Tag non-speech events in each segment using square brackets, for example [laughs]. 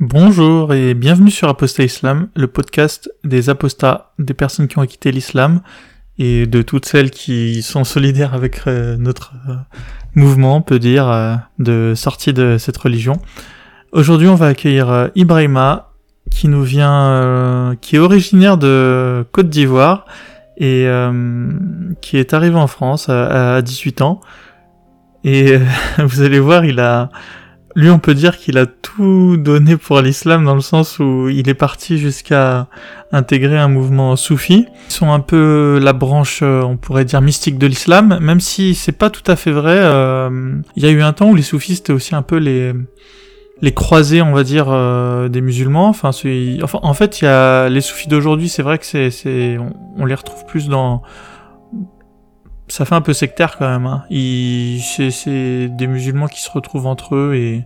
Bonjour et bienvenue sur Apostat Islam, le podcast des apostats, des personnes qui ont quitté l'islam et de toutes celles qui sont solidaires avec euh, notre euh, mouvement, on peut dire, euh, de sortie de cette religion. Aujourd'hui, on va accueillir Ibrahima, qui nous vient, qui est originaire de Côte d'Ivoire et qui est arrivé en France à, à 18 ans. Et [laughs] vous allez voir, il a lui, on peut dire qu'il a tout donné pour l'islam dans le sens où il est parti jusqu'à intégrer un mouvement soufi. Ils sont un peu la branche, euh, on pourrait dire, mystique de l'islam, même si c'est pas tout à fait vrai. Euh, il y a eu un temps où les soufis c'était aussi un peu les les croisés, on va dire, euh, des musulmans. En fait, il y a les soufis d'aujourd'hui. C'est vrai que c'est, on les retrouve plus dans ça fait un peu sectaire quand même. Hein. C'est des musulmans qui se retrouvent entre eux et,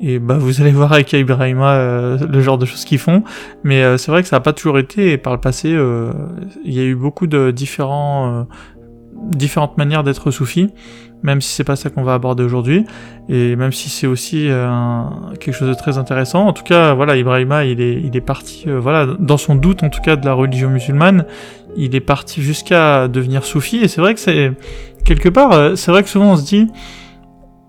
et bah vous allez voir avec Ibrahima euh, le genre de choses qu'ils font. Mais euh, c'est vrai que ça n'a pas toujours été et par le passé euh, il y a eu beaucoup de différents différentes manières d'être soufi, même si c'est pas ça qu'on va aborder aujourd'hui, et même si c'est aussi quelque chose de très intéressant. En tout cas, voilà, Ibrahima, il est, il est parti, voilà, dans son doute en tout cas de la religion musulmane, il est parti jusqu'à devenir soufi. Et c'est vrai que c'est quelque part euh, c'est vrai que souvent on se dit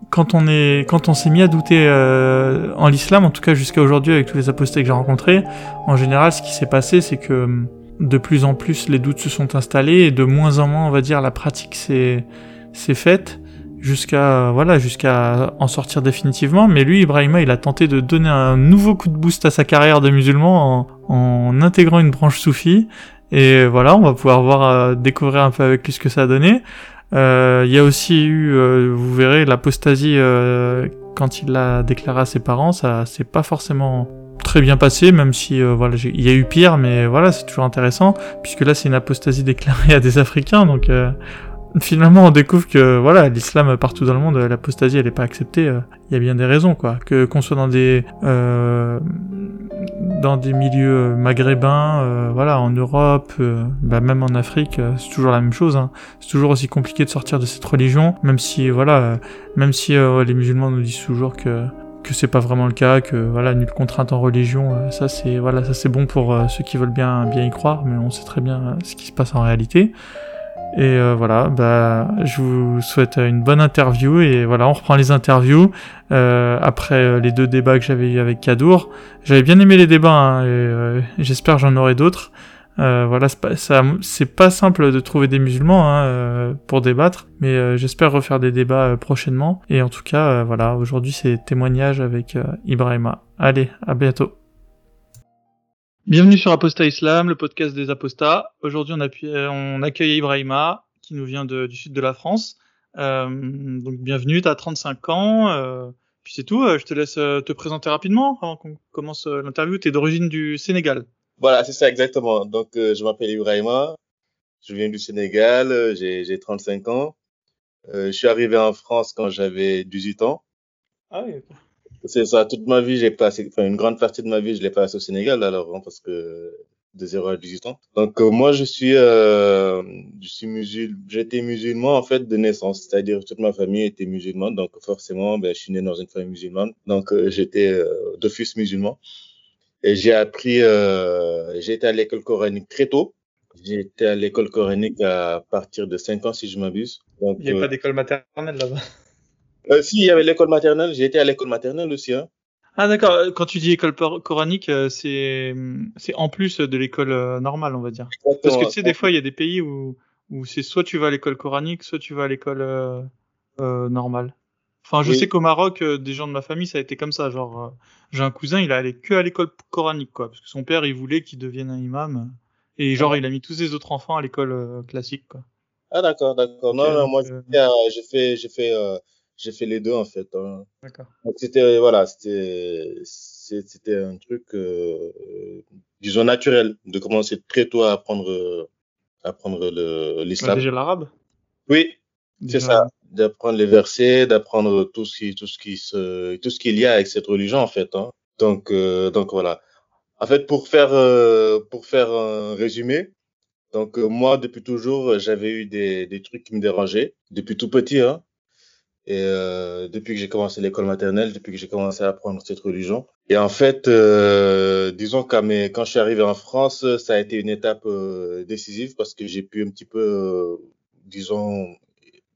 quand on est quand on s'est mis à douter euh, en l'islam en tout cas jusqu'à aujourd'hui avec tous les apostats que j'ai rencontrés en général ce qui s'est passé c'est que de plus en plus les doutes se sont installés et de moins en moins on va dire la pratique s'est s'est faite jusqu'à voilà jusqu'à en sortir définitivement. Mais lui Ibrahima il a tenté de donner un nouveau coup de boost à sa carrière de musulman en, en intégrant une branche soufie et voilà, on va pouvoir voir, euh, découvrir un peu avec lui ce que ça a donné. Euh, il y a aussi eu, euh, vous verrez, l'apostasie quand il l'a déclaré à ses parents, ça s'est pas forcément très bien passé, même si voilà, il y a eu pire, mais voilà, c'est toujours intéressant, puisque là c'est une apostasie déclarée [laughs] à des Africains, donc finalement on découvre que voilà l'islam partout dans le monde l'apostasie elle est pas acceptée euh, il y a bien des raisons quoi que qu'on soit dans des euh, dans des milieux maghrébins euh, voilà en Europe bah, même en Afrique c'est toujours la même chose hein. c'est toujours aussi compliqué de sortir de cette religion même si voilà même si les musulmans nous disent toujours que que c'est pas vraiment le cas, que voilà nulle contrainte en religion, ça c'est voilà ça c'est bon pour ceux qui veulent bien bien y croire, mais on sait très bien ce qui se passe en réalité. Et euh, voilà, bah, je vous souhaite une bonne interview et voilà, on reprend les interviews euh, après euh, les deux débats que j'avais eu avec Kadour. J'avais bien aimé les débats hein, et j'espère j'en aurai d'autres. voilà, c'est pas, pas simple de trouver des musulmans hein, pour débattre, mais j'espère refaire des débats prochainement. Et en tout cas, voilà, aujourd'hui c'est témoignage avec Ibrahima. Allez, à bientôt. Bienvenue sur Apostat Islam, le podcast des apostats. Aujourd'hui, on, on, accueille Ibrahima, qui nous vient du sud de la France. Euh, donc, bienvenue, tu as 35 ans. Euh, puis c'est tout, euh, je te laisse euh, te présenter rapidement avant qu'on commence euh, l'interview. Tu es d'origine du Sénégal. Voilà, c'est ça exactement. Donc, je m'appelle Ibrahima, je viens du Sénégal, j'ai 35 ans. je suis arrivé en France quand j'avais 18 ans. Ah oui, c'est ça, toute ma vie, j'ai passé, enfin, une grande partie de ma vie, je l'ai passé au Sénégal, alors, hein, parce que de 0 à 18 ans. Donc, euh, moi, je suis, euh, je suis musulman, j'étais musulman, en fait, de naissance. C'est-à-dire, toute ma famille était musulmane. Donc, forcément, ben, je suis né dans une famille musulmane. Donc, euh, j'étais euh, d'office musulman. Et j'ai appris, euh, j'ai été à l'école coranique très tôt. J'ai été à l'école coranique à partir de 5 ans, si je m'abuse. Donc, Il n'y a pas d'école maternelle là-bas? Euh, si, il y avait l'école maternelle. J'ai été à l'école maternelle aussi. Hein. Ah d'accord. Euh, quand tu dis école coranique, euh, c'est c'est en plus de l'école euh, normale, on va dire. Parce que tu sais, des fois, il y a des pays où où c'est soit tu vas à l'école coranique, soit tu vas à l'école euh, normale. Enfin, je sais qu'au Maroc, des gens de ma famille, ça a été comme ça. Genre, j'ai un cousin, il a allé que à l'école coranique, quoi, parce que son père, il voulait qu'il devienne un imam. Et genre, il a mis tous ses autres enfants à l'école classique, quoi. Ah d'accord, d'accord. Non, non, moi, j'ai fait, j'ai fait j'ai fait les deux en fait. Hein. D'accord. Donc c'était voilà, c'était c'était un truc euh, disons naturel de commencer très tôt à apprendre à apprendre l'islam. déjà l'arabe? Oui, c'est ça, d'apprendre les versets, d'apprendre tout ce qui tout ce qui se tout ce qu'il y a avec cette religion en fait. Hein. Donc euh, donc voilà. En fait pour faire euh, pour faire un résumé, donc euh, moi depuis toujours j'avais eu des des trucs qui me dérangeaient depuis tout petit hein. Et euh, depuis que j'ai commencé l'école maternelle, depuis que j'ai commencé à apprendre cette religion, Et en fait, euh, disons qu'à mes, quand je suis arrivé en France, ça a été une étape euh, décisive parce que j'ai pu un petit peu, euh, disons,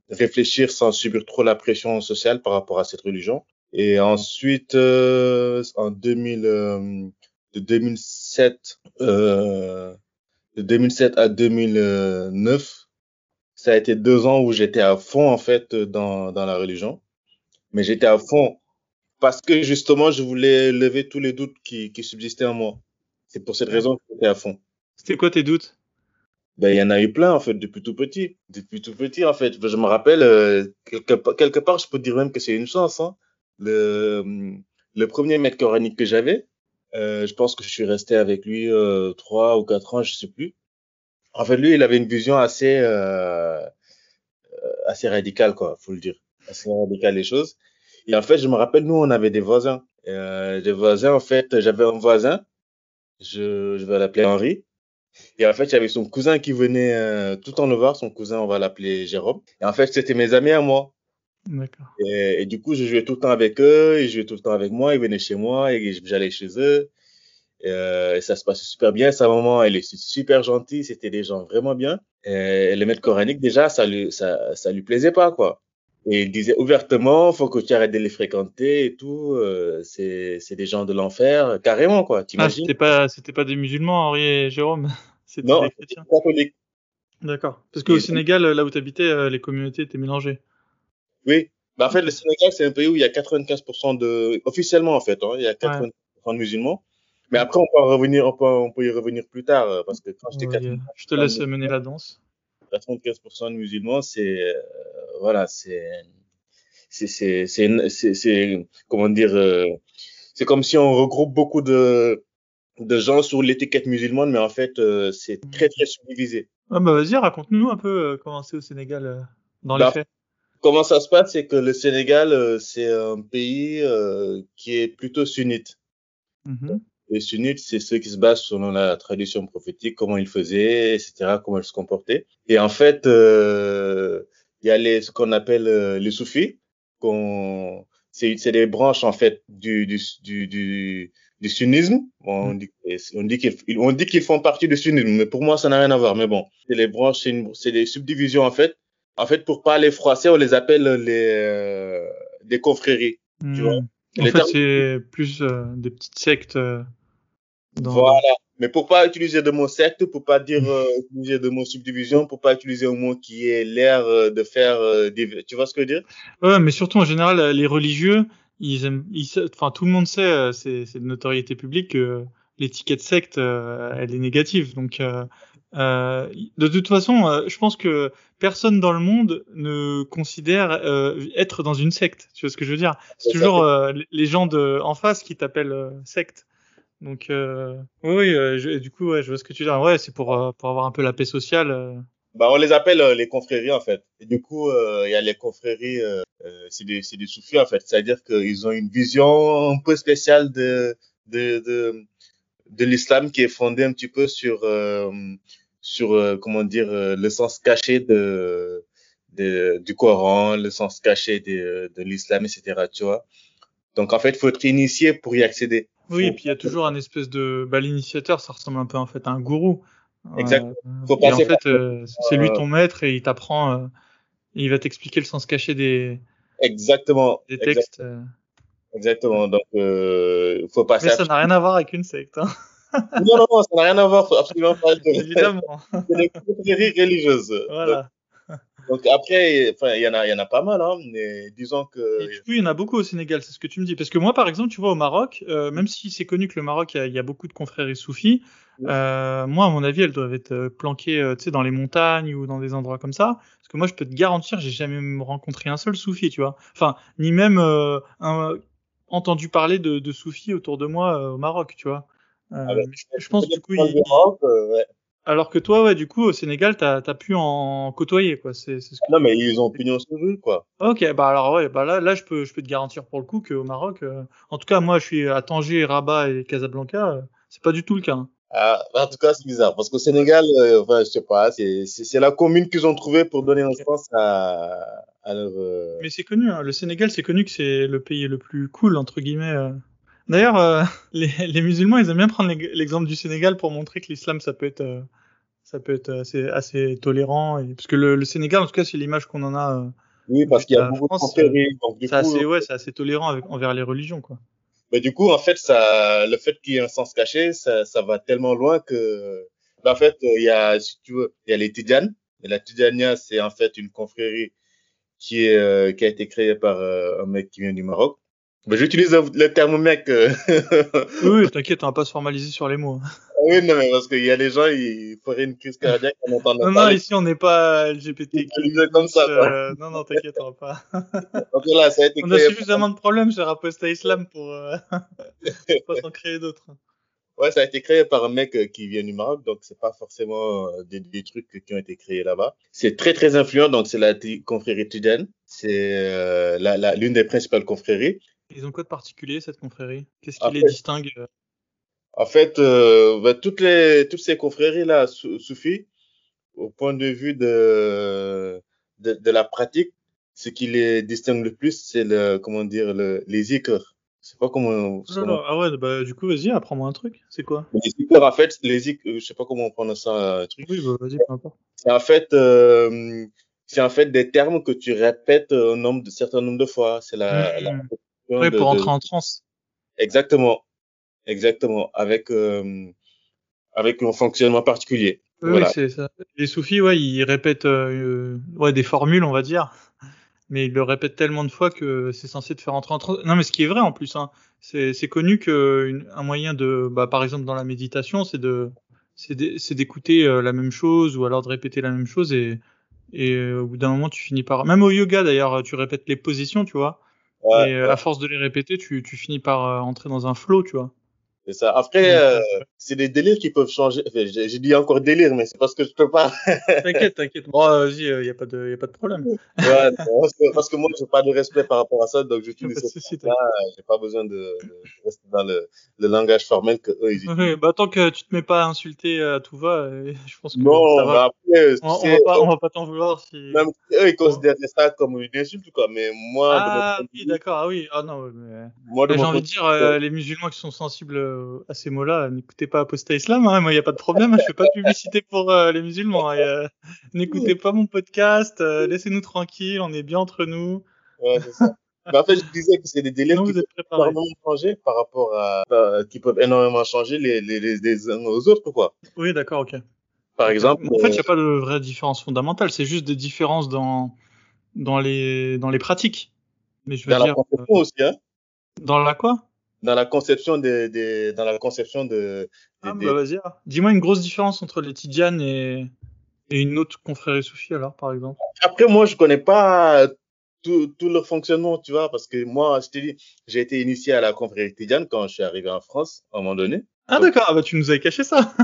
réfléchir sans subir trop la pression sociale par rapport à cette religion. Et ensuite, euh, en 2000, euh, de 2007, euh, de 2007 à 2009, ça a été deux ans où j'étais à fond en fait dans, dans la religion. Mais j'étais à fond parce que justement, je voulais lever tous les doutes qui, qui subsistaient en moi. C'est pour cette raison que j'étais à fond. C'était quoi tes doutes? Ben, il y en a eu plein, en fait, depuis tout petit. Depuis tout petit, en fait. Je me rappelle, euh, quelque, quelque part, je peux dire même que c'est une chance. Hein. Le, le premier maître coranique que j'avais, euh, je pense que je suis resté avec lui euh, trois ou quatre ans, je sais plus. En fait, lui, il avait une vision assez euh, assez radicale, quoi, faut le dire, assez radicale les choses. Et en fait, je me rappelle, nous, on avait des voisins. Euh, des voisins, en fait, j'avais un voisin, je, je vais l'appeler Henri. Et en fait, avait son cousin qui venait euh, tout en le voir. Son cousin, on va l'appeler Jérôme. Et en fait, c'était mes amis à moi. D'accord. Et, et, du coup, je jouais tout le temps avec eux, ils jouaient tout le temps avec moi, ils venaient chez moi et j'allais chez eux. Et, euh, et, ça se passait super bien. Sa maman, elle est super gentille, c'était des gens vraiment bien. Et le maître coranique, déjà, ça lui, ça, ça lui plaisait pas, quoi. Et il disait ouvertement, faut que tu arrêtes de les fréquenter et tout. Euh, c'est, c'est des gens de l'enfer, carrément, quoi. Ah, T'imagines? c'était pas, c'était pas des musulmans, Henri et Jérôme? [laughs] C'était Non, des chrétiens. D'accord. Parce qu'au Sénégal, là où tu habitais, les communautés étaient mélangées. Oui. Bah, en fait, le Sénégal, c'est un pays où il y a 95% de, officiellement, en fait, hein, il y a 95% de musulmans. Mais après, on peut en revenir, on peut, on peut y revenir plus tard, euh, parce que quand j'étais 95% je te laisse mener la danse. 95% de musulmans, c'est euh, voilà, c'est c'est c'est c'est une- c'est c'est- comment dire, euh, c'est comme si on regroupe beaucoup de de gens sur l'étiquette musulmane, mais en fait, euh, c'est très très subdivisé. Ah bah vas-y, raconte-nous un peu euh, comment c'est au Sénégal euh, dans les Bah, faits. Comment ça se passe, c'est que le Sénégal, euh, c'est un pays euh, qui est plutôt sunnite. Mhm. Les sunnites, c'est ceux qui se basent selon la tradition prophétique, comment ils faisaient, etc., comment ils se comportaient. Et en fait, euh, il y a les, ce qu'on appelle euh, les soufis, qu'on, c'est, c'est des branches, en fait, du, du, du, du, du sunnisme. Bon, on dit, on dit qu'ils, on dit qu'ils font partie du sunnisme, mais pour moi, ça n'a rien à voir. Mais bon, c'est les branches, c'est, une, c'est des subdivisions, en fait. En fait, pour pas les froisser, on les appelle les, euh, des confréries. Tu vois, Hmm. En les fait, termes- c'est plus euh, des petites sectes. euh, dans- Voilà. Mais pour pas utiliser de mot secte, pour pas dire euh, utiliser de mot subdivision, pour pas utiliser un mot qui est l'air euh, de faire euh, des... Tu vois ce que je veux dire? Ouais, mais surtout en général, euh, les religieux, ils aiment, ils, enfin tout le monde sait, euh, c'est c'est de notoriété publique que l'étiquette secte, euh, elle est négative. Donc, euh, euh, de toute façon, euh, je pense que personne dans le monde ne considère euh, être dans une secte. Tu vois ce que je veux dire? C'est toujours euh, les gens de en face qui t'appellent euh, secte. Donc, oui, je- du coup, ouais, je vois ce que tu veux dire. Ouais, c'est pour pour avoir un peu la paix sociale. Bah, on les appelle euh, les confréries en fait. Et du coup, euh, il y a les confréries, euh, c'est des, c'est des soufis en fait. C'est-à-dire qu'ils ont une vision un peu spéciale de de de, de l'islam qui est fondée un petit peu sur sur euh, comment dire euh, le sens caché de, de du Coran, le sens caché de de l'islam, etc. Tu vois. Donc en fait, faut être initié pour y accéder. Oui, et puis il y a toujours un espèce de bah, l'initiateur, ça ressemble un peu en fait à un gourou. Exact. Euh, Faut et en passer fait, euh, c'est lui euh, ton maître et il t'apprend, euh, il va t'expliquer le sens caché des, Exactement. des textes. euh. Exactement. Donc euh, faut passer. Mais ça n'a rien à voir avec une secte, hein, Non, non, non, ça n'a rien à voir. Faut absolument pas évidemment. C'est des confréries religieuses. voilà. Donc, donc après, il y en a, y en a pas mal, hein, mais disons que. Et du coup, il y en a beaucoup au Sénégal, c'est ce que tu me dis. Parce que moi, par exemple, tu vois, au Maroc, euh, même si c'est connu que le Maroc, il y a, il y a beaucoup de confréries soufis, Ouais. euh, moi, à mon avis, elles doivent être euh, planquées, euh, tu sais, dans les montagnes ou dans des endroits comme ça. Parce que moi, je peux te garantir, j'ai jamais rencontré un seul soufi, tu vois. Enfin, ni même un- entendu parler de, de soufis autour de moi au Maroc, tu vois. Euh, Ah mais je, pense, du coup, il- euh, ouais. alors que toi, ouais, du coup, au Sénégal, t'as as pu en côtoyer, quoi. C'est c'est ce que Non, mais ils ont pignon sur rue, quoi. Ok, bah alors ouais, bah là, là je peux, je peux te garantir pour le coup qu'au Maroc, euh, en tout cas moi je suis à Tanger, Rabat et Casablanca, euh, c'est pas du tout le cas. hein. Ah, en tout cas, c'est bizarre. Parce qu'au Sénégal, euh, enfin, je sais pas, c'est, la commune qu'ils ont trouvée pour donner naissance à, à leur, Mais c'est connu, hein, le Sénégal c'est connu que c'est le pays le plus cool entre guillemets D'ailleurs, euh, [laughs] les, les, musulmans, ils aiment bien prendre l'exemple du Sénégal pour montrer que l'islam, ça peut être, euh, ça peut être assez, assez tolérant. Et, parce que le, le, Sénégal, en tout cas, c'est l'image qu'on en a. Euh, oui, parce qu'il y a beaucoup France, de C'est assez, ouais, c'est assez tolérant avec, envers les religions, quoi. Mais du coup, en fait, ça, le fait qu'il y ait un sens caché, ça, ça va tellement loin que, bah, en fait, il y a, si tu veux, il y a les Tidjanes. Et la Tidjania, c'est en fait une confrérie qui est, qui a été créée par un mec qui vient du Maroc. Bah, J'utilise le terme mec. Euh. oui, t'inquiète, on va pas se formaliser sur les mots. Oui, non, mais parce qu'il y a des gens, ils feraient une crise cardiaque en entendant Non, non, ici, on n'est pas LGBTQ. comme ça, euh, non, non, t'inquiète, on va pas. [laughs] Donc là, ça a été on a suffisamment de problèmes sur Aposta Islam pour, euh, [laughs] pas s'en créer d'autres. Ouais, ça a été créé par un mec euh, qui vient du Maroc, donc c'est pas forcément des, des, trucs qui ont été créés là-bas. C'est très très influent, donc c'est la confrérie Tidjane, c'est euh, l'une la, des principales confréries. Ils ont quoi de particulier cette confrérie? Qu'est-ce qui en les fait, distingue euh? En fait, euh, bah, toutes les toutes ces confréries là soufis, au point de vue de de, de la pratique, ce qui les distingue le plus, c'est le comment dire le, les zikrs. C'est pas comment. comment... Ah ouais, bah du coup, vas-y, apprends-moi un truc. C'est quoi? Les zikrs, en fait, les zikrs, je sais pas comment on prononce ça, un truc. Oui, bah, vas-y, peu importe. C'est en fait euh, c'est en fait des termes que tu répètes un nombre de certain nombre de fois. C'est la, mmh. la oui, pour entrer en transe. Exactement, exactement, avec euh, avec un fonctionnement particulier. Oui, voilà. c'est ça. Les soufis, ouais, ils répètent euh, ouais des formules, on va dire, mais ils le répètent tellement de fois que c'est censé te faire entrer en transe. Non, mais ce qui est vrai en plus, hein, c'est c'est connu que une, un moyen de, bah, par exemple dans la méditation, c'est de c'est d'écouter euh, la même chose ou alors de répéter la même chose et et euh, au bout d'un moment tu finis par même au yoga d'ailleurs tu répètes les positions tu vois et euh, à force de les répéter, tu, tu finis par euh, entrer dans un flow, tu vois. C'est ça. Après, euh, c'est des délires qui peuvent changer. Enfin, j'ai dit encore délire, mais c'est parce que je peux pas. t'inquiète, t'inquiète. Bon, vas-y, il y a pas de, y a pas de problème. ouais, parce que, moi, j'ai pas de respect par rapport à ça, donc j'utilise ça. J'ai pas besoin de, de, rester dans le, le langage formel que eux ils utilisent. Ouais, bah tant que tu te mets pas à insulter à tout va, [laughs] je pense que non, ça va. Après, on, on, va pas, on va pas t'en vouloir si. Même eux ils considèrent ça comme une insulte, quoi. Mais moi. Ah oui, d'accord. Ah oui. Ah non. Mais... Moi, j'ai envie de dire, euh, les musulmans qui sont sensibles à ces mots-là, n'écoutez pas Apostat Islam, hein, moi il n'y a pas de problème, je fais pas de publicité pour euh, les musulmans. Hein, n'écoutez pas mon podcast, euh, laissez-nous tranquilles, on est bien entre nous. Ouais, c'est ça. Mais en fait, je disais que c'est des délais qui peuvent énormément changer par rapport à, euh, qui peuvent énormément changer les, les, les, les uns aux autres, quoi. Oui, d'accord, ok. Par exemple. En fait, il n'y a pas de vraie différence fondamentale, c'est juste des différences dans, dans les, dans les pratiques. Mais je veux dans dire. La conception aussi, hein. Dans la quoi? Dans la conception de, de dans la conception de, de ah, bah vas-y hein. dis-moi une grosse différence entre les Tidjanes et, et une autre confrérie soufie alors par exemple après moi je connais pas tout, tout le fonctionnement tu vois parce que moi je t'ai dit j'ai été initié à la confrérie Tidjane quand je suis arrivé en France à un moment donné ah d'accord, ah bah tu nous avais caché ça. [laughs]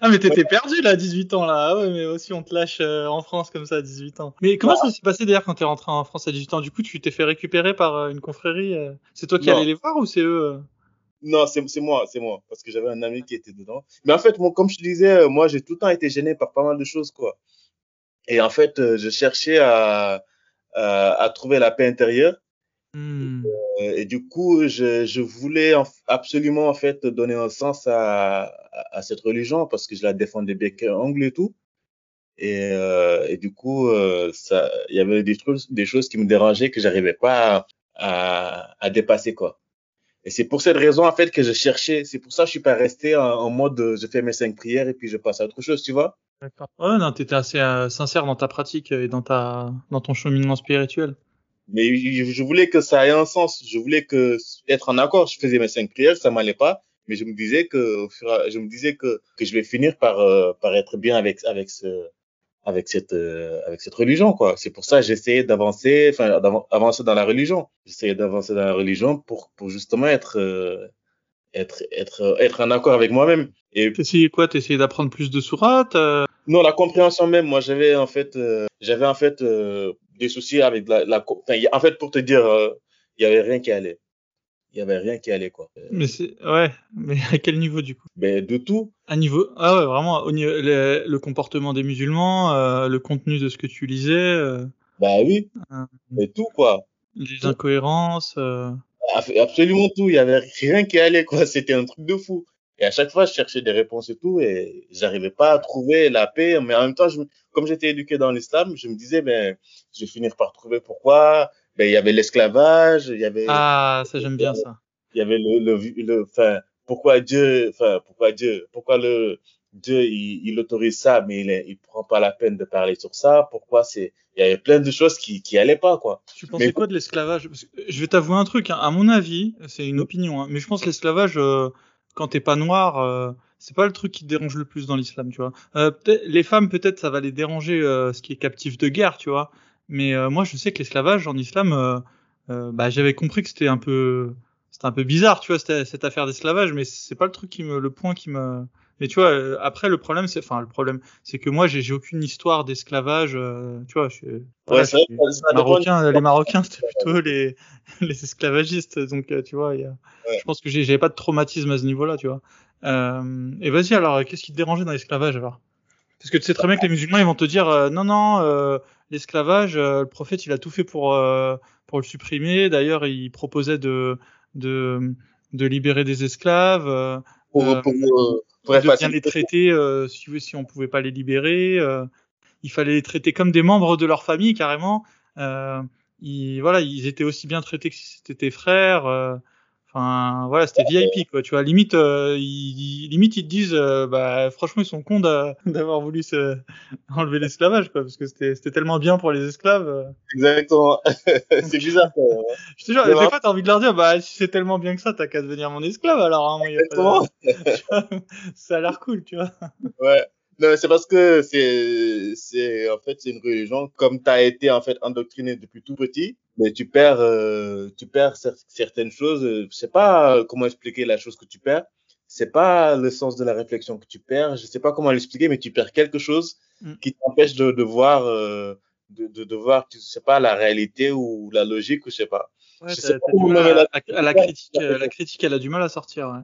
ah, mais t'étais perdu là à 18 ans là. Ah ouais mais aussi on te lâche euh, en France comme ça à 18 ans. Mais comment ça s'est passé d'ailleurs quand t'es rentré en France à 18 ans? Du coup tu t'es fait récupérer par euh, une confrérie euh... C'est toi qui non. allais les voir ou c'est eux euh? Non c'est c'est moi c'est moi parce que j'avais un ami qui était dedans. Mais en fait moi comme je te disais moi j'ai tout le temps été gêné par pas mal de choses quoi. Et en fait je cherchais à, à à trouver la paix intérieure Et, euh, et, du coup, je, je voulais en, absolument en fait donner un sens à, à, à, cette religion parce que je la défendais bec ongle et tout. Et, euh, et du coup, euh, ça, il y avait des choses, des choses qui me dérangeaient que j'arrivais pas à, à, dépasser quoi. Et c'est pour cette raison en fait que je cherchais. C'est pour ça que je suis pas resté en, en mode de, je fais mes cinq prières et puis je passe à autre chose, tu vois. D'accord. Ouais, non, t'étais assez euh, sincère dans ta pratique et dans ta, dans ton cheminement spirituel mais je voulais que ça ait un sens. Je voulais que être en accord. Je faisais mes cinq prières, ça m'allait pas, mais je me disais que je me disais que que je vais finir par euh, par être bien avec avec ce avec cette euh, avec cette religion quoi. C'est pour ça j'essayais d'avancer, enfin d'avancer dans la religion. J'essayais d'avancer dans la religion pour pour justement être euh, être être être en accord avec moi-même. Et t'essayais quoi? T'essayais d'apprendre plus de sourates euh... Non, la compréhension même. Moi, j'avais en fait euh, j'avais en fait des soucis avec la, la enfin, en fait pour te dire euh, il y avait rien qui allait il y avait rien qui allait quoi mais c'est ouais mais à quel niveau du coup? Ben de tout à niveau ah ouais vraiment au niveau le, le comportement des musulmans euh, le contenu de ce que tu lisais euh... bah oui euh... et tout quoi Les incohérences. Euh... Absolument tout. Il y avait rien qui allait, quoi. [laughs] C'était un truc de fou. Et à chaque fois, je cherchais des réponses et tout, et j'arrivais pas à trouver la paix. Mais en même temps, je, comme j'étais éduqué dans l'islam, je me disais, ben, je vais finir par trouver pourquoi. Ben, il y avait l'esclavage, il y avait. Ah, ça j'aime bien ça. Il y avait le, le, le, enfin, pourquoi Dieu, enfin, pourquoi Dieu, pourquoi le Dieu, il, il autorise ça, mais il, il prend pas la peine de parler sur ça. Pourquoi c'est, il y avait plein de choses qui, qui allaient pas, quoi. Tu pensais quoi de l'esclavage? Je vais t'avouer un truc. Hein. À mon avis, c'est une opinion, hein, mais je pense que l'esclavage. Euh quand t'es pas noir, euh, c'est pas le truc qui te dérange le plus dans l'islam, tu vois. Euh, les femmes, peut-être, ça va les déranger, euh, ce qui est captif de guerre, tu vois. Mais moi, je sais que l'esclavage en islam, bah, j'avais compris que c'était un peu, c'était un peu bizarre, tu vois, cette affaire d'esclavage, mais c'est pas le truc qui me, le point qui me, mais tu vois, euh, après le problème, c'est, enfin le problème, c'est que moi j'ai, aucune histoire d'esclavage. Euh, tu vois, je, ouais, c'est Marocains, les Marocains c'était plutôt les, [laughs] les esclavagistes. Donc euh, tu vois, y a, je pense que j'ai, j'avais pas de traumatisme à ce niveau-là, tu vois. Euh, et vas-y alors, qu'est-ce qui te dérangeait dans l'esclavage alors? Parce que tu sais très bien que les musulmans ils vont te dire non non, l'esclavage, le prophète il a tout fait pour pour le supprimer. D'ailleurs, il proposait de de de libérer des esclaves. Pour, pour, de bien les traiter euh, si, si on pouvait pas les libérer. Euh, il fallait les traiter comme des membres de leur famille carrément. Euh, ils, voilà, ils étaient aussi bien traités que si c'était tes frères. Euh, enfin, voilà, c'était VIP quoi. Tu vois, limite, euh, ils, limite ils te disent, bah franchement ils sont cons [laughs] d'avoir voulu se [laughs] enlever l'esclavage quoi, parce que c'était tellement bien pour les esclaves. Exactement. [laughs] c'est bizarre. Quoi. Je te jure, des fois t'as envie de leur dire, bah si c'est tellement bien que ça, t'as qu'à devenir mon esclave alors. Hein, moi, Exactement. ça a l'air cool, tu vois. Ouais. Non, c'est parce que c'est, c'est, en fait, c'est une religion, comme tu as été, en fait, endoctriné depuis tout petit, mais tu perds, euh, tu perds certaines choses. Je sais pas comment expliquer la chose que tu perds. C'est pas le sens de la réflexion que tu perds. Je sais pas comment l'expliquer, mais tu perds quelque chose mm. qui t'empêche de, de voir, euh, de, de, de voir, tu sais pas, la réalité ou la logique ou je sais pas. Ouais, je sais pas à, la [laughs] critique, la critique, elle a du mal à sortir. Ouais.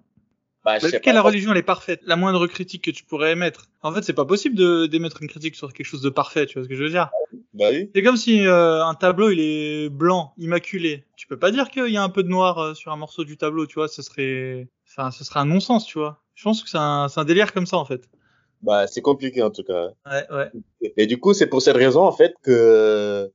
Bah, je sais la religion elle est parfaite, la moindre critique que tu pourrais émettre. En fait, c'est pas possible de d'émettre une critique sur quelque chose de parfait, tu vois ce que je veux dire? Bah oui. C'est comme si euh, un tableau il est blanc, immaculé. Tu peux pas dire qu'il y a un peu de noir euh, sur un morceau du tableau, tu vois, ce serait enfin ce serait un non-sens, tu vois? Je pense que c'est un c'est un délire comme ça en fait. Bah, c'est compliqué en tout cas. Ouais, ouais. Et du coup, c'est pour cette raison en fait que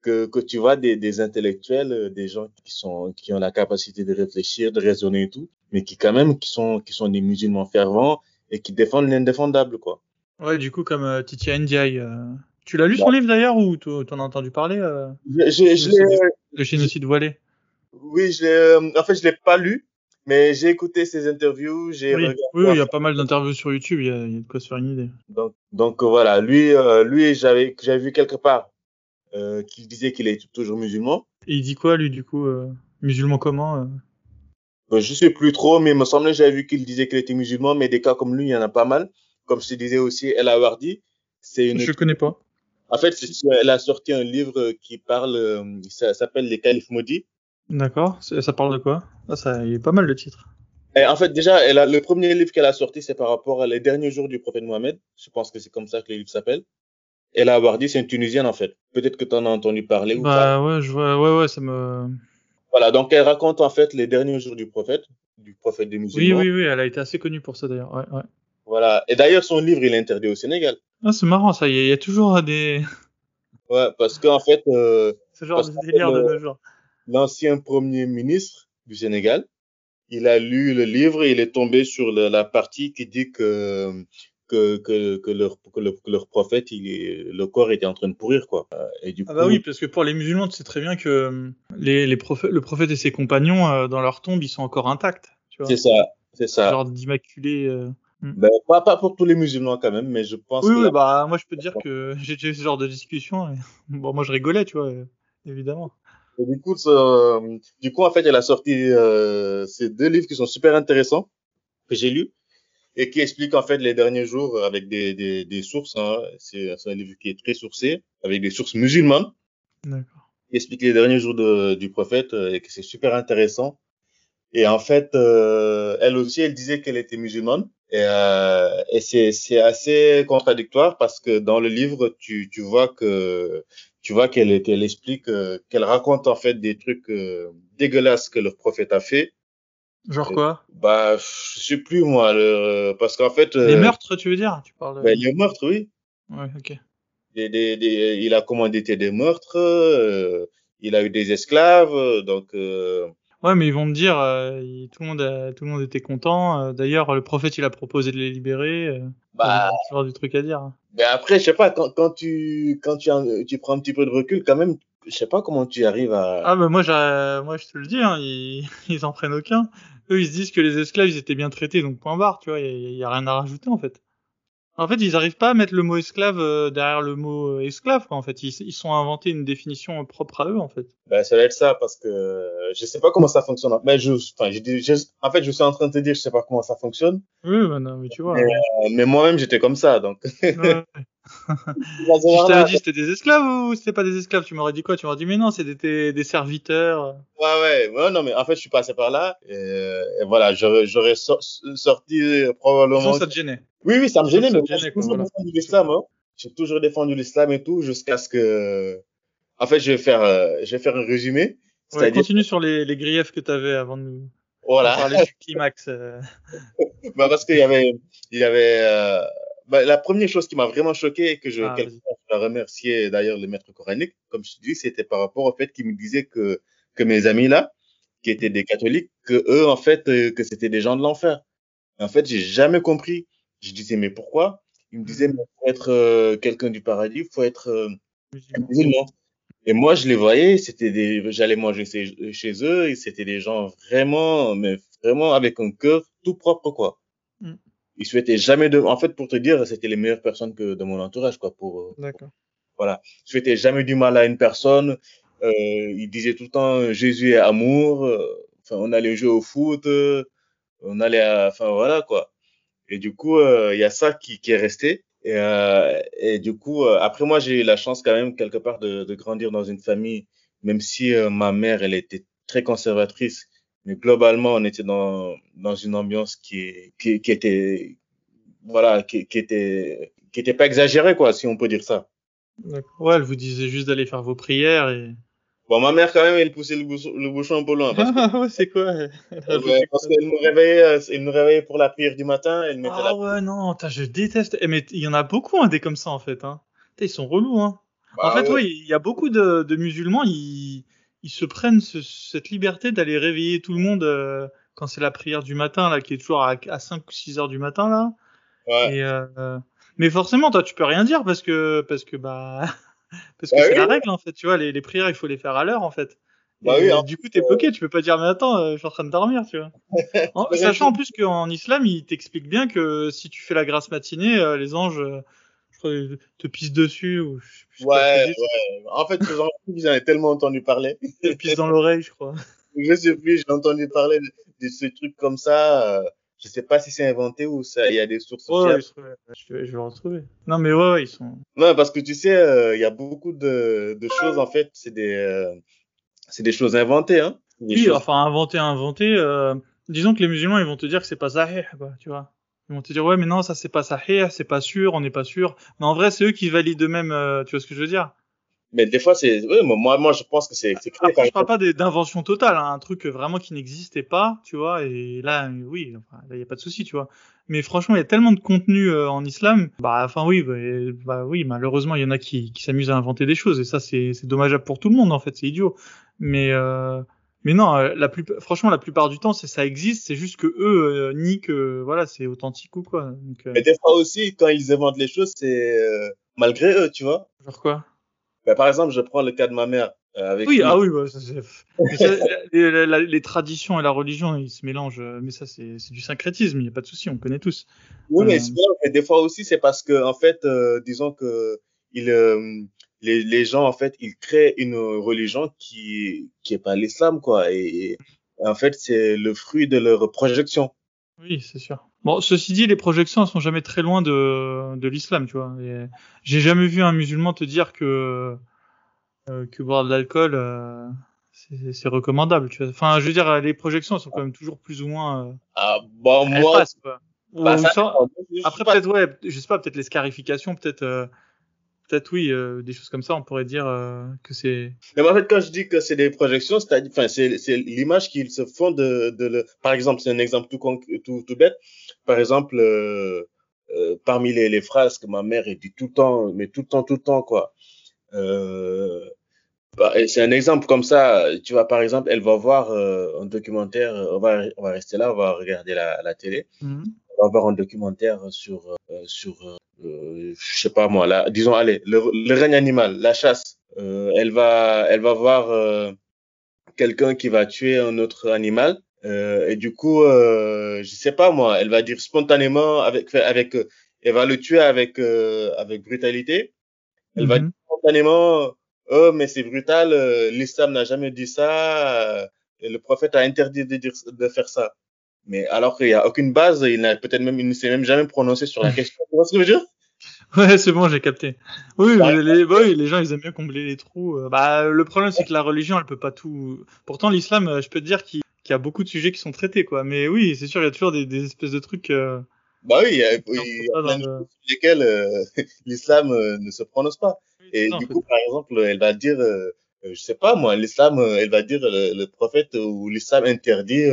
que, que tu vois des, des intellectuels, euh, des gens qui sont qui ont la capacité de réfléchir, de raisonner et tout, mais qui quand même qui sont qui sont des musulmans fervents et qui défendent l'indéfendable quoi. Ouais, du coup comme euh, Titi Ndiaye. Euh... Tu l'as lu son livre d'ailleurs ou t'en as entendu parler euh... je, je l'ai Le génocide voilé. Oui, je. Euh, en fait, je l'ai pas lu, mais j'ai écouté ses interviews. J'ai oui, oui, il y a pas mal d'interviews sur YouTube. Il y, a, il y a de quoi se faire une idée. Donc, donc voilà, lui, lui, j'avais j'avais vu quelque part euh, qui disait qu'il est toujours musulman. Et il dit quoi, lui, du coup euh, Musulman comment euh? Je sais plus trop, mais il me semblait j'avais vu qu'il disait qu'il était musulman, mais des cas comme lui, il y en a pas mal. Comme je te disais aussi, El Awardi, c'est une... Je connais pas. En fait, elle a sorti un livre qui parle, euh, ça s'appelle Les Califes maudits. D'accord. Ça parle de quoi? Ah, ça, Il y a pas mal de titres. Et en fait, déjà, elle a, le premier livre qu'elle a sorti, c'est par rapport à les derniers jours du prophète Mohammed. Je pense que c'est comme ça que le livre s'appelle. Elle a Awardi, c'est une Tunisienne en fait. Peut-être que tu en as entendu parler ou bah, pas. ouais, je vois, ouais, ouais, ça me. Voilà, donc elle raconte en fait les derniers jours du prophète, du prophète des musulmans. Oui, oui, oui, elle a été assez connue pour ça d'ailleurs. Ouais, ouais. Voilà, et d'ailleurs son livre il est interdit au Sénégal. Ah, c'est marrant ça, il y, a toujours des. [laughs] Ouais, parce qu'en fait. Euh, [laughs] Ce genre de délire de nos jours. L'ancien premier ministre du Sénégal, il a lu le livre et il est tombé sur la partie qui dit que que, que, que, leur, que, leur, que leur prophète, il est, le corps était en train de pourrir, quoi. Et du ah bah oui, parce que pour les musulmans, tu sais très bien que euh, les, les prophètes, le prophète et ses compagnons, euh, dans leur tombe, ils sont encore intacts. C'est ça, c'est ça. Genre d'immaculés. Euh... Hmm. Ben, pas, pas pour tous les musulmans quand même, mais je pense. Oui, que oui bah moi je peux te dire que [laughs] j'ai eu ce genre de discussion. Et... [laughs] Bon, moi je rigolais, tu vois, évidemment. Et du coup, euh, du coup, en fait, elle a sorti euh, ces deux livres qui sont super intéressants que j'ai lus et qui explique en fait les derniers jours avec des, des, des sources. Hein. C'est un livre qui est très sourcé, avec des sources musulmanes. D'accord. Qui explique les derniers jours de, du prophète euh, et que c'est super intéressant. Et en fait, euh, elle aussi, elle disait qu'elle était musulmane. Et, euh, et c'est, c'est assez contradictoire parce que dans le livre, tu, tu vois que tu vois qu'elle qu'elle explique, euh, qu'elle raconte en fait des trucs euh, dégueulasses que le prophète a fait. Genre quoi Bah, je sais plus moi, le, parce qu'en fait. Les meurtres, tu veux dire Tu parles. Bah, les meurtres, oui. Ouais, ok. Des, des, des, il a commandité des meurtres, euh, il a eu des esclaves, donc. Euh... Ouais, mais ils vont me dire, euh, tout le monde, a, tout le monde était content. D'ailleurs, le prophète, il a proposé de les libérer. bah. avoir du truc à dire. hein. Mais après, je sais pas, quand, quand tu, quand tu, tu prends un petit peu de recul, quand même, je sais pas comment tu arrives à. Ah bah moi, moi je te le dis, hein, ils, [laughs] ils en prennent aucun. Eux, ils se disent que les esclaves, ils étaient bien traités, donc point barre, tu vois, il y, y, a rien à rajouter en fait. En fait, ils arrivent pas à mettre le mot esclave euh, derrière le mot euh, esclave, quoi, en fait. Ils, ils sont inventés une définition propre à eux, en fait. Ben, ça va être ça, parce que euh, je sais pas comment ça fonctionne. Mais je, enfin, en fait, je suis en train de te dire, je sais pas comment ça fonctionne. Oui, bah non, mais tu vois. Mais, euh, mais moi-même, j'étais comme ça, donc. Ouais. [laughs] je t'avais dit c'était des esclaves ou c'était pas des esclaves, tu m'aurais dit quoi? Tu m'aurais dit mais non, c'est des, des serviteurs. Ouais, ouais, ouais, non, mais en fait, je suis passé par là et, et voilà, j'aurais so sorti probablement. Ça, ça te gênait Oui, oui, ça me gênait, mais j'ai toujours voilà. défendu l'islam, hein. J'ai toujours défendu l'islam et tout, jusqu'à ce que. En fait, je vais faire, euh, je vais faire un résumé. Ouais, continue sur les, les griefs que t'avais avant de nous voilà. parler du climax. euh. [laughs] bah, parce qu'il y avait, il y avait, euh, bah, la première chose qui m'a vraiment choqué et que je, Ah, quelque part, je dois remercier d'ailleurs le maître coranique, comme je te dis, c'était par rapport au fait qu'il me disait que, que mes amis là, qui étaient des catholiques, que eux, en fait, euh, que c'était des gens de l'enfer. En fait, j'ai jamais compris. Je disais, mais pourquoi? Il me disait, mais pour être euh, quelqu'un du paradis, il faut être euh, Musulman. musulman. Et moi, je les voyais, c'était des, j'allais manger chez, chez eux, et c'était des gens vraiment, mais vraiment avec un cœur tout propre, quoi. Mm. Ils souhaitaient jamais de, en fait, pour te dire, c'était les meilleures personnes que de mon entourage, quoi, pour, euh, D'accord. voilà. Ils souhaitaient jamais du mal à une personne, euh, ils disaient tout le temps, Jésus est amour, euh, enfin, on allait jouer au foot, euh, on allait, à- enfin, voilà, quoi. Et du coup, euh, il y a ça qui, qui est resté. Et, euh, et du coup, euh, après moi, j'ai eu la chance quand même quelque part de, de grandir dans une famille, même si euh, ma mère, elle était très conservatrice, mais globalement, on était dans dans une ambiance qui qui, qui était voilà, qui, qui était qui était pas exagérée quoi, si on peut dire ça. Ouais, elle vous disait juste d'aller faire vos prières et. Bon, ma mère quand même, elle poussait le bouchon, le bouchon un peu loin parce que Ah [laughs] ouais, c'est quoi elle? Ouais, parce qu'elle nous réveillait, euh, elle nous réveillait pour la prière du matin, elle mettait Ah la ouais, non, je déteste. Eh, mais il y en a beaucoup, hein, des comme ça, en fait. Hein. Ils sont relous, hein. Bah en fait, ouais, il y a beaucoup de, de musulmans, ils, ils se prennent ce- cette liberté d'aller réveiller tout le monde euh, quand c'est la prière du matin, là, qui est toujours à, à 5 ou 6 heures du matin, là. Ouais. Et, euh, mais forcément, toi, tu peux rien dire parce que, parce que, bah, [laughs] parce que Bah c'est oui. la règle, en fait. Tu vois, les, les prières, il faut les faire à l'heure, en fait. Bah Et, oui, euh, hein. du coup, t'es bloqué, tu peux pas dire, mais attends, euh, je suis en train de dormir, tu vois. [laughs] En- sachant en plus qu'en islam, il t'explique bien que si tu fais la grasse matinée, euh, les anges, euh, je te pissent dessus ou je quoi Ouais. En fait, j'en j'en ai tellement entendu parler. te pissent dans l'oreille, je crois. [laughs] Je sais plus, j'ai entendu parler de, de ce truc comme ça. Euh, je sais pas si c'est inventé ou ça, il y a des sources Ouais, fiables. je, vais, je vais retrouver. Non, mais ouais, ouais, ils sont. Non, parce que tu sais, euh, il y a beaucoup de, de choses, en fait, c'est des, euh, c'est des choses inventées, hein. Des Oui, choses- enfin, inventer, inventer. Euh, disons que les musulmans, ils vont te dire que c'est pas sahih, quoi, tu vois. Ils vont te dire, ouais, mais non, ça c'est pas sahih, c'est pas sûr, on n'est pas sûr. Mais en vrai, c'est eux qui valident eux-mêmes, euh, tu vois ce que je veux dire? Mais des fois, c'est, oui, moi, moi, je pense que c'est, c'est Après, je par- parle pas d'invention totale, hein, un truc vraiment qui n'existait pas, tu vois. Et là, euh, oui, enfin, là, y a pas de souci, tu vois. Mais franchement, il y a tellement de contenu euh, en islam. Bah, enfin, oui, bah, euh, bah, oui, malheureusement, il y en a qui, qui s'amusent à inventer des choses. Et ça, c'est c'est dommageable pour tout le monde, en fait. C'est idiot. Mais, euh, mais non, euh, la plus, franchement, la plupart du temps, c'est ça existe. C'est juste que eux euh, nient que, voilà, c'est authentique ou quoi. Donc, euh, Mais des fois aussi, quand ils inventent les choses, c'est euh, malgré eux, tu vois. genre quoi? Ben, par exemple, je prends le cas de ma mère. euh, avec Oui, lui. ah oui, bah, ça, ça, [laughs] les, la- la- les traditions et la religion, ils se mélangent. Mais ça, c'est c'est du syncrétisme. Il n'y a pas de souci, on connaît tous. Oui, mais, mais des fois aussi, c'est parce que, en fait, euh, disons que il, euh, les, les gens, en fait, ils créent une religion qui, qui est pas l'islam, quoi. Et, et en fait, c'est le fruit de leur projection. Oui, c'est sûr. Bon, ceci dit, les projections elles sont jamais très loin de, de l'islam, tu vois. J'ai jamais vu un musulman te dire que euh, que boire de l'alcool euh, c'est c'est recommandable, tu vois. Enfin, je veux dire, les projections elles sont quand même toujours plus ou moins. Euh, Ah, bon, elles moi, passent, bah, ça ça- Après peut-être ouais, je sais pas, peut-être les scarifications, peut-être euh, peut-être oui, euh, des choses comme ça, on pourrait dire euh, que c'est. Mais en fait, quand je dis que c'est des projections, c'est enfin, c'est, c'est l'image qu'ils se font de, de le... Par exemple, c'est un exemple tout, tout, tout bête. Par exemple, euh, parmi les, les phrases que ma mère dit tout le temps, mais tout le temps, tout le temps, quoi. Bah, c'est un exemple comme ça. Tu vois, par exemple, elle va voir un documentaire. On va, on va rester là, on va regarder la, la télé. Mhm. On va voir un documentaire sur, sur, euh, je sais pas moi, là, disons, allez, le, le règne animal, la chasse. Euh, elle va, elle va voir euh, quelqu'un qui va tuer un autre animal. Euh, et du coup, euh, je sais pas moi, elle va dire spontanément avec, avec, euh, elle va le tuer avec, euh, avec brutalité. Elle va Mhm. dire spontanément, oh mais c'est brutal, euh, l'islam n'a jamais dit ça, euh, et le prophète a interdit de dire, de faire ça. Mais alors qu'il y a aucune base, il n'a peut-être même, il ne s'est même jamais prononcé sur la [laughs] question. Tu vois ce que je veux dire? Ouais, c'est bon, j'ai capté. Oui, les, bah oui, les gens, ils aiment bien combler les trous. Euh, Bah, le problème, c'est que la religion, elle peut pas tout. Pourtant, l'islam, euh, je peux te dire qu'il y a beaucoup de sujets qui sont traités, quoi. Mais oui, c'est sûr, il y a toujours des, des espèces de trucs. Euh... Bah oui, il y a, il y a pas plein dans de le- choses sur lesquelles euh, [laughs] l'islam euh, ne se prononce pas. Et du coup, par exemple, elle va dire, je sais pas moi, l'islam, elle va dire le, le prophète ou l'islam interdit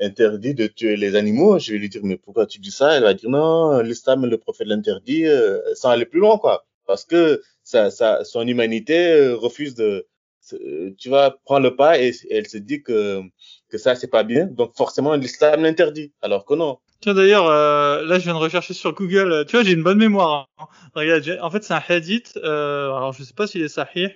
interdit de tuer les animaux. Je vais lui dire mais pourquoi tu dis ça? Elle va dire non, l'islam, le prophète l'interdit, euh, sans aller plus loin quoi, parce que ça, ça, son humanité euh, refuse de, euh, tu vois, prend le pas et, et elle se dit que que ça c'est pas bien, donc forcément l'islam l'interdit, alors que non. Tiens, d'ailleurs, euh, là, je viens de rechercher sur Google. Tu vois, j'ai une bonne mémoire. hein. Regarde, j'ai- en fait, c'est un hadith. Euh... Alors, je sais pas s'il est sahih,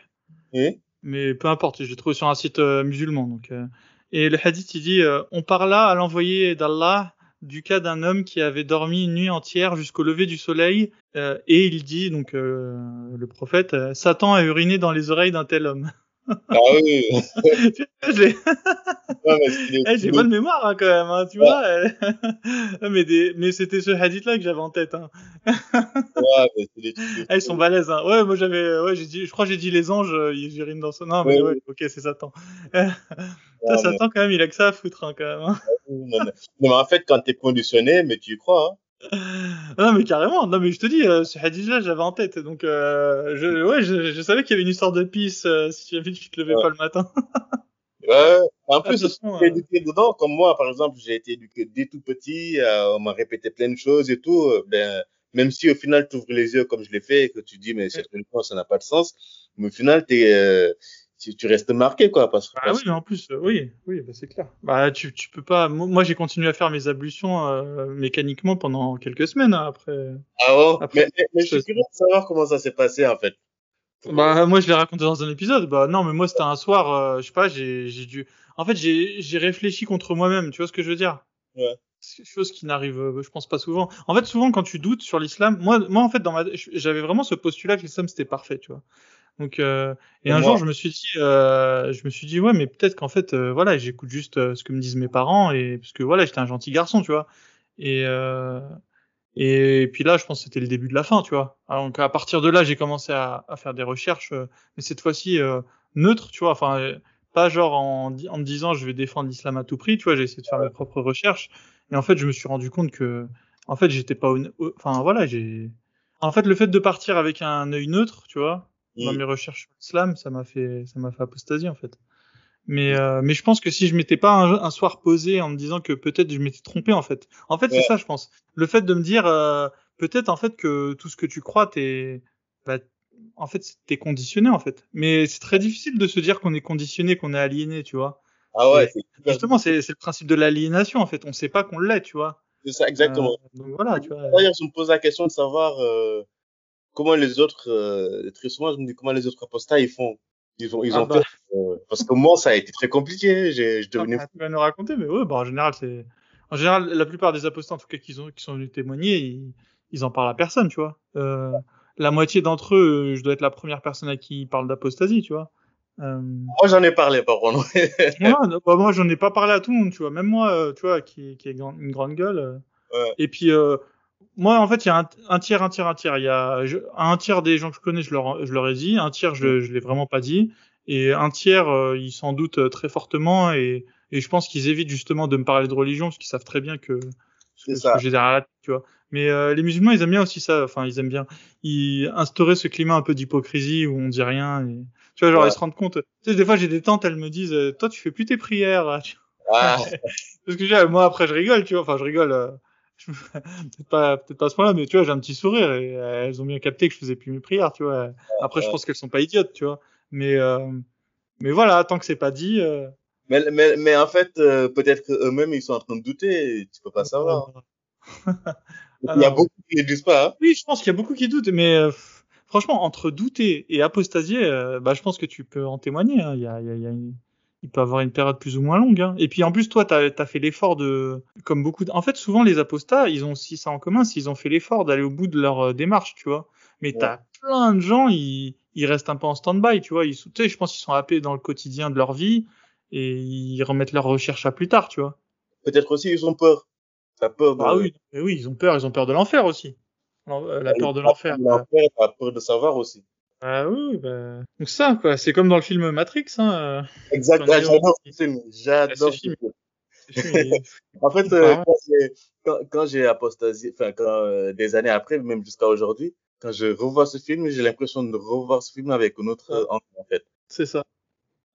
Oui. mais peu importe. Je l'ai trouvé sur un site euh, musulman. Donc, euh, et le hadith, il dit euh, On parla à l'envoyé d'Allah du cas d'un homme qui avait dormi une nuit entière jusqu'au lever du soleil, euh, et il dit donc euh, le prophète Satan a uriné dans les oreilles d'un tel homme. Ah oui. [laughs] [laughs] Eh, j'ai bonne mémoire hein, quand même, hein, tu vois. euh. [laughs] mais des, mais c'était ce hadith-là que j'avais en tête. Hein. Ouais, mais c'est des trucs de Ah, ils sont balèzes. Hein. Ouais, moi j'avais, ouais, j'ai dit, je crois que j'ai dit les anges, euh, ils urinent dans son. Non, mais Ouais, ouais, ok, c'est Satan. Putain, Satan quand même, il a que ça à foutre hein, quand même. Mais, non, mais- non, mais en fait, quand t'es conditionné, mais tu y crois. Hein. Non, mais carrément. Non, mais je te dis, euh, ce hadith-là, j'avais en tête. Donc, euh, je, ouais, je, je savais qu'il y avait une histoire de pisse euh, si jamais tu te levais Ouais. pas le matin. [laughs] Ouais. En Ah, plus, façon, on est euh, éduqué dedans. Comme moi, par exemple, j'ai été éduqué dès tout petit. euh, on m'a répété plein de choses et tout. euh, Ben, même si au final, tu ouvres les yeux comme je l'ai fait et que tu dis, mais cette religion, ça n'a pas de sens. Mais au final, t'es, euh, tu, tu restes marqué, quoi. Parce, Ah parce oui, mais en plus, euh, oui, oui, bah, c'est clair. Bah, tu, tu peux pas. Moi, j'ai continué à faire mes ablutions euh, mécaniquement pendant quelques semaines hein, après. Ah Après, mais, mais, je suis curieux de savoir comment ça s'est passé, en fait. Bah, moi, je l'ai raconté dans un épisode. Bah, non, mais moi, c'était un soir, euh, je sais pas, j'ai, j'ai dû. En fait, j'ai, j'ai réfléchi contre moi-même. Tu vois ce que je veux dire? Ouais. Chose qui n'arrive, euh, je pense pas souvent. En fait, souvent, quand tu doutes sur l'islam, moi, moi, en fait, dans ma, j'avais vraiment ce postulat que l'islam c'était parfait, tu vois. Donc, euh, et un moi- jour, je me suis dit, euh, je me suis dit, ouais, mais peut-être qu'en fait, euh, voilà, j'écoute juste euh, ce que me disent mes parents et parce que voilà, j'étais un gentil garçon, tu vois. Et euh, et puis là, je pense que c'était le début de la fin, tu vois. Alors, donc à partir de là, j'ai commencé à, à faire des recherches, euh, mais cette fois-ci euh, neutre, tu vois. Enfin, pas genre en, en me disant je vais défendre l'islam à tout prix, tu vois. J'ai essayé de faire mes propres recherches. Et en fait, je me suis rendu compte que, en fait, j'étais pas, enfin voilà, j'ai. En fait, le fait de partir avec un œil neutre, tu vois, dans Mm. mes recherches sur l'islam, ça m'a fait, ça m'a fait apostasie en fait. Mais, euh, mais je pense que si je m'étais pas un, un soir posé en me disant que peut-être je m'étais trompé en fait. En fait, c'est ça, je pense. Le fait de me dire euh, peut-être en fait que tout ce que tu crois, t'es, bah, en fait, t'es conditionné en fait. Mais c'est très difficile de se dire qu'on est conditionné, qu'on est aliéné, tu vois. Ah ouais, Justement, c'est c'est le principe de l'aliénation en fait. On sait pas qu'on l'est, tu vois. c'est ça, exactement. Euh, donc voilà, tu vois. D'ailleurs, je me pose la question de savoir euh, comment les autres, euh, très souvent, je me dis comment les autres apostats ils font. Ils ont, ils Ah ont bah. fait. euh, parce que moi, ça a été très compliqué. J'ai, je devenais. Ah, tu vas nous raconter, mais ouais, bah, en général, c'est. En général, la plupart des apostats, en tout cas, qui, ont, qui sont venus témoigner, ils, ils en parlent à personne, tu vois. Euh, la moitié d'entre eux, je dois être la première personne à qui ils parlent d'apostasie, tu vois. Euh, Moi, j'en ai parlé, par contre. bah, moi, j'en ai pas parlé à tout le monde, tu vois. Même moi, euh, tu vois, qui, qui est grand- une grande gueule. euh. Ouais. Et puis, euh, moi, en fait, il y a un, un tiers, un tiers, un tiers. Il y a je- un tiers des gens que je connais, je leur, je leur ai dit. Un tiers, je, je l'ai vraiment pas dit. Et un tiers, euh, ils s'en doutent euh, très fortement. Et, et je pense qu'ils évitent justement de me parler de religion parce qu'ils savent très bien que ce ça. j'ai derrière la tête, tu vois. Mais euh, les musulmans, ils aiment bien aussi ça. Enfin, ils aiment bien. Ils instaurer ce climat un peu d'hypocrisie où on dit rien. Et... Tu vois, genre Ouais. ils se rendent compte. Tu sais, des fois, j'ai des tantes, elles me disent, euh, toi, tu fais plus tes prières. Ah, [laughs] Parce que moi après je rigole, tu vois, enfin je rigole, euh, [laughs] peut-être pas peut-être pas à ce point-là, mais tu vois j'ai un petit sourire et euh, elles ont bien capté que je faisais plus mes prières, tu vois. Après je pense qu'elles sont pas idiotes, tu vois, mais euh, mais voilà, tant que c'est pas dit. Euh, mais, mais, mais en fait, euh, peut-être qu'eux-mêmes, ils sont en train de douter. et Tu peux pas savoir. [laughs] Il y a beaucoup qui ne disent pas. Hein. Oui, je pense qu'il y a beaucoup qui doutent, mais euh, franchement entre douter et apostasier, euh, bah je pense que tu peux en témoigner. hein. Il y a, il y a, il y a une- il peut avoir une période plus ou moins longue. Hein. Et puis en plus, toi, tu as, fait l'effort de, comme beaucoup. De... En fait, souvent les apostats, ils ont aussi ça en commun, c'est qu'ils ont fait l'effort d'aller au bout de leur euh, démarche, tu vois. Mais Ouais. t'as plein de gens, ils, ils restent un peu en stand-by, tu vois. Ils, sont- tu sais, je pense qu'ils sont happés dans le quotidien de leur vie et ils remettent leurs recherches à plus tard, tu vois. Peut-être aussi, ils ont peur. T'as peur de... Ah oui, mais oui, ils ont peur, ils ont peur de l'enfer aussi. Euh, La peur de l'enfer. T'as peur de savoir aussi. Ah oui, bah... donc ça quoi, c'est comme dans le film Matrix. Hein, euh, Exact. J'en ai Ah, J'adore ce film. J'adore ce film. En fait, euh, quand j'ai- apostasié, enfin, quand, euh, des années après, même jusqu'à aujourd'hui, quand je revois ce film, j'ai l'impression de revoir ce film avec une autre euh, angle, en fait. c'est ça.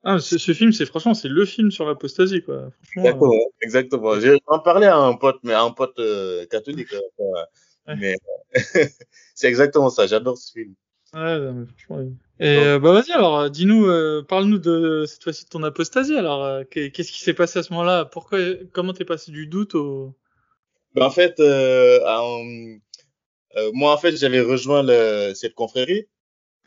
Ah, ce, ce film, c'est franchement, c'est le film sur l'apostasie quoi. Franchement, euh, Exactement. Exactement. J'ai en parlé à un pote, mais à un pote euh, catholique. euh, enfin, Ouais. Mais [laughs] c'est exactement ça. J'adore ce film. Ouais, non, mais franchement, oui. Et euh, bah vas-y alors, euh, dis-nous, euh, parle-nous de cette fois-ci de ton apostasie. Alors, euh, qu'est- qu'est-ce qui s'est passé à ce moment-là? Pourquoi, comment t'es passé du doute au Ben, en fait, euh, euh, moi, en fait, j'avais rejoint le, cette confrérie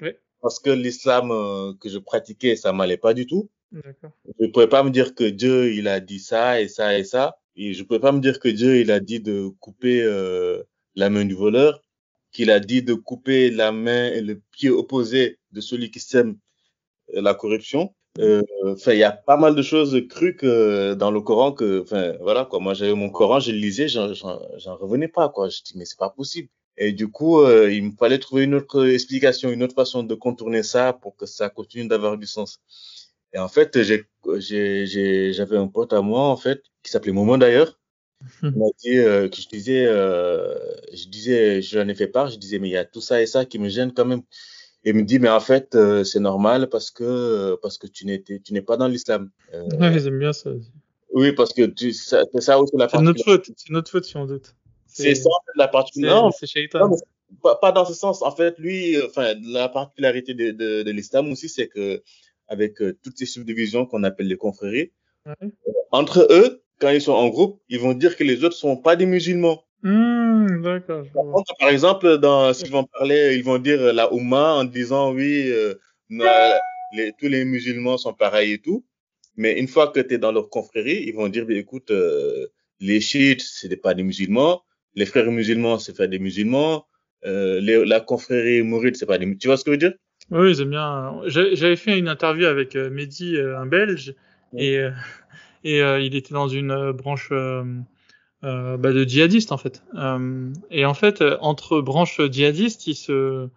Ouais. parce que l'islam euh, que je pratiquais, ça m'allait pas du tout. D'accord. Je pouvais pas me dire que Dieu, il a dit ça et ça et ça. Et je pouvais pas me dire que Dieu, il a dit de couper euh, la main du voleur, qu'il a dit de couper la main et le pied opposé de celui qui sème euh, la corruption. Euh, il y a pas mal de choses crues que dans le Coran que, enfin, voilà quoi. Moi, j'avais mon Coran, je le lisais, j'en revenais pas quoi. Je dis mais c'est pas possible. Et du coup, euh, il me fallait trouver une autre explication, une autre façon de contourner ça pour que ça continue d'avoir du sens. Et en fait, j'avais un pote à moi, en fait, qui s'appelait Momo d'ailleurs. Il m'a dit euh, que je disais, euh, je disais, j'en ai fait part, je disais, mais il y a tout ça et ça qui me gêne quand même. Et il me dit, mais en fait, euh, c'est normal parce que, euh, parce que tu n'étais, tu n'es pas dans l'islam. Euh, Ouais, ils aiment bien ça. oui, parce que tu, ça, c'est ça aussi la C'est notre faute. C'est notre faute si on doute. C'est ça, en la particularité. Non, c'est Shaitan. pas, pas dans ce sens. En fait, lui, euh, enfin, la particularité de, de, de l'islam aussi, c'est que avec euh, toutes ces subdivisions qu'on appelle les confréries, Ouais. entre eux, quand ils sont en groupe, ils vont dire que les autres sont pas des musulmans. Hmm, D'accord. Par exemple, dans, s'ils vont parler, ils vont dire la Oumma en disant oui, euh, les, tous les musulmans sont pareils et tout. Mais une fois que tu es dans leur confrérie, ils vont dire, bah, écoute, euh, les chiites, c'est pas des musulmans. Les frères musulmans, c'est pas des musulmans. Euh, les- la confrérie mouride, c'est pas des musulmans. Tu vois ce que je veux dire? Oui, aiment bien. J'avais fait une interview avec euh, Mehdi, euh, un Belge, Ouais. et, euh, et euh, il était dans une euh, branche euh, euh, bah, de djihadistes en fait. Euh, et en fait, entre branches djihadistes, ils se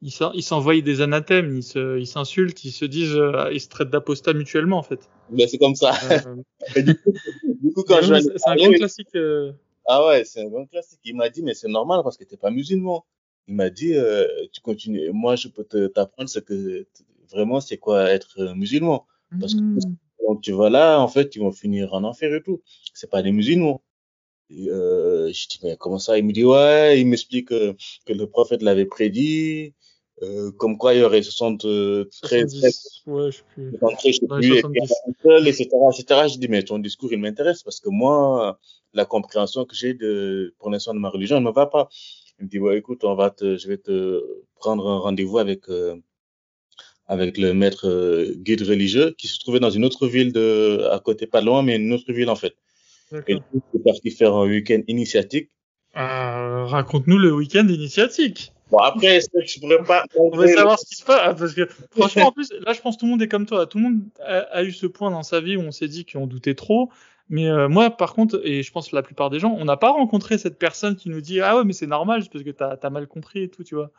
ils s'en- ils s'envoient des anathèmes, ils se ils s'insultent, ils se disent, ils se traitent d'apostats mutuellement en fait. Ben, c'est comme ça. Euh, [laughs] du coup, du coup, quand je c'est un grand classique. euh, Ah ouais, c'est un grand classique. Il m'a dit, mais c'est normal parce que t'es pas musulman. Il m'a dit, euh, tu continues. Moi, je peux te t'apprendre ce que vraiment c'est quoi être musulman. Parce que hmm. Donc tu vas là, en fait, ils vont finir en enfer et tout. C'est pas des musulmans. Et, euh, je dis, mais comment ça? Il me dit, ouais, il m'explique euh, que le prophète l'avait prédit, euh, comme quoi il y aurait 73, 70, ouais, je plus. 73, je plus, les et puis 70. un seul, etc., etc. Je dis, mais ton discours, il m'intéresse parce que moi, la compréhension que j'ai de, pour l'instant de ma religion, elle ne me va pas. Il me dit, ouais, écoute, on va te, je vais te prendre un rendez-vous avec, euh, avec le maître euh, guide religieux qui se trouvait dans une autre ville de, à côté, pas loin, mais une autre ville, en fait. Et coup, je suis parti faire un week-end initiatique. Euh, Raconte-nous le week-end initiatique. Bon, après, je pourrais pas, On veut savoir ce qui se passe parce que [laughs] franchement en plus là je pense que tout le monde est comme toi tout le monde a, a eu ce point dans sa vie où on s'est dit qu'on doutait trop mais euh, moi par contre et je pense que la plupart des gens on n'a pas rencontré cette personne qui nous dit ah ouais mais c'est normal c'est parce que t'as as mal compris et tout tu vois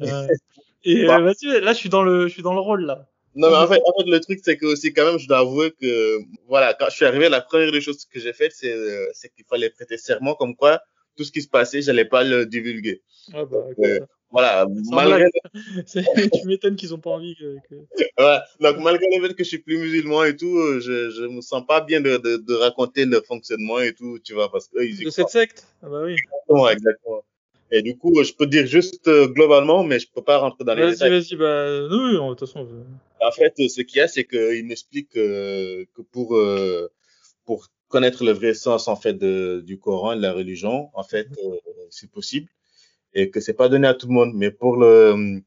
Euh, [laughs] et euh, vas-y là je suis dans le je suis dans le rôle là Non, mais en fait, en fait le truc, c'est que aussi, quand même, je dois avouer que, voilà, quand je suis arrivé, la première des choses que j'ai faites, c'est euh, c'est qu'il fallait prêter serment, comme quoi tout ce qui se passait, j'allais pas le divulguer. Ah bah, Euh, voilà, malgré, [laughs] tu m'étonnes qu'ils ont pas envie que. que- [laughs] ouais, donc malgré le fait que je suis plus musulman et tout, euh, je, je me sens pas bien de, de, de raconter le fonctionnement et tout, tu vois, parce que ils y De cette secte? Ah bah oui. croient, exactement. Et du coup, je peux dire juste euh, globalement, mais je peux pas rentrer dans les Vas-y, détails. vas-y, bah. Oui, de toute façon. En fait, ce qu'il y a, c'est qu'il m'explique euh, que pour euh, pour connaître le vrai sens en fait de, du Coran, de la religion, en fait, euh, c'est possible et que c'est pas donné à tout le monde. Mais pour le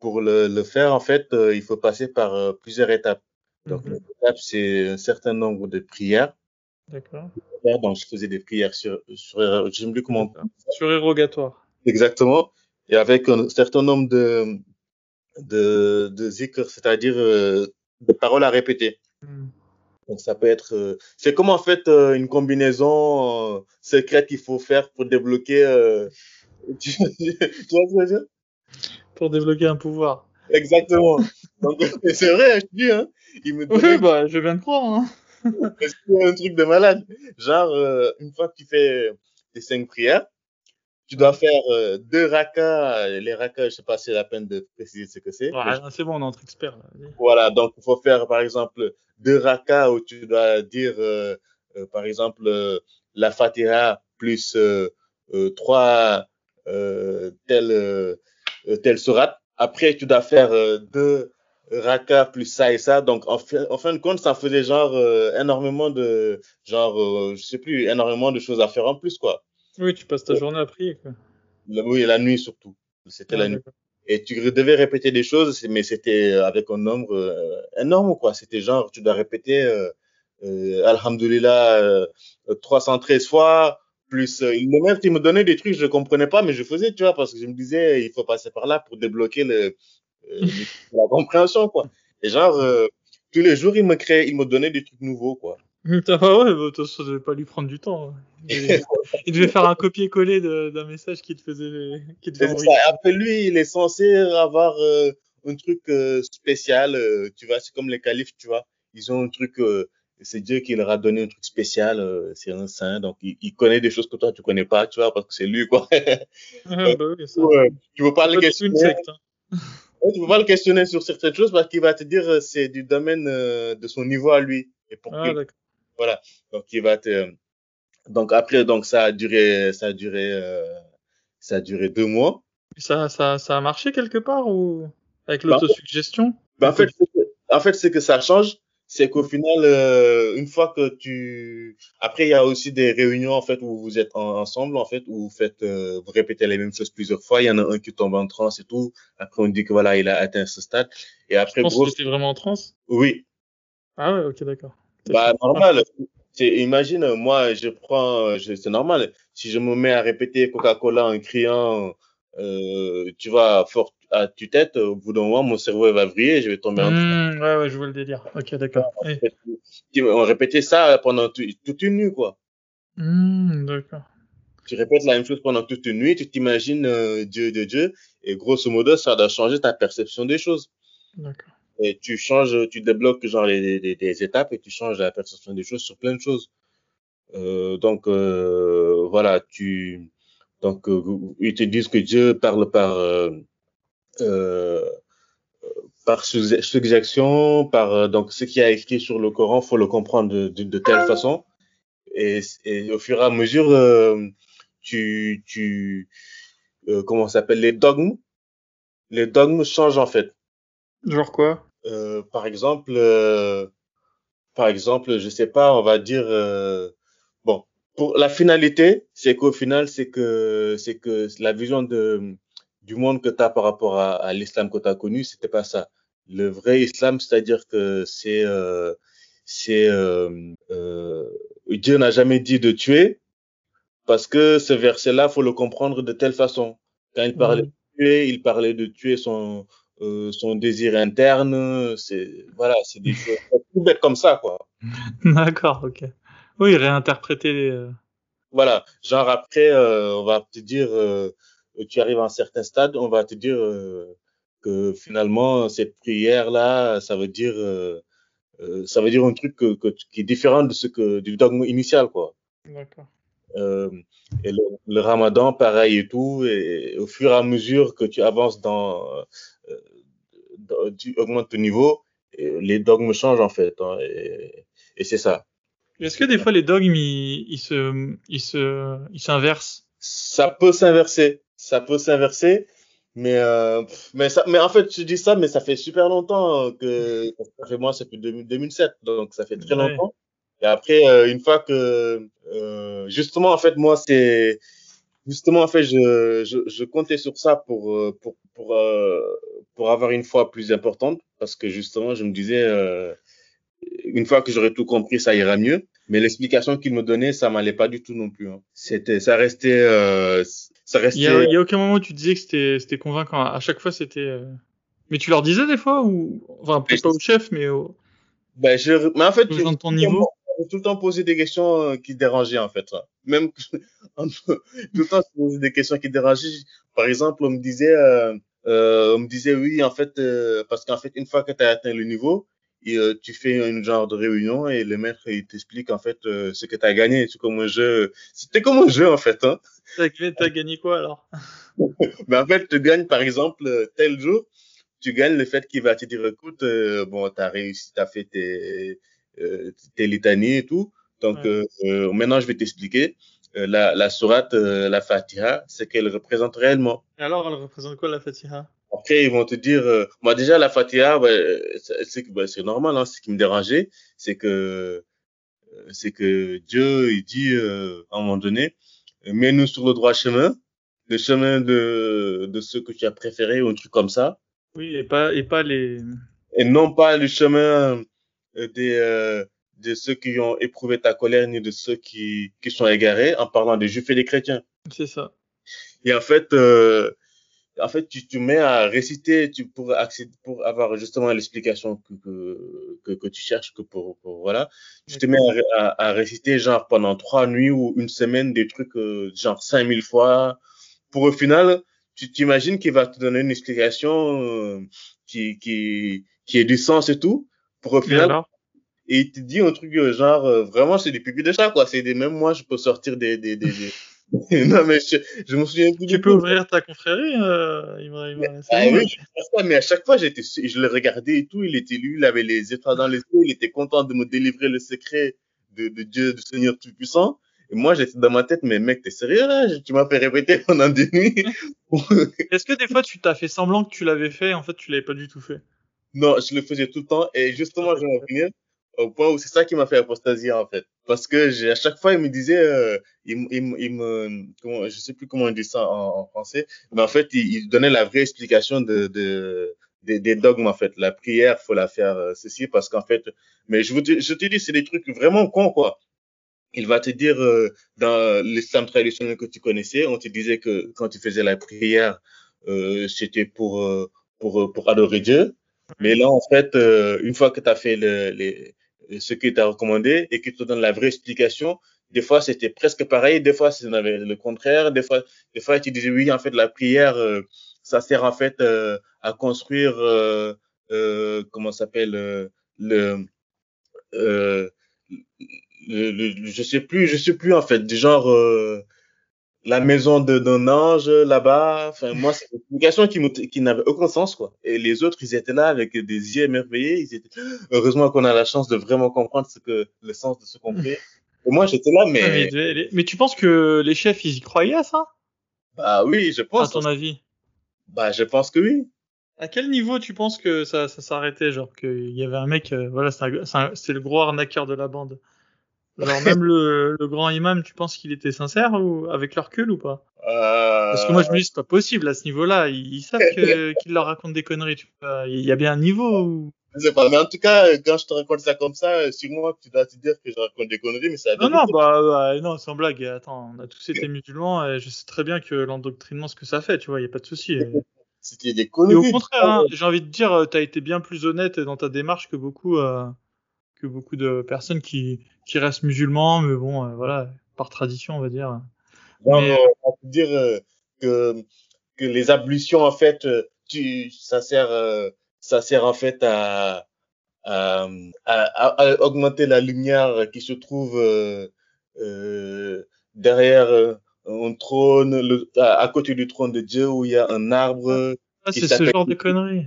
pour le, le faire, en fait, euh, il faut passer par plusieurs étapes. Donc, Mhm. l'étape, c'est un certain nombre de prières. D'accord. Donc, je faisais des prières sur, sur je sais plus comment Surérogatoire. exactement, et avec un certain nombre de de, de zikr, c'est-à-dire euh, de paroles à répéter. Hmm. Donc ça peut être, euh, c'est comme en fait euh, une combinaison euh, secrète qu'il faut faire pour débloquer. euh, [laughs] tu, vois ce que je veux dire? Pour débloquer un pouvoir. Exactement. Donc [laughs] c'est vrai, je dis, hein. Il me Oui, bah, je viens de croire, hein. Un truc de malade. Genre euh, une fois que tu fais tes cinq prières, tu dois faire euh, deux rakas. Les rakas, je sais pas si c'est la peine de préciser ce que c'est. Ouais, c'est bon, on est entre experts, là. Voilà, donc il faut faire par exemple deux rakas où tu dois dire euh, par exemple la Fatiha plus trois telles telles sourates. Après tu dois faire deux rakas plus ça et ça. Donc en, fin- en fin de compte, ça faisait genre euh, énormément de genre euh, je sais plus énormément de choses à faire en plus quoi. Oui, tu passes ta journée à prier, quoi. Oui, la nuit surtout. C'était la nuit et tu devais répéter des choses, mais c'était euh, avec un nombre euh, énorme, quoi. C'était genre, tu dois répéter euh, euh, Alhamdulillah euh, 313 fois, plus euh, le même, il me donnait des trucs, je comprenais pas, mais je faisais, tu vois, parce que je me disais, il faut passer par là pour débloquer le, euh, la compréhension, quoi. Et genre, euh, tous les jours, il me créait, il me donnait des trucs nouveaux, quoi. [laughs] Ah ouais, bah, de toute façon, ça devait pas lui prendre du temps. hein. Il devait, [laughs] il devait faire un copier-coller d'un message qui te faisait, qui te faisait. Après lui, il est censé avoir euh, un truc euh, spécial. euh, tu vois, c'est comme les califes, tu vois. Ils ont un truc. c'est Dieu qui leur a donné un truc spécial. c'est un saint, donc il, il connaît des choses que toi tu connais pas, tu vois, parce que c'est lui, quoi. [laughs] Ah bah oui, ça. Ouais, tu peux pas le Pas du tout une questionner. secte. hein. Tu peux pas le questionner sur certaines choses parce qu'il va te dire euh, c'est du domaine euh, de son niveau à lui. Et pour Ah qu'il- d'accord. donc il va te. Donc après, donc ça a duré, ça a duré, euh, ça a duré deux mois. Ça, ça, ça a marché quelque part ou avec Bah, l'autosuggestion? Ben, en fait, en fait, c'est que ça change. C'est qu'au final, euh, une fois que tu, après, il y a aussi des réunions en fait où vous êtes en- ensemble en fait où vous faites, euh, vous répétez les mêmes choses plusieurs fois. Il y en a un qui tombe en transe et tout. Après, on dit que voilà, il a atteint ce stade. Et après, Je pense gros, que vraiment en transe? oui, Ah ouais, ok, d'accord. bah normal. Imagine, moi, je prends, euh, je- c'est normal. Si je me mets à répéter Coca-Cola en criant, euh, tu vois, fort à tue-tête, au bout d'un moment, mon cerveau va vriller, je vais tomber en Hmm, ouais, ouais, je vois le délire. Ok, d'accord. On répétait ça pendant tout- toute une nuit, quoi. Hmm, d'accord. Tu répètes la même chose pendant toute une nuit, tu t'imagines euh, Dieu de Dieu, et grosso modo, ça doit changer ta perception des choses. D'accord. Et tu changes, tu débloques genre les, les- les étapes et tu changes la perception des choses sur plein de choses. Euh, donc euh, voilà, tu donc euh, ils te disent que Dieu parle par euh, euh, par sugge- suggestion, par euh, donc ce qui a écrit sur le Coran, faut le comprendre de, de, de telle façon. Et, et au fur et à mesure, euh, tu tu euh, comment ça s'appelle les dogmes, les dogmes changent en fait. Genre quoi? Euh, par exemple, euh, par exemple, je sais pas, on va dire, euh, pour la finalité, c'est qu'au final, c'est que, c'est que la vision de, du monde que tu as par rapport à, à l'islam que tu as connu, c'était pas ça. Le vrai islam, c'est-à-dire que c'est, euh, c'est, euh, euh, Dieu n'a jamais dit de tuer, parce que ce verset-là, faut le comprendre de telle façon. Quand il parlait de tuer, il parlait de tuer son, euh, son désir interne, c'est voilà, c'est des choses tout bêtes comme ça quoi. [laughs] D'accord, ok. Oui, réinterpréter les. euh, Voilà, genre après euh, on va te dire euh, tu arrives à un certain stade, on va te dire euh, que finalement cette prière là, ça veut dire ça veut dire un truc que, qui est différent de ce que du dogme initial quoi. D'accord. Euh, et le, ramadan, pareil et tout. Et, au fur et à mesure que tu avances dans, euh, tu augmentes ton niveau, les dogmes changent en fait. Hein, et, et c'est ça. Est-ce que des fois les dogmes ils, se ils se ils s'inversent? Ça peut s'inverser, ça peut s'inverser, mais euh, mais ça mais en fait je dis ça mais ça fait super longtemps que ça fait moi c'est depuis 2007 donc ça fait très longtemps. Et après, euh, une fois que, euh, justement, en fait, moi, c'est, justement, en fait, je, je, je, comptais sur ça pour, euh, pour, pour, pour avoir une foi plus importante, parce que justement, je me disais, une fois que j'aurais tout compris, ça ira mieux. Mais l'explication qu'il me donnait, ça m'allait pas du tout non plus. Hein. C'était, ça restait, ça restait. Il y, a, il y a aucun moment où tu disais que c'était, c'était convaincant. À chaque fois, c'était. Mais tu leur disais des fois ou, enfin, peut-être pas au chef, mais au. Ben, je, mais en fait, dans ton niveau tout le temps poser des questions euh, qui dérangeaient en fait. Même [laughs] tout le temps poser des questions qui dérangeaient. Par exemple, on me disait, euh, euh, on me disait oui en fait euh, parce qu'en fait une fois que tu as atteint le niveau, et, euh, tu fais une genre de réunion et le maître il t'explique en fait ce que tu as gagné. C'est comme un jeu. C'était comme un jeu en fait. Hein. T'as gagné quoi alors? Mais [laughs] en fait, tu gagnes par exemple tel jour tu gagnes le fait qu'il va te dire écoute bon t'as réussi t'as fait tes euh, tes litanies et tout. Donc euh, euh, maintenant, je vais t'expliquer. la, la sourate, la Fatiha, ce qu'elle représente réellement. Et alors, elle représente quoi la Fatiha? Après, ils vont te dire, moi déjà la Fatiha, bah, c'est normal. Hein, ce qui me dérangeait, c'est que c'est que Dieu, il dit à un moment donné, mets-nous sur le droit chemin, le chemin de de ce que tu as préféré ou un truc comme ça. Oui, et pas et pas les et non pas le chemin euh, des, euh, de ceux qui ont éprouvé ta colère ni de ceux qui, qui sont égarés en parlant des juifs et des chrétiens. C'est ça. Et en fait, euh, en fait, tu te mets à réciter tu, pour, accéder, pour avoir justement l'explication que, que, que, tu cherches, que pour, pour voilà, tu te mets à, à, réciter genre pendant trois nuits ou une semaine des trucs euh, genre 5000 fois. Pour au final, tu t'imagines qu'il va te donner une explication euh, qui, qui, qui ait du sens et tout. Pour au final, et, il te dit un truc euh, genre, euh, vraiment, c'est des pupilles de chat, quoi. C'est des, même moi, je peux sortir des, des, des, [laughs] non, mais je, je me souviens plus. Tu peux ouvrir ta confrérie, euh, mais, ah, oui, ça, mais à chaque fois, j'étais, je le regardais et tout, il était lui, il avait les étoiles dans les yeux, il était content de me délivrer le secret de, de Dieu, du Seigneur Tout-Puissant. Et moi, j'étais dans ma tête, mais mec, t'es sérieux là? Tu m'as fait répéter [laughs] pendant des nuits. [laughs] Est-ce que des fois, tu t'as fait semblant que tu l'avais fait, en fait, tu l'avais pas du tout fait? Non, je le faisais tout le temps. Et justement, je vais en au point où c'est ça qui m'a fait apostasier, en fait. Parce que j'ai, à chaque fois, il me disait, euh, il, il, il, me, comment, je sais plus comment on dit ça en, en français, mais en fait, il, il, donnait la vraie explication de, de, des, des dogmes, en fait. La prière, faut la faire euh, ceci, parce qu'en fait, mais je, vous, je te dis, c'est des trucs vraiment cons, quoi. Il va te dire, euh, dans l'islam traditionnel que tu connaissais, on te disait que quand tu faisais la prière, euh, c'était pour, euh, pour, pour adorer Dieu. Mais là, en fait, euh, une fois que tu as fait le, les, ce qui t'a recommandé et qu'il te donne la vraie explication, des fois c'était presque pareil, des fois c'était le contraire, des fois, des fois tu disais oui, en fait, la prière, euh, ça sert en fait euh, à construire, euh, euh comment s'appelle, le, le, le, je sais plus, je sais plus en fait, du genre la maison d'un ange là-bas. Enfin, moi, c'est une explication qui, qui n'avait aucun sens, quoi. Et les autres, ils étaient là avec des yeux émerveillés. Ils étaient, heureusement qu'on a la chance de vraiment comprendre ce que, le sens de ce qu'on fait. [laughs] Et moi, j'étais là, mais... mais... tu penses que les chefs, ils y croyaient à ça? Bah oui, je pense. À ton avis? Bah, je pense que oui. À quel niveau tu penses que ça, ça s'arrêtait? Genre, qu'il y avait un mec, euh, voilà, c'est le gros arnaqueur de la bande? Alors [laughs] même le, le, grand imam, tu penses qu'il était sincère ou avec leur recul ou pas? Euh... Parce que moi je me dis c'est pas possible à ce niveau-là. Ils, savent [laughs] qu'il leur raconte des conneries. Tu vois. Il y a bien un niveau. Où... Je sais pas, mais en tout cas, quand je te raconte ça comme ça, sur moi, tu dois te dire que je raconte des conneries, mais ça. Non non bah, bah, non sans blague. Attends, on a tous été musulmans et je sais très bien que l'endoctrinement ce que ça fait. Tu vois, il y a pas de souci. [laughs] C'était des conneries. Et au contraire, hein, j'ai envie de dire, t'as été bien plus honnête dans ta démarche que beaucoup. Euh que beaucoup de personnes qui, qui restent musulmans, mais bon, euh, voilà, par tradition, on va dire. Non, mais, on peut dire euh, que, que les ablutions, en fait, euh, tu, ça sert, ça sert en fait à, à, à, augmenter la lumière qui se trouve euh, euh, derrière un trône, le, à, côté du trône de Dieu où il y a un arbre. Ah, c'est ce genre de conneries.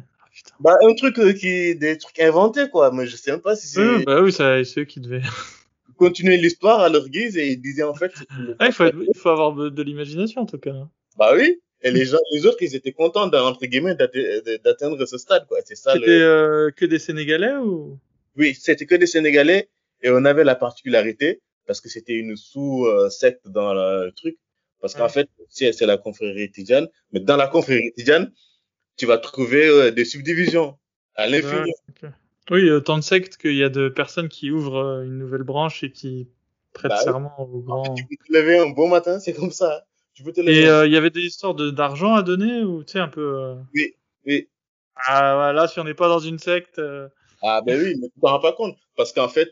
Ah, bah, un truc euh, qui, des trucs inventés, quoi. Mais je sais même pas si c'est. Oui, bah oui, c'est ceux qui devaient. [laughs] Continuer l'histoire à leur guise et ils disaient en fait. [laughs] Ah, il faut, il faut avoir de, l'imagination en tout cas. Bah oui. Et les gens, les autres, ils étaient contents entre guillemets d'atteindre ce stade, quoi. C'est ça. C'était euh, que des Sénégalais ou? Oui, c'était que des Sénégalais et on avait la particularité parce que c'était une sous-secte dans le truc. Parce qu'en fait, c'est la confrérie tidjane, mais dans la confrérie tidjane, tu vas trouver euh, des subdivisions à l'infini. Oui, autant de sectes qu'il y a de personnes qui ouvrent euh, une nouvelle branche et qui prêtent bah serment au grand. tu peux te lever un bon matin, c'est comme ça. Tu peux te lever. Et euh, il y avait des histoires d'argent à donner ou tu sais un peu. Oui, oui. Ah voilà, si on n'est pas dans une secte. Ah ben oui, mais tu t'en rends pas compte parce qu'en fait,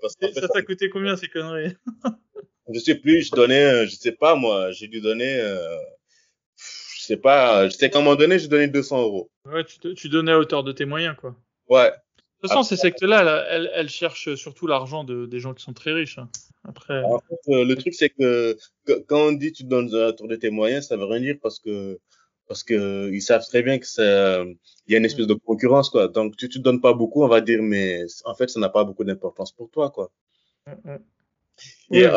parce ça, fait, ça t'a coûté combien ces conneries? Je sais plus, je donnais, je sais pas moi, j'ai dû donner sais pas, je sais qu'à un moment donné, j'ai donné 200 euros. Ouais, tu, tu, donnais à hauteur de tes moyens, quoi. Ouais. De toute façon, ces sectes-là, elles, elles, cherchent surtout l'argent de, des gens qui sont très riches. Hein. Après. En fait, euh, le truc, c'est que, quand on dit tu donnes à hauteur de tes moyens, ça veut rien dire parce que parce que ils savent très bien que ça, il y a une espèce de concurrence, quoi. Donc, tu te donnes pas beaucoup, on va dire, mais en fait, ça n'a pas beaucoup d'importance pour toi, quoi. Et, euh,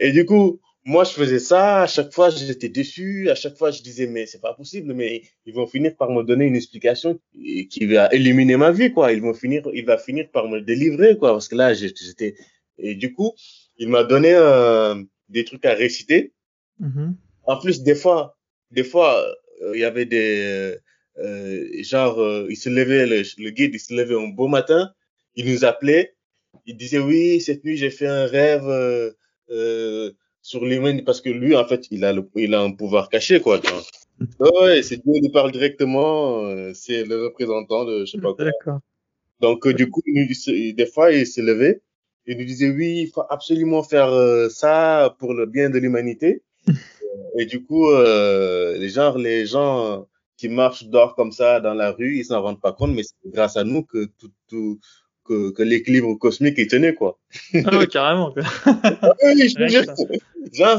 et du coup, moi, je faisais ça, à chaque fois, j'étais déçu, à chaque fois, je disais, mais c'est pas possible, mais ils vont finir par me donner une explication qui va éliminer ma vie, quoi. Ils vont finir, il va finir par me délivrer, quoi, parce que là, j'étais, et du coup, il m'a donné euh, des trucs à réciter. Mm-hmm. En plus, des fois, des fois, euh, il y avait des, euh, genre, euh, il se levait, le, le, guide, il se levait un beau matin, il nous appelait, il disait, oui, cette nuit, j'ai fait un rêve, euh, sur l'humain parce que lui, en fait, il a, le, il a un pouvoir caché, quoi. ouais, c'est Dieu qui parle directement, euh, c'est le représentant de je sais pas quoi. Donc, euh, du coup, des fois, il s'est levé, il nous disait, oui, il faut absolument faire euh, ça pour le bien de l'humanité. [laughs] Et du coup, les gens, les gens qui marchent dehors comme ça dans la rue, ils s'en rendent pas compte, mais c'est grâce à nous que tout, tout, que, que l'équilibre cosmique est tenu, quoi. Ah ouais, carrément, quoi. ah oui, je te jure. Genre,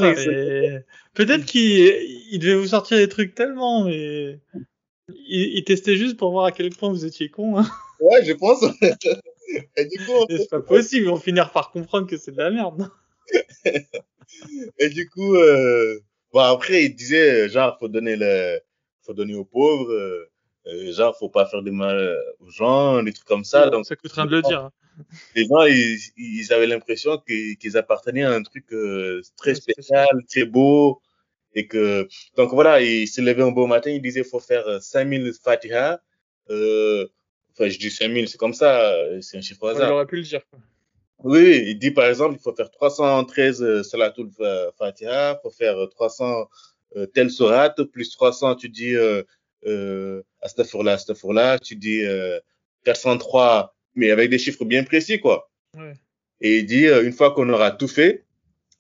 peut-être qu'il devait vous sortir des trucs tellement, mais il, il, testait juste pour voir à quel point vous étiez con. Hein. Ouais, je pense. [laughs] Et du coup, c'est pas possible, ils vont finir par comprendre que c'est de la merde. [laughs] Et du coup, euh... bon après, il disait genre faut donner le, faut donner aux pauvres. Euh euh, genre, faut pas faire de mal euh, aux gens, des trucs comme ça. donc, ça coûterait de le dire. Hein. Les gens, ils, ils avaient l'impression qu'ils appartenaient à un truc euh, très spécial, très beau. Et que, donc voilà, il s'est levé un beau matin, il disait, faut faire 5000 Fatiha. Euh, enfin, je dis 5000, c'est comme ça, c'est un chiffre hasard. il aurait pu le dire. Oui, il dit par exemple, il faut faire 313 Salatul Fatiha, il faut faire 300 euh, tel surat, plus 300, tu dis euh, euh, Astafourla, Astafourla, tu dis euh, 403, mais avec des chiffres bien précis, quoi. Ouais. Et il dit, euh, une fois qu'on aura tout fait,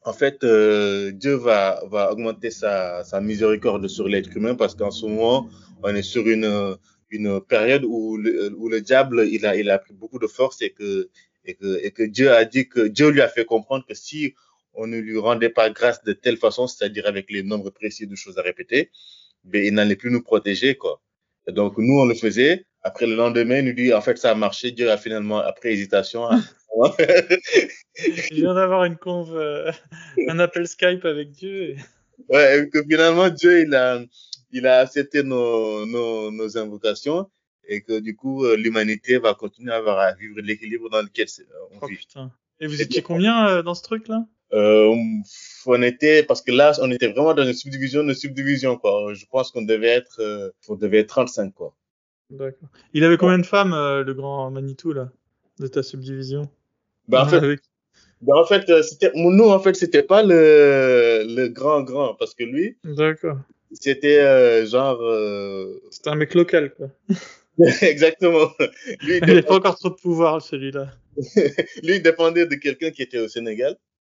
en fait, euh, Dieu va, va augmenter sa, sa miséricorde sur l'être humain parce qu'en ce moment, on est sur une, une période où le, où le diable, il a, il a pris beaucoup de force et que, et que, et que Dieu a dit que Dieu lui a fait comprendre que si on ne lui rendait pas grâce de telle façon, c'est-à-dire avec les nombres précis de choses à répéter, ben, il n'allait plus nous protéger, quoi. Et donc, nous, on le faisait. Après, le lendemain, il nous dit, en fait, ça a marché. Dieu a finalement, après hésitation, [laughs] [laughs] il vient d'avoir une conve, euh, un appel Skype avec Dieu. Et... [laughs] Ouais, et que finalement, Dieu, il a, il a accepté nos, nos, nos invocations et que du coup, euh, l'humanité va continuer à, avoir, à vivre l'équilibre dans lequel on oh, Putain. Et vous étiez combien euh, dans ce truc-là? Euh, on était parce que là on était vraiment dans une subdivision de subdivision quoi. Je pense qu'on devait être euh, on devait être 35 quoi. D'accord. Il avait combien de femmes euh, le grand Manitou là de ta subdivision? Bah en fait bah, en fait euh, c'était nous en fait c'était pas le le grand grand parce que lui D'accord. C'était euh, genre c'était un mec local quoi. [laughs] Exactement. Lui, il n'avait pas encore trop de pouvoir celui-là. [laughs] lui il dépendait de quelqu'un qui était au Sénégal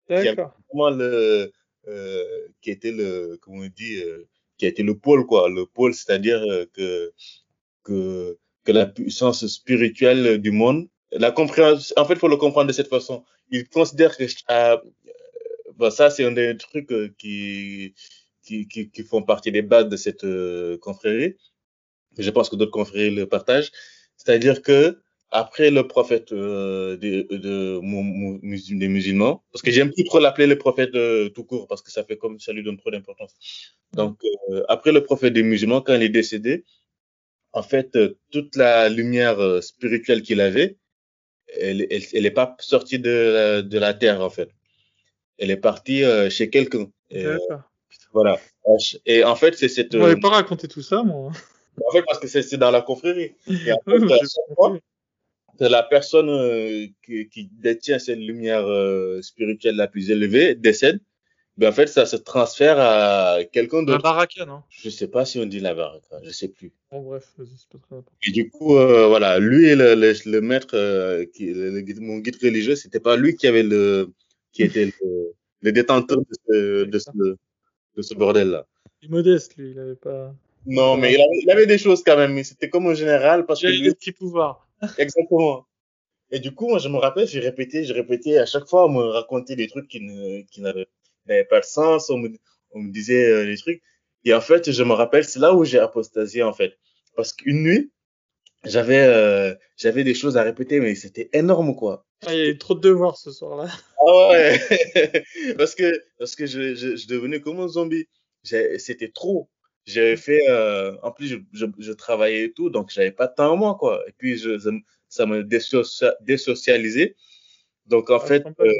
D'accord. le, euh, qui était le, comment on dit, euh, qui a été le pôle, quoi. Le pôle, c'est-à-dire que, que, que la puissance spirituelle du monde, la compréhension, en fait, faut le comprendre de cette façon. Il considère que, bon, ça, c'est un des trucs qui, qui, qui, qui, font partie des bases de cette confrérie. Je pense que d'autres confréries le partagent. C'est-à-dire que, après le prophète euh, de, de, des musulmans, parce que j'aime plus trop l'appeler le prophète euh, tout court, parce que ça fait comme ça lui donne trop d'importance. Donc, euh, après le prophète des musulmans, quand il est décédé, en fait, euh, toute la lumière euh, spirituelle qu'il avait, elle, elle, elle est pas sortie de, la, de la terre, en fait. Elle est partie chez quelqu'un. voilà. Et en fait, c'est cette. Vous m'avez pas raconté tout ça, moi. En fait, parce que c'est dans la confrérie. [laughs] Et en fait, à chaque fois, c'est la personne euh, qui, qui, détient cette lumière euh, spirituelle la plus élevée décède, ben en fait ça se transfère à quelqu'un d'autre. La baraka, non? Je sais pas si on dit la baraka, je sais plus. Bon bref, c'est pas très important. Et du coup, euh, voilà, lui et le, le, le maître, euh, qui, le, le, mon guide religieux, c'était pas lui qui avait le, qui était le, le détenteur de ce, de ce, de ce bordel là. Il est modeste lui, il avait pas. Non, mais il avait, il avait des choses quand même, mais c'était comme au général parce il que. Il avait des petits pouvoirs. Exactement. Et du coup, moi, je me rappelle, j'ai répété, j'ai répété à chaque fois, on me racontait des trucs qui ne, qui n'avaient pas de sens, on me, on me disait euh, des trucs. Et en fait, je me rappelle, c'est là où j'ai apostasié, en fait. Parce qu'une nuit, j'avais, euh, j'avais des choses à répéter, mais c'était énorme, quoi. Ah, il y avait trop de devoirs ce soir-là. Ah ouais. [laughs] parce que, parce que je, je, je devenais comme un zombie. C'était trop. J'avais fait, euh, en plus, je, je, je, travaillais et tout, donc j'avais pas de temps à moi, quoi. Et puis, je, ça me désocia, désocialisé. Donc, en ah, fait, euh,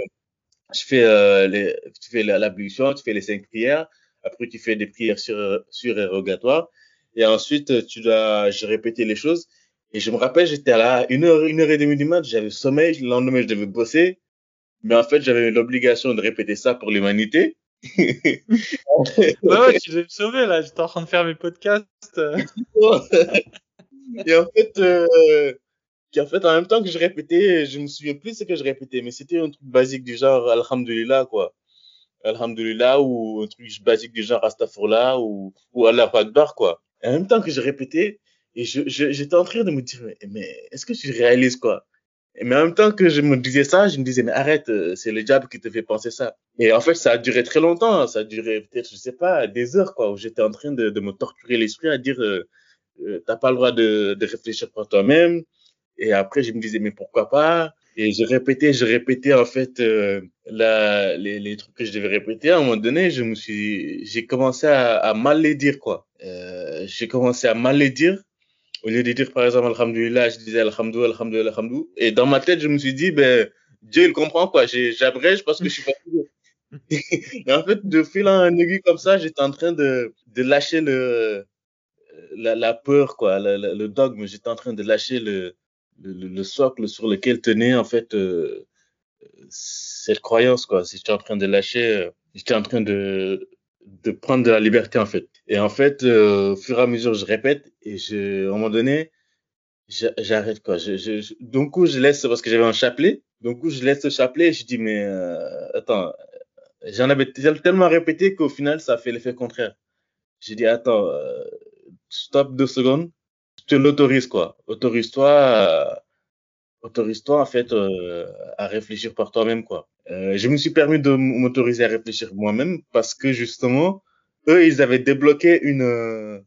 je fais, euh, les, tu fais l'ablution, tu fais les cinq prières. Après, tu fais des prières sur, surérogatoires. Et ensuite, tu dois, je répétais les choses. Et je me rappelle, j'étais là, une heure, une heure et demie du mat, j'avais sommeil, le lendemain, je devais bosser. Mais en fait, j'avais l'obligation de répéter ça pour l'humanité. Bah ouais, tu devais me sauver, là. J'étais en train de faire mes podcasts. [laughs] et en fait, euh, qui en fait, en même temps que je répétais, je me souviens plus ce que je répétais, mais c'était un truc basique du genre Alhamdulillah, quoi. Alhamdulillah, ou un truc basique du genre Astaghfirullah, ou, ou Allah Akbar, quoi. Et en même temps que je répétais, et je, j'étais en train de me dire, mais, mais est-ce que tu réalises, quoi? Mais en même temps que je me disais ça, je me disais, mais arrête, euh, c'est le diable qui te fait penser ça. Et en fait, ça a duré très longtemps. Ça a duré peut-être, je sais pas, des heures, quoi, où j'étais en train de, de me torturer l'esprit à dire, euh, euh, t'as pas le droit de, de réfléchir par toi-même. Et après, je me disais, mais pourquoi pas? Et je répétais, je répétais, en fait, euh, la, les, les trucs que je devais répéter. À un moment donné, je me suis, j'ai commencé à, à mal les dire, quoi. Euh, j'ai commencé à mal les dire au lieu de dire, par exemple, Alhamdulillah, je disais Alhamdou, Alhamdou, Alhamdou. Et dans ma tête, je me suis dit, ben, Dieu, il comprend, quoi. J'abrège parce que je suis fatigué. [laughs] et en fait, de fil en aiguille comme ça, j'étais en train de, de lâcher le, la, la peur, quoi, le, le, le dogme. J'étais en train de lâcher le, le, le, socle sur lequel tenait, en fait, euh, cette croyance, quoi. J'étais en train de lâcher, euh, j'étais en train de, de prendre de la liberté en fait. Et en fait, euh, au fur et à mesure, je répète et je, à un moment donné, j'arrête quoi. Je, je, d'un coup, je laisse parce que j'avais un chapelet. Donc coup, je laisse le chapelet et je dis mais euh, attends, j'en avais tellement répété qu'au final, ça fait l'effet contraire. J'ai dit attends, euh, stop deux secondes, je te l'autorise quoi. Autorise-toi autorise-toi en fait euh, à réfléchir par toi-même quoi. Euh, je me suis permis de m'autoriser à réfléchir moi-même parce que justement eux ils avaient débloqué une euh,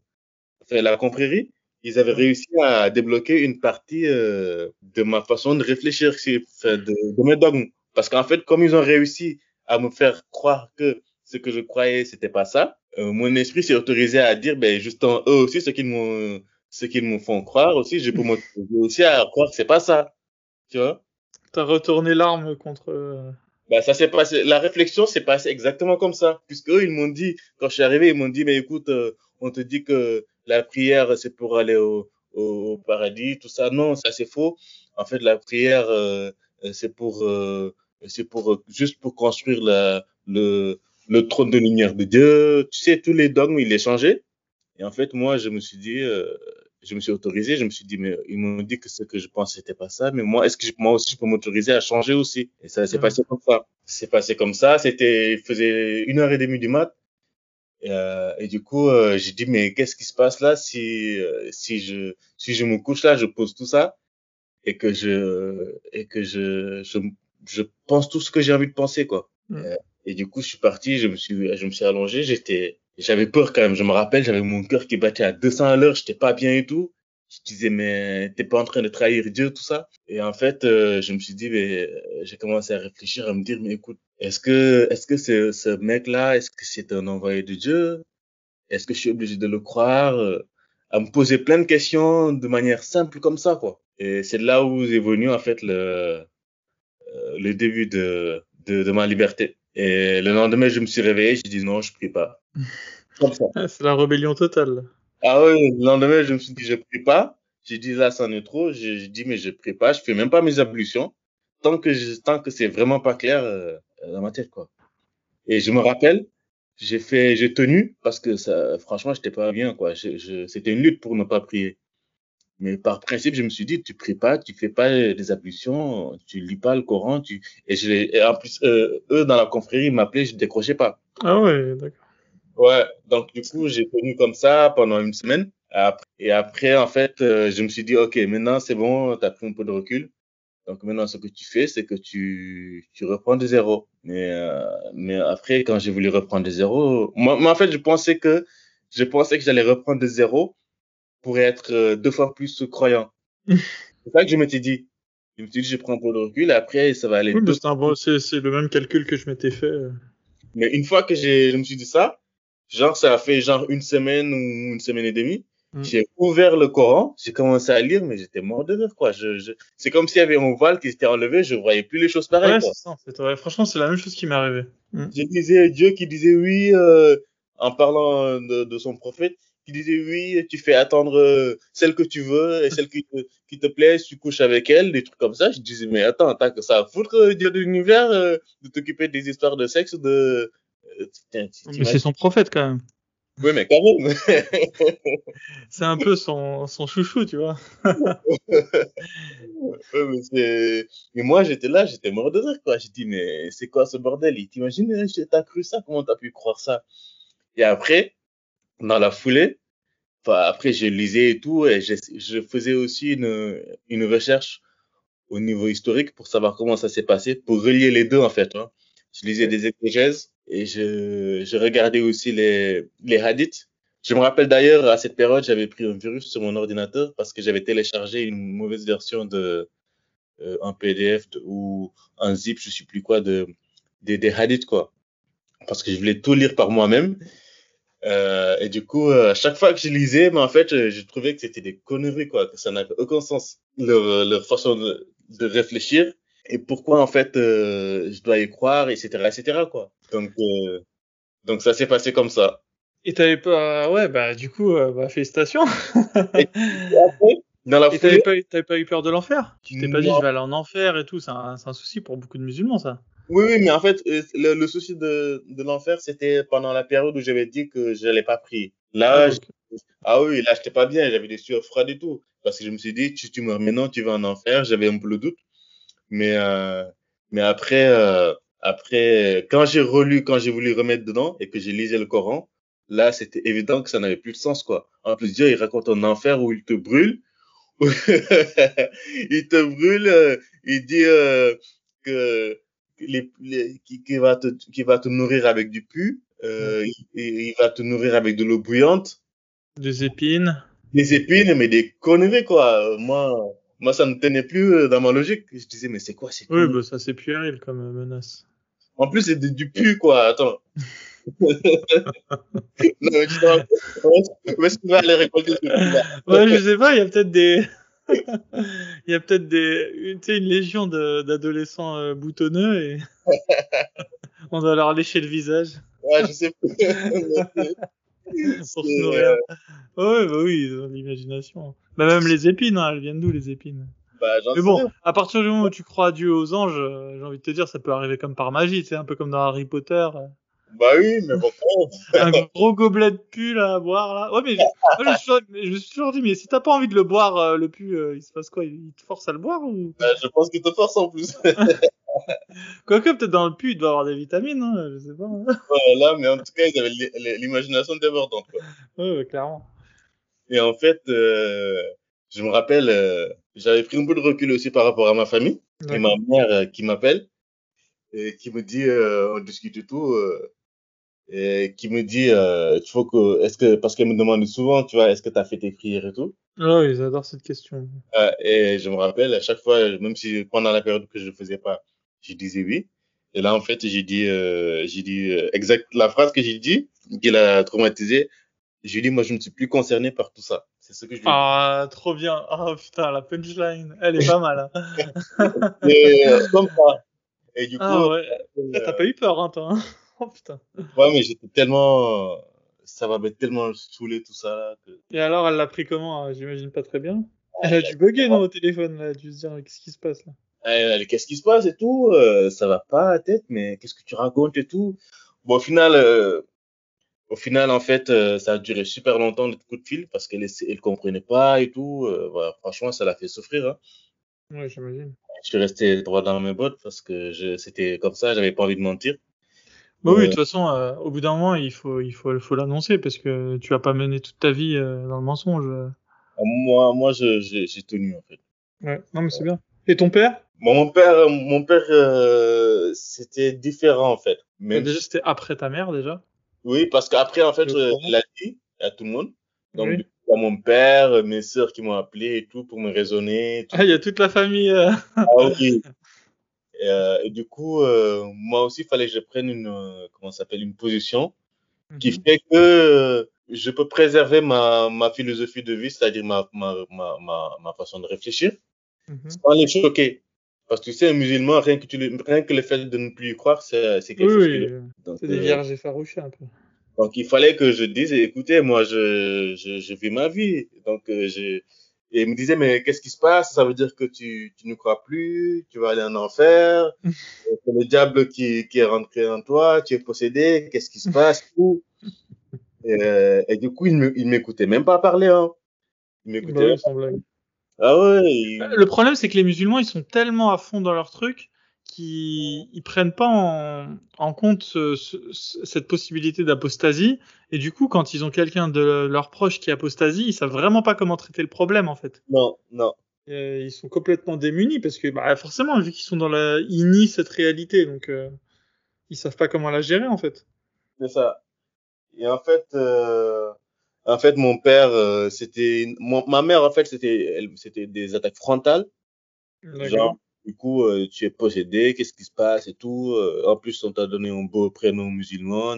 enfin, la confrérie ils avaient réussi à débloquer une partie euh, de ma façon de réfléchir de, de mes dogmes parce qu'en fait comme ils ont réussi à me faire croire que ce que je croyais c'était pas ça euh, mon esprit s'est autorisé à dire ben justement eux aussi ce qu'ils m'ont ce qu'ils me font croire aussi je peux m'autoriser aussi à croire que c'est pas ça tu vois T'as retourné l'arme contre. Euh, bah ça s'est passé. La réflexion s'est passée exactement comme ça, puisque eux ils m'ont dit quand je suis arrivé, ils m'ont dit mais écoute, euh, on te dit que la prière c'est pour aller au, au, paradis, tout ça. Non, ça c'est faux. En fait, la prière euh, c'est pour euh, c'est pour juste pour construire la, le le trône de lumière de Dieu. Tu sais tous les dogmes il est changé. Et en fait moi je me suis dit je me suis autorisé, je me suis dit, mais ils m'ont dit que ce que je pense, c'était pas ça, mais moi, est-ce que je, moi aussi, je peux m'autoriser à changer aussi? Et ça s'est passé comme ça. C'est passé comme ça, c'était, il faisait une heure et demie du mat. Et, euh, et du coup, euh, j'ai dit, mais qu'est-ce qui se passe là? Si, euh, si, je, si je me couche là, je pose tout ça et que je, et que je, je, je pense tout ce que j'ai envie de penser, quoi. Mm. Et, et du coup, je suis parti, je me suis, je me suis allongé, j'étais, j'avais peur quand même. Je me rappelle, j'avais mon cœur qui battait à 200 à l'heure, j'étais pas bien et tout. Je disais, mais t'es pas en train de trahir Dieu, tout ça. Et en fait, euh, je me suis dit, mais euh, j'ai commencé à réfléchir, à me dire, mais écoute, est-ce que, est-ce que ce, ce mec-là, est-ce que c'est un envoyé de Dieu? Est-ce que je suis obligé de le croire? À me poser plein de questions de manière simple comme ça, quoi. Et c'est là où est venu, en fait, le, euh, le début de, de, de ma liberté. Et le lendemain, je me suis réveillé, j'ai dit non, je prie pas. Comme ça. Ah, C'est la rébellion totale. Ah oui, le lendemain, je me suis dit, je prie pas. J'ai dit, là, c'en est trop. J'ai dit, mais je prie pas. Je fais même pas mes ablutions. Tant que je, tant que c'est vraiment pas clair euh, dans ma tête, quoi. Et je me rappelle, j'ai fait, j'ai tenu parce que ça, franchement, j'étais pas bien, quoi. Je, je, c'était une lutte pour ne pas prier. Mais par principe, je me suis dit, tu pries pas, tu fais pas des ablutions, tu lis pas le Coran, tu, et je, et en plus, euh, eux, dans la confrérie, ils m'appelaient, je décrochais pas. Ah ouais, d'accord. Ouais, donc du coup, j'ai tenu comme ça pendant une semaine. Et après, en fait, euh, je me suis dit, OK, maintenant c'est bon, tu as pris un peu de recul. Donc maintenant, ce que tu fais, c'est que tu, tu reprends de zéro. Mais, euh, mais après, quand j'ai voulu reprendre de zéro, moi, moi, en fait, je pensais que, je pensais que j'allais reprendre de zéro pour être euh, deux fois plus croyant. [laughs] c'est ça que je m'étais dit. Je me suis dit, je prends un peu de recul, après, ça va aller Oui, bon, c'est c'est le même calcul que je m'étais fait. euh. Mais une fois que j'ai, je me suis dit ça, genre ça a fait genre une semaine ou une semaine et demie, Mm. j'ai ouvert le Coran, j'ai commencé à lire, mais j'étais mort de rire quoi. Je, je... c'est comme s'il y avait un voile qui s'était enlevé, je voyais plus les choses pareilles. Ouais, quoi. c'est ça. Ouais, franchement, c'est la même chose qui m'est arrivée. Mm. Je disais Dieu qui disait oui euh, en parlant de, de son prophète, qui disait oui, tu fais attendre euh, celle que tu veux et celle qui te, qui te plaît, tu couches avec elle, des trucs comme ça. Je disais mais attends, t'as que ça à foutre euh, Dieu de l'univers euh, de t'occuper des histoires de sexe de Mais t'imagines- c'est son prophète quand même. Oui, mais quand même. [laughs] C'est un peu son, son chouchou, tu vois. [laughs] Ouais, mais, mais moi, j'étais là, j'étais mort de rire, quoi. J'ai dit, mais c'est quoi ce bordel? Et T'imagines, euh, t'as cru ça? Comment t'as pu croire ça? Et après, dans la foulée, après, je lisais et tout, et je, je faisais aussi une, une recherche au niveau historique pour savoir comment ça s'est passé, pour relier les deux, en fait. Hein. Je lisais des exégèses et je, je regardais aussi les, les hadiths. Je me rappelle d'ailleurs, à cette période, j'avais pris un virus sur mon ordinateur parce que j'avais téléchargé une mauvaise version de euh, un PDF ou un zip, je sais plus quoi, de, des, des hadiths, quoi. Parce que je voulais tout lire par moi-même. Euh, et du coup, euh, à chaque fois que je lisais, mais en fait, je, je trouvais que c'était des conneries, quoi, que ça n'avait aucun sens, leur, leur façon de, de réfléchir et pourquoi, en fait, euh, je dois y croire, etc., etc., quoi. Donc, euh, donc ça s'est passé comme ça. Et t'avais pas, ouais, bah, du coup, euh, bah, félicitations. Et après, [laughs] dans la Et foulée, t'avais pas, t'avais pas eu peur de l'enfer? Tu t'es pas dit, je vais aller en enfer et tout. C'est un, c'est un souci pour beaucoup de musulmans, ça. Oui, oui, mais en fait, euh, le, le souci de, de l'enfer, c'était pendant la période où j'avais dit que je n'allais pas prier. Là, Ah, je- ah oui, là, j'étais pas bien, j'avais des sueurs froides et tout. Parce que je me suis dit, tu, tu meurs maintenant, tu vas en enfer. J'avais un peu le doute. Mais, euh, mais après, euh, après, quand j'ai relu, quand j'ai voulu remettre dedans et que j'ai lisé le Coran, là, c'était évident que ça n'avait plus de sens, quoi. En plus, Dieu, il raconte un enfer où il te brûle. [laughs] il te brûle, euh, il dit euh, que les, les, qui, qui va te, qui va te nourrir avec du pu, euh, il, il va te nourrir avec de l'eau bouillante, Des épines. des épines, mais des conneries, quoi. Moi, moi, ça ne tenait plus euh, dans ma logique. Je disais, mais c'est quoi ces Oui, bah, ça c'est puéril comme menace. En plus, c'est du pu, quoi. Attends. [laughs] non, mais où est-ce qu'il va aller récolter ce pu-là [laughs] Ouais, je sais pas, il y a peut-être des. [laughs] Il y a peut-être des. une- Tu sais, une légion d'adolescents euh, boutonneux et. On doit leur lécher le visage Ouais, je sais plus. pour se nourrir. euh, Ouais, bah oui, l'imagination. Bah, même les épines, hein, elles viennent d'où les épines? Bah, Mais bon, rien. à partir du moment où tu crois à Dieu aux anges, euh, j'ai envie de te dire, ça peut arriver comme par magie, sais, un peu comme dans Harry Potter. euh. Bah oui, mais bon, [laughs] un gros gobelet de pu là à boire là. Ouais mais je, moi, je, me suis toujours, je me suis toujours dit mais si t'as pas envie de le boire euh, le pu euh, il se passe quoi? Il te force à le boire ou? Bah, je pense qu'il te force en plus. [laughs] Quoique, peut-être dans le pu, il doit avoir des vitamines, hein, je sais pas. Ouais, là, mais en tout cas, ils avaient l'i- l'i- l'imagination débordante. Quoi. Ouais, ouais, clairement. Et en fait, euh, je me rappelle, euh, j'avais pris un peu de recul aussi par rapport à ma famille. Et ma mère euh, qui m'appelle et qui me dit, euh, on discute et tout, euh, et qui me dit, euh, il faut que, est-ce que, parce qu'elle me demande souvent, tu vois, est-ce que tu as fait tes prières et tout. Oh, ils adorent cette question. Euh, et je me rappelle, à chaque fois, même si pendant la période que je ne faisais pas, je disais oui. Et là, en fait, j'ai dit, euh, j'ai dit euh, exact la phrase que j'ai dit, qui l'a traumatisé. J'ai dit, moi, je ne suis plus concerné par tout ça. C'est ce que je. Ah, trop bien. Oh putain, la punchline, elle est pas mal. Hein. [laughs] Et, euh, comme ça. Et du coup, Ah ouais. euh, T'as pas eu peur, hein, toi hein [laughs] Oh putain. ouais, mais j'étais tellement, ça m'avait tellement saoulé tout ça. là, que... Et alors, elle l'a pris comment hein J'imagine pas très bien. Elle a dû bugger dans au téléphone, là, elle a dû se dire qu'est-ce qui se passe là? Euh, qu'est-ce qui se passe et tout, euh, ça va pas à la tête, mais qu'est-ce que tu racontes et tout? Bon, au final, euh, au final, en fait, euh, ça a duré super longtemps le coup de fil parce qu'elle elle comprenait pas et tout. Euh, voilà, franchement, ça l'a fait souffrir. Hein. Ouais, j'imagine. Je suis resté droit dans mes bottes parce que c'était comme ça, j'avais pas envie de mentir. Bah oui, de toute façon, euh, au bout d'un moment, il faut, il faut, il faut l'annoncer parce que tu vas pas mener toute ta vie euh, dans le mensonge. euh. Moi, moi, j'ai tenu en fait. Ouais, non, mais c'est bien. Et ton père? Bon, mon père, mon père, euh, c'était différent en fait. Même Déjà, c'était après ta mère, déjà. Oui, parce qu'après, en fait, Le euh, courant. il a dit à tout le monde. Donc, Oui. a mon père, mes sœurs qui m'ont appelé et tout pour me raisonner. tout. Ah, il y a toute la famille. euh. Ah oui. Et, euh, et du coup, euh, moi aussi, il fallait que je prenne une, comment s'appelle, une position qui Mhm. fait que je peux préserver ma, ma philosophie de vie, c'est-à-dire ma, ma, ma, ma, ma façon de réfléchir, Mhm. sans les choquer. Parce que tu sais, un musulman, rien que, tu le, rien que le fait de ne plus y croire, c'est quelque Oui, chose oui, c'est des euh, vierges effarouchées un peu. donc, il fallait que je dise, écoutez, moi, je, je, je vis ma vie. Donc, euh, je, et il me disait, mais qu'est-ce qui se passe? Ça veut dire que tu, tu ne crois plus, tu vas aller en enfer, [laughs] euh, c'est le diable qui, qui est rentré en toi, tu es possédé, qu'est-ce qui se [laughs] passe? Et, et du coup, il il m'écoutait même pas parler, hein. Il Bah m'écoutait. blague. Ah ouais, il- Le problème, c'est que les musulmans, ils sont tellement à fond dans leur truc qu'ils ils prennent pas en, en compte ce- ce- cette possibilité d'apostasie. Et du coup, quand ils ont quelqu'un de leurs proches qui apostasie, ils savent vraiment pas comment traiter le problème, en fait. non, non. Euh, ils sont complètement démunis parce que, bah, forcément, vu qu'ils sont dans la, ils nient cette réalité, donc euh, ils savent pas comment la gérer, en fait. C'est ça. Et en fait, euh, en fait, mon père, euh, c'était, ma mère, en fait, c'était, c'était des attaques frontales. Genre, du coup, euh, tu es possédé, qu'est-ce qui se passe et tout. euh, en plus, on t'a donné un beau prénom musulman.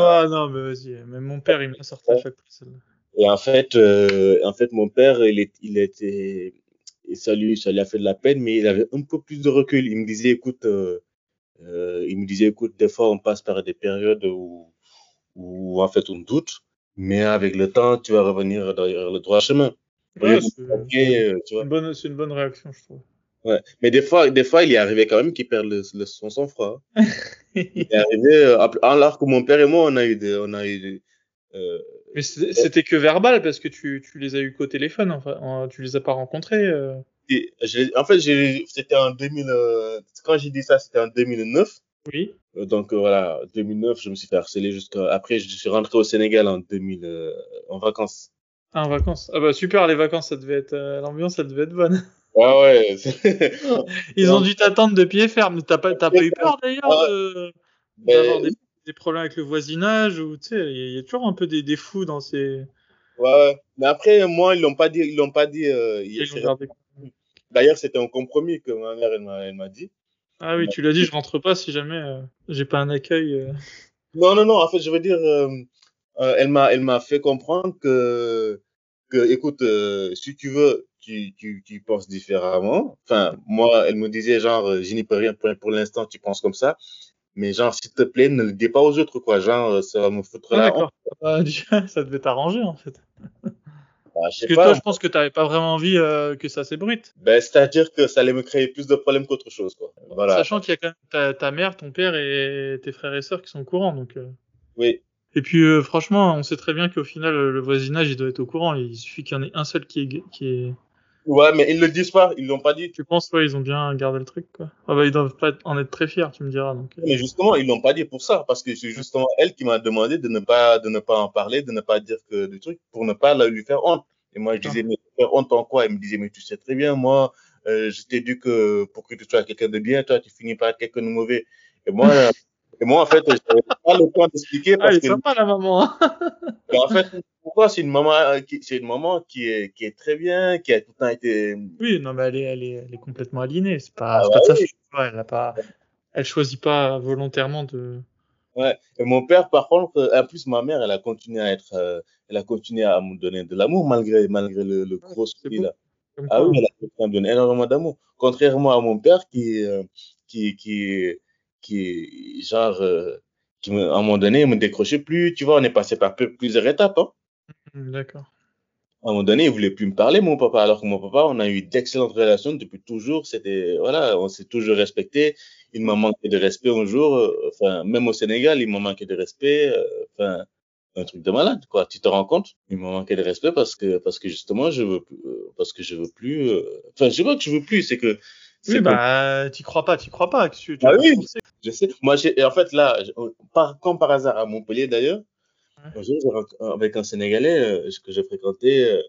Ah non, mais vas-y. Même mon père, il me l'a sorti à chaque fois. Et en fait, euh, en fait, mon père, il, est, il était, et ça lui, ça lui a fait de la peine, mais il avait un peu plus de recul. Il me disait, écoute, euh, euh, il me disait, écoute, des fois, on passe par des périodes où, où en fait, on doute, mais avec le temps, tu vas revenir dans le droit chemin. Ouais, c'est euh, une bonne, c'est une bonne réaction, je trouve. Ouais. Mais des fois, des fois, il est arrivé quand même qu'il perd le, le, son sang-froid. [laughs] Il est arrivé, euh, alors que mon père et moi, on a eu des, on a eu des, euh, Mais c'était que verbal parce que tu, tu les as eu qu'au téléphone, enfin, en- tu les as pas rencontrés. euh. et en fait, j'ai- c'était en 2000, euh, quand j'ai dit ça, c'était en 2009. Oui. Euh, Donc, euh, voilà, 2009, je me suis fait harceler jusqu'à, après, je suis rentré au Sénégal en 2000, euh, en vacances. Ah, en vacances. Ah bah super, les vacances, ça devait être, euh, l'ambiance, ça devait être bonne. Ouais, ouais. [laughs] Ils ont dû t'attendre de pied ferme. T'as pas, t'as pas eu peur d'ailleurs Ah, de- d'avoir des, des problèmes avec le voisinage ou tu sais, il y, a- il y a toujours un peu des, des fous dans ces. ouais. Mais après, moi, ils l'ont pas dit, ils l'ont pas dit, euh. D'ailleurs, c'était un compromis que ma mère, elle m'a dit. Ah oui, tu l'as dit, je rentre pas si jamais euh, j'ai pas un accueil. euh. Non, non, non, en fait, je veux dire, euh, euh, elle m'a, elle m'a fait comprendre que, que, écoute, euh, si tu veux, tu, tu, tu penses différemment. Enfin, moi, elle me disait, genre, euh, je n'y peux rien pour, pour l'instant, tu penses comme ça. Mais genre, s'il te plaît, ne le dis pas aux autres, quoi. Genre, ça va me foutre Ah, la honte. Ah, déjà, [laughs] ça devait t'arranger en fait. Bah, je Parce que pas. toi, je pense que t'avais pas vraiment envie euh, que ça s'ébruite. Ben, c'est-à-dire que ça allait me créer plus de problèmes qu'autre chose, quoi. Voilà. Sachant qu'il y a quand même ta, ta mère, ton père et tes frères et sœurs qui sont au courant. Donc, euh. Oui. Et puis euh, franchement, on sait très bien qu'au final, le voisinage, il doit être au courant. Il suffit qu'il y en ait un seul qui est, qui est, Ouais, mais ils le disent pas, ils l'ont pas dit. Tu penses, ouais, ils ont bien gardé le truc, quoi. Ah bah, ils doivent pas en être très fiers, tu me diras, donc. euh. Mais justement, ils l'ont pas dit pour ça, parce que c'est justement elle qui m'a demandé de ne pas, de ne pas en parler, de ne pas dire que du truc, pour ne pas lui faire honte. Et moi, je disais, mais faire honte en quoi? Elle me disait, mais tu sais très bien, moi, euh, je t'ai dit que pour que tu sois quelqu'un de bien, toi, tu finis par être quelqu'un de mauvais. Et moi, [laughs] et moi, en fait, j'avais pas le temps d'expliquer Ah, parce est que, sympa, la maman. mais [laughs] en fait, pourquoi c'est une maman, euh, qui, c'est une maman qui est, qui est très bien, qui a tout le temps été, oui, non, mais elle est, elle est, elle est complètement aliénée. C'est pas, Ah pas oui. Ouais, elle a pas, elle choisit pas volontairement de. Ouais. Et mon père, par contre, en plus, ma mère, elle a continué à être, euh, elle a continué à me donner de l'amour malgré, malgré le, le gros souci là. Ah oui, elle a continué à me donner énormément d'amour. Contrairement à mon père qui, euh, qui, qui, qui, genre, euh, qui me, à un moment donné, il me décrochait plus. Tu vois, on est passé par plusieurs étapes, hein. Hmm, D'accord. À un moment donné, il voulait plus me parler, mon papa. Alors que mon papa, on a eu d'excellentes relations depuis toujours. C'était, voilà, on s'est toujours respecté. Il m'a manqué de respect un jour. euh, Enfin, même au Sénégal, il m'a manqué de respect. euh, Enfin, un truc de malade, quoi. Tu te rends compte? Il m'a manqué de respect parce que, parce que justement, je veux, plus- euh, parce que je veux plus, euh, enfin, je sais pas que je veux plus, c'est que, Oui, bah, t'y crois pas, t'y crois pas. que Tu, tu Ah oui. je sais. Moi, j'ai, et en fait, là, je- par, comme par hasard, à Montpellier, d'ailleurs, Ouais. un jour, j'ai rencontré- avec un Sénégalais, euh, que j'ai fréquenté, euh,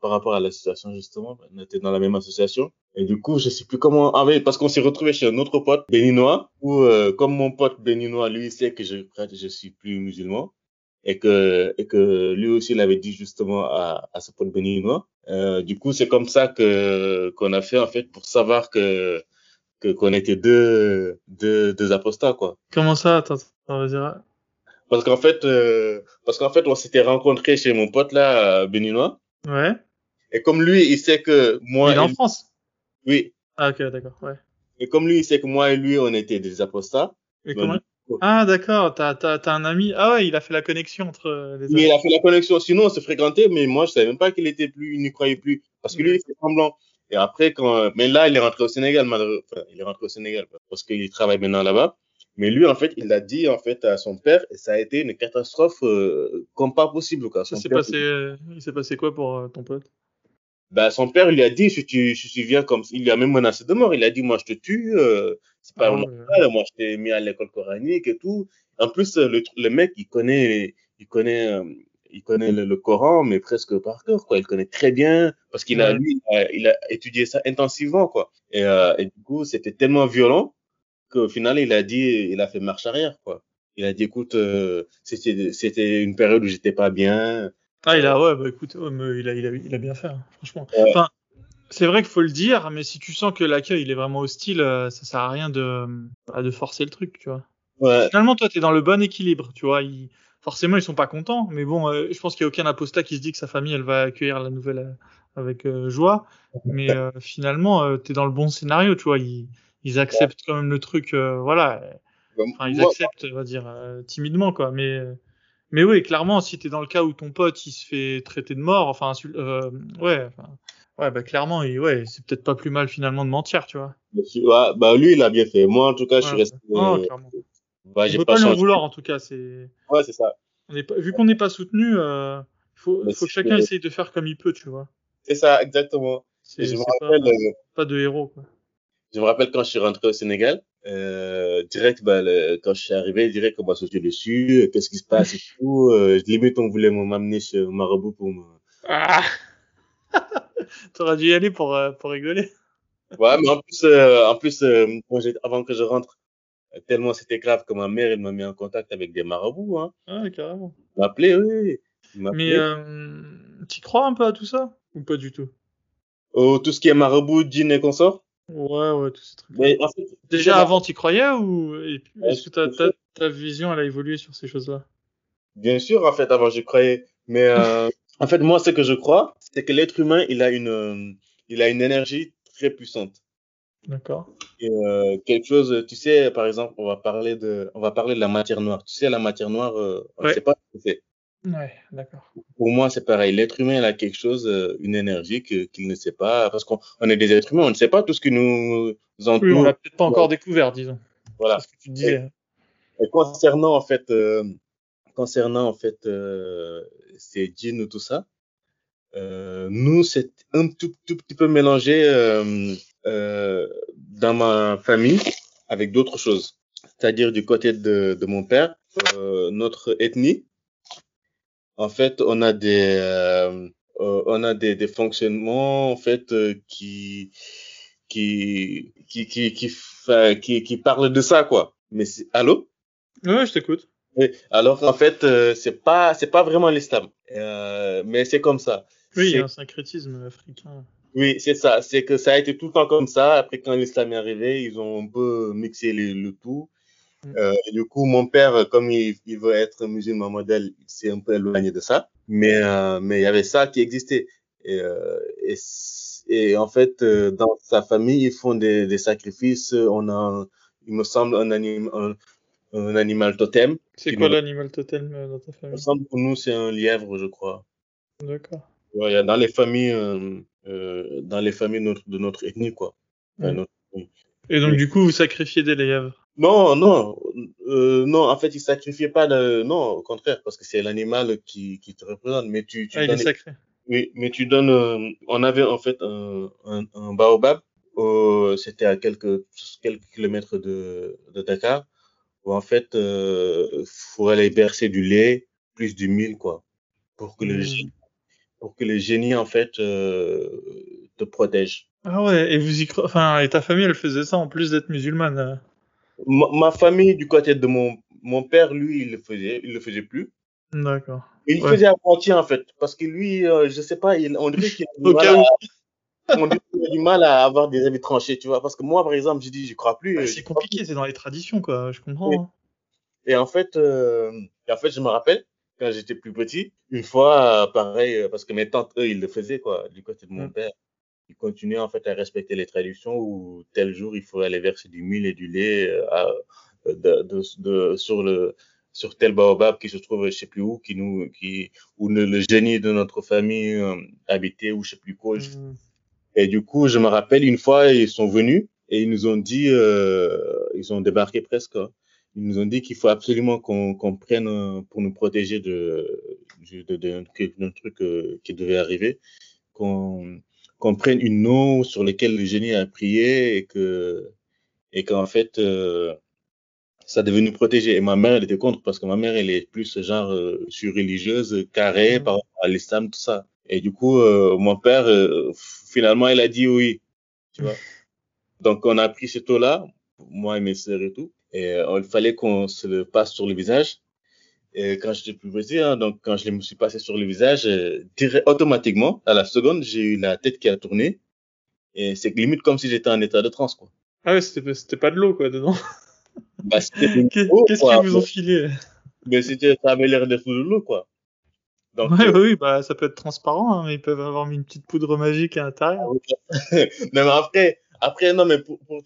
par rapport à l'association, justement. On était dans la même association. Et du coup, je sais plus comment, ah oui, parce qu'on s'est retrouvé chez un autre pote béninois, où, euh, comme mon pote béninois, lui, il sait que je, je suis plus musulman. Et que, et que lui aussi l'avait dit justement à, à ce pote béninois. Euh, du coup, c'est comme ça que, qu'on a fait, en fait, pour savoir que, que, qu'on était deux, deux, deux apostats, quoi. Comment ça? Attends, vas-y. Parce qu'en fait, euh, parce qu'en fait, on s'était rencontrés chez mon pote là, béninois. Ouais. Et comme lui, il sait que moi il est en France? lui, Ah, ok, d'accord. Ouais. et comme lui, il sait que moi et lui, on était des apostats. Et comment? Ah, d'accord. T'as, t'as, t'as un ami. Ah ouais, il a fait la connexion entre euh, les Mais il a fait la connexion. Sinon, on se fréquentait, mais moi, je savais même pas qu'il était plus, il n'y croyait plus. Parce que lui, il fait semblant. Et après, quand, mais là, il est rentré au Sénégal, malheureux. Enfin, il est rentré au Sénégal, parce qu'il travaille maintenant là-bas. Mais lui, en fait, il a dit, en fait, à son père, et ça a été une catastrophe, euh, comme pas possible, quoi. Ça Son s'est père, passé. euh, Il s'est passé quoi pour euh, ton pote? Bah, son père lui a dit, si tu, si tu viens comme, il lui a même menacé de mort. Il a dit, moi, je te tue, euh, c'est pas Ah, normal, ouais. moi, je t'ai mis à l'école coranique et tout. En plus, le, le mec, il connaît, il connaît, euh, il connaît le, le Coran, mais presque par cœur, quoi. Il connaît très bien, parce qu'il a, lui, il a, il a étudié ça intensivement, quoi. Et, euh, et du coup, c'était tellement violent qu'au final, il a dit, il a fait marche arrière, quoi. Il a dit, écoute, euh, c'était, c'était une période où j'étais pas bien. Ah, il a, ouais, bah écoute, ouais, mais il, a, il, a, il a bien fait, hein, franchement. Ouais. Enfin, c'est vrai qu'il faut le dire, mais si tu sens que l'accueil il est vraiment hostile, euh, ça sert à rien de, bah, de forcer le truc, tu vois. Ouais. Finalement, toi, t'es dans le bon équilibre, tu vois. Ils, forcément, ils sont pas contents, mais bon, euh, je pense qu'il y a aucun apostat qui se dit que sa famille, elle va accueillir la nouvelle euh, avec euh, joie. Mais euh, finalement, euh, t'es dans le bon scénario, tu vois. Ils, ils acceptent quand même le truc, euh, voilà. Enfin, ils acceptent, on va dire, euh, timidement, quoi. Mais, euh, mais oui, clairement, si t'es dans le cas où ton pote, il se fait traiter de mort, enfin, euh, ouais, enfin, ouais, bah clairement, il, ouais, c'est peut-être pas plus mal finalement de mentir, tu vois. Ouais, bah, lui, il a bien fait. Moi, en tout cas, je suis resté, non, euh, clairement. bah, On j'ai peut pas pas vouloir, en tout cas. C'est, Ouais, c'est ça. on est pas, vu qu'on n'est pas soutenu, euh, faut, faut que chacun essaye de faire comme il peut, tu vois. C'est ça, exactement. C'est pas, rappelle, euh, pas de héros, quoi. je me rappelle quand je suis rentré au Sénégal, euh, direct, bah, le- quand je suis arrivé, direct, on m'a sauté dessus, euh, qu'est-ce qui se passe et tout, euh, limite, on voulait m'amener chez marabout pour me, Ah [laughs] T'aurais dû y aller pour, euh, pour rigoler. ouais, mais en plus, euh, en plus, euh, avant que je rentre, tellement c'était grave que ma mère, elle m'a mis en contact avec des marabouts, hein. Ah, carrément. Il m'a appelé, oui, oui. Il m'a Mais euh, t'y crois un peu à tout ça? Ou pas du tout? Oh, tout ce qui est marabout, djinn et consort. Ouais, ouais, tous ces trucs. Mais en fait, Déjà avant, t'y croyais ou est-ce que ta, ta, ta vision elle a évolué sur ces choses-là? Bien sûr, en fait, avant, je croyais. Mais euh, [laughs] en fait, moi, ce que je crois, c'est que l'être humain, il a une, euh, il a une énergie très puissante. D'accord. Euh, quelque chose, tu sais, par exemple, on va parler de, on va parler de la matière noire. Tu sais, la matière noire, euh, on ne Ouais. sait pas ce que c'est. Ouais, d'accord. Pour moi, c'est pareil. L'être humain, il a quelque chose, euh, une énergie qu'il ne sait pas, parce qu'on on est des êtres humains, on ne sait pas tout ce qui nous entoure. Oui, on l'a peut-être pas encore découvert, disons. Voilà. C'est ce que tu disais. Et concernant en fait, euh, concernant en fait euh, ces djinns ou tout ça, nous, c'est un tout, tout petit peu mélangé dans ma famille avec d'autres choses. C'est-à-dire du côté de, de mon père, notre ethnie, en fait, on a des, euh, euh, on a des, des fonctionnements en fait euh, qui, qui, qui, qui, qui, enfin, qui, qui parlent de ça quoi. Mais c'est- allô? Ouais, je t'écoute. Oui. Alors en fait, euh, c'est pas, c'est pas vraiment l'islam, euh, mais c'est comme ça. Oui, il y C'est- a un syncrétisme africain. Oui, c'est ça. C'est que ça a été tout le temps comme ça. Après, quand l'islam est arrivé, ils ont un peu mixé les- le tout. Mm. Euh, et du coup, mon père, comme il, il veut être musulman modèle, il s'est un peu éloigné de ça. Mais euh, mais il y avait ça qui existait. Et, euh, et, en fait, euh, dans sa famille, ils font des, des sacrifices. On a, il me semble, un, anim, un, un animal totem. C'est quoi l'animal totem euh, dans ta Il me famille? semble pour nous, c'est un lièvre, je crois. D'accord. Ouais, dans les familles, euh, euh, dans les familles de notre, de notre ethnie, quoi. Mm. notre- Et donc, Oui. du coup, vous sacrifiez des lièvres? Non, non, euh, non, en fait, ils sacrifiaient pas le, non, au contraire, parce que c'est l'animal qui, qui te représente, mais tu, tu Ah, il est donnes, sacré. oui, mais tu donnes, euh, on avait en fait un, un, un baobab, euh, c'était à quelques, quelques kilomètres de, de Dakar, où en fait, euh, faut aller verser du lait, plus du mil, quoi, pour que le, Mm. gé- pour que le génie, en fait, euh, te protège. Ah ouais, et vous y cro... Enfin, et ta famille, elle faisait ça en plus d'être musulmane. Ma, ma famille, du côté de mon, mon père, lui, il le faisait, il le faisait plus. D'accord. Il Ouais. faisait moitié, en fait. Parce que lui, euh, je sais pas, il, on dirait qu'il a, du [laughs] mal à- on dirait qu'il a du mal à avoir des avis tranchés, tu vois. Parce que moi, par exemple, j'ai dit, j'y crois plus. Bah, euh, c'est compliqué, c'est dans les traditions, quoi. Je comprends. Hein. Et en fait, euh, et en fait, je me rappelle, quand j'étais plus petit, une fois, pareil, parce que mes tantes, eux, ils le faisaient, quoi, du côté de mon Mm. père. Ils continuaient, en fait, à respecter les traditions où tel jour, il faut aller verser du mil et du lait euh, à- de, de, de- sur le, sur tel baobab qui se trouve je sais plus où, qui nous, qui, où le, le génie de notre famille euh, habitait ou je sais plus quoi. Je- Mm. Et du coup, je me rappelle une fois, ils sont venus et ils nous ont dit, euh, ils ont débarqué presque. hein. Ils nous ont dit qu'il faut absolument qu'on qu'on prenne euh, pour nous protéger de de- de- d'un truc d'un truc, euh, qui devait arriver, qu'on qu'on prenne une eau sur laquelle le génie a prié et que et qu'en fait euh, ça devait nous protéger. Et ma mère, elle était contre parce que ma mère, elle est plus genre euh, sur-religieuse, carrée Mm. par rapport à l'islam, tout ça. Et du coup, euh, mon père, euh, finalement, il a dit oui, tu vois. [laughs] Donc, on a pris cette eau-là, moi et mes sœurs et tout, et euh, il fallait qu'on se le passe sur le visage. Et quand j'étais plus petit, hein, donc quand je me suis passé sur le visage, euh, direct, automatiquement, à la seconde, j'ai eu la tête qui a tourné. Et c'est limite comme si j'étais en état de transe, quoi. Ah ouais, c'était pas- c'était pas de l'eau, quoi, dedans. Bah, [laughs] Qu'est-ce qu'ils vous ont filé? Mais c'était, ça avait l'air d'être de l'eau, quoi. Donc, Ouais, euh, oui, oui, bah ça peut être transparent, hein, mais ils peuvent avoir mis une petite poudre magique à l'intérieur. [laughs] non, mais après, après, non, mais pour, pour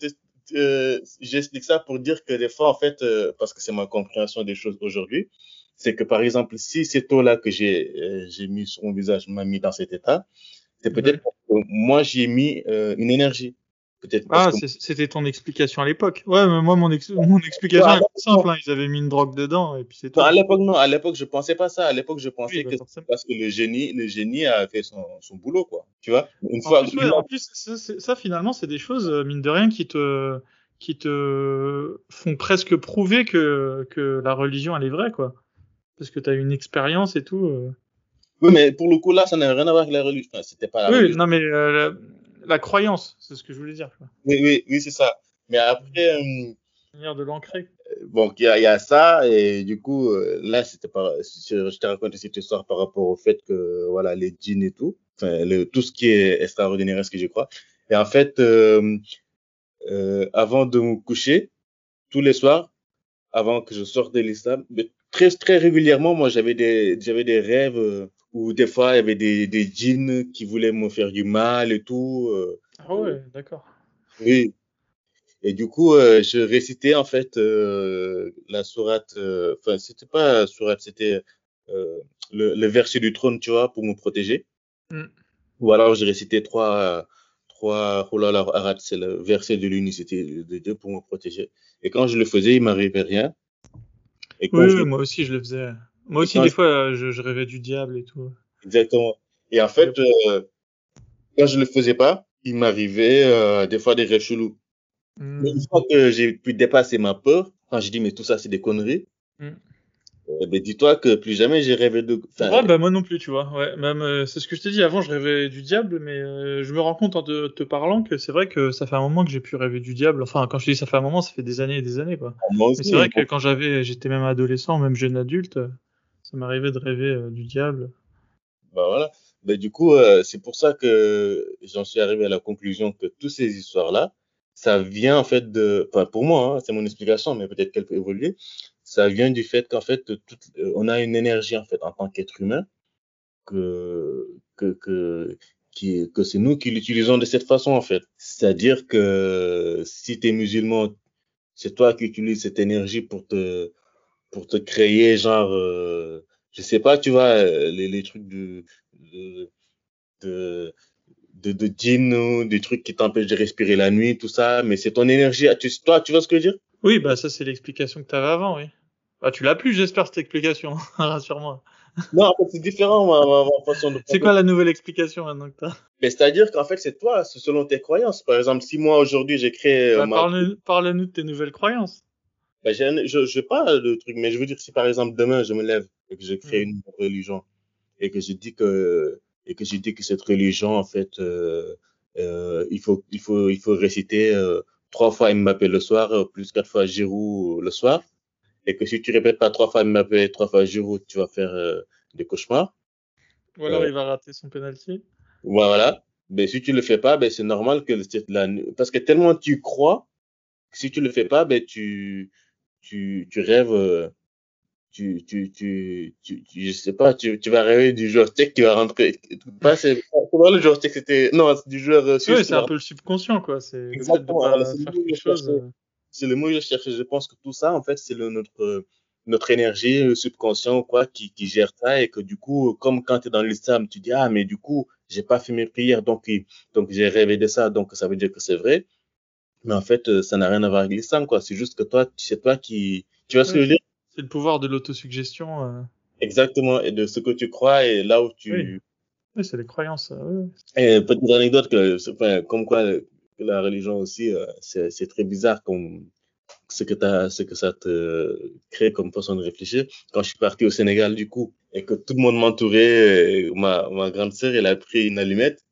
euh, j'explique ça pour dire que des fois, en fait, euh, parce que c'est ma compréhension des choses aujourd'hui, c'est que par exemple, si cette eau-là que j'ai, euh, j'ai mis sur mon visage m'a mis dans cet état, c'est peut-être parce que moi, j'y ai mis euh, une énergie. Peut-être Ah, c'était ton explication à l'époque. Ouais, mais moi, mon, ex- mon explication Ouais, est simple. Hein. Ils avaient mis une drogue dedans, et puis c'est tout. Non, à l'époque, non, à l'époque, je pensais pas ça. À l'époque, je pensais Oui, bah, que parce que le génie, le génie a fait son, son boulot, quoi. Tu vois? Une En fois, plus, ouais, en plus, ça, finalement, c'est des choses, euh, mine de rien, qui te, qui te font presque prouver que, que la religion, elle est vraie, quoi. Parce que tu as une expérience et tout. euh. oui, mais pour le coup, là, ça n'avait rien à voir avec la religion. Enfin, c'était pas la Oui, religion. non, mais euh, la, la croyance, c'est ce que je voulais dire. Oui, oui, oui, c'est ça. Mais après, euh, de l'ancrer. bon, il y y a ça, et du coup, euh, là, c'était pas, je, je t'ai raconté cette histoire par rapport au fait que, voilà, les djinns et tout, enfin, le, tout ce qui est extraordinaire, ce que j'y crois. Et en fait, euh, euh, avant de me coucher, tous les soirs, avant que je sorte de l'islam, mais très, très régulièrement, moi, j'avais des, j'avais des rêves euh, où des fois, il y avait des, des djinns qui voulaient me faire du mal et tout. euh, Ah ouais, d'accord. oui. Et du coup, euh, je récitais en fait euh, la sourate. euh, Enfin, c'était pas sourate, c'était euh, le, le verset du trône, tu vois, pour me protéger. Mm. Ou alors, je récitais trois, trois. Oh là là, arrête, c'est le verset de l'unicité de Dieu pour me protéger. Et quand je le faisais, il m'arrivait rien. Et quand Oui, je oui, moi aussi, je le faisais. Moi aussi, des je- fois, euh, je, je rêvais du diable et tout. Exactement. Et en fait, euh, quand je le faisais pas, il m'arrivait euh, des fois des rêves chelous. Hmm. Mais une fois que j'ai pu dépasser ma peur, quand je dis mais tout ça c'est des conneries, Mm. euh, ben dis-toi que plus jamais j'ai rêvé de. enfin, Ouais, bah moi non plus, tu vois. Ouais, même c'est ce que je t'ai dit avant, je rêvais du diable, mais je me rends compte en te, te parlant que c'est vrai que ça fait un moment que j'ai pu rêver du diable. Enfin, quand je dis ça fait un moment, ça fait des années et des années, quoi. moi aussi, Mais c'est vrai que quand j'avais, j'étais même adolescent, même jeune adulte, ça m'arrivait de rêver euh, du diable. Bah voilà. Ben, du coup, euh, c'est pour ça que j'en suis arrivé à la conclusion que toutes ces histoires-là, ça vient en fait de, enfin pour moi, hein, c'est mon explication, mais peut-être qu'elle peut évoluer. Ça vient du fait qu'en fait, euh, on a une énergie en fait en tant qu'être humain que que que que c'est nous qui l'utilisons de cette façon en fait. C'est-à-dire que si tu es musulman, c'est toi qui utilises cette énergie pour te pour te créer genre euh, je sais pas, tu vois, euh, les, les trucs de, de, de, de, de ou des trucs qui t'empêchent de respirer la nuit, tout ça, mais c'est ton énergie. Tu, toi, tu vois ce que je veux dire? Oui, bah ça c'est l'explication que t'avais avant, oui. Bah tu l'as plus, j'espère cette explication. [laughs] Rassure-moi. Non, en fait, c'est différent, ma, ma, ma façon de [laughs] C'est quoi la nouvelle explication maintenant que t'as? Mais c'est-à-dire qu'en fait, c'est toi, c'est selon tes croyances. Par exemple, si moi, aujourd'hui, j'ai créé, euh, Bah, ma- Parle-nous parle-nous de tes nouvelles croyances. Bah, j'ai un- je, je pas de truc, mais je veux dire, si par exemple, demain, je me lève et que je crée Mm. une religion et que je dis que, et que je dis que cette religion, en fait, euh, euh, il faut, il faut, il faut réciter, euh, trois fois Mbappé le soir, euh, plus quatre fois Giroud le soir. Et que si tu répètes pas trois fois Mbappé, trois fois Giroud, tu vas faire, euh, des cauchemars. Ou alors Ouais. il va rater son penalty. Voilà. Mais si tu le fais pas, ben c'est normal que le- la parce que tellement tu crois, que si tu le fais pas, ben tu tu tu rêves, euh, tu tu tu tu, je sais pas, tu tu vas rêver du joueur tech qui va rentrer. Pas c'est pas le joueur tech, c'était non c'est du joueur euh, Oui, c'est un peu le subconscient, quoi. C'est Exactement, pas voilà, c'est faire le mot que quelque je chose. cherchais. euh, c'est le mot que je cherchais. Je pense que tout ça, en fait, c'est le, notre, notre énergie, le subconscient, quoi, qui, qui gère ça et que du coup, comme quand tu es dans l'islam, tu dis, ah, mais du coup, j'ai pas fait mes prières, donc, donc j'ai rêvé de ça, donc ça veut dire que c'est vrai. Mais en fait, euh, ça n'a rien à voir avec l'islam, quoi. C'est juste que toi, c'est toi qui, tu vois ce que je veux dire? C'est le pouvoir de l'autosuggestion. euh. Exactement. Et de ce que tu crois et là où tu, Oui. Oui, c'est les croyances. euh, oui. Et petite anecdote que, enfin, comme quoi euh, la religion aussi, euh, c'est très bizarre comme ce que t'as, ce que ça te crée comme façon de réfléchir. Quand je suis parti au Sénégal, du coup, et que tout le monde m'entourait, ma, ma grande sœur, elle a pris une allumette,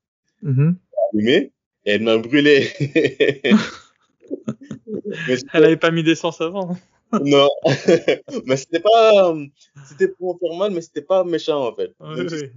allumée, et elle m'a brûlé. [laughs] Elle avait pas mis d'essence avant. non, [laughs] mais c'était pas, euh, c'était pour faire mal, mais c'était pas méchant en fait. Oui, oui.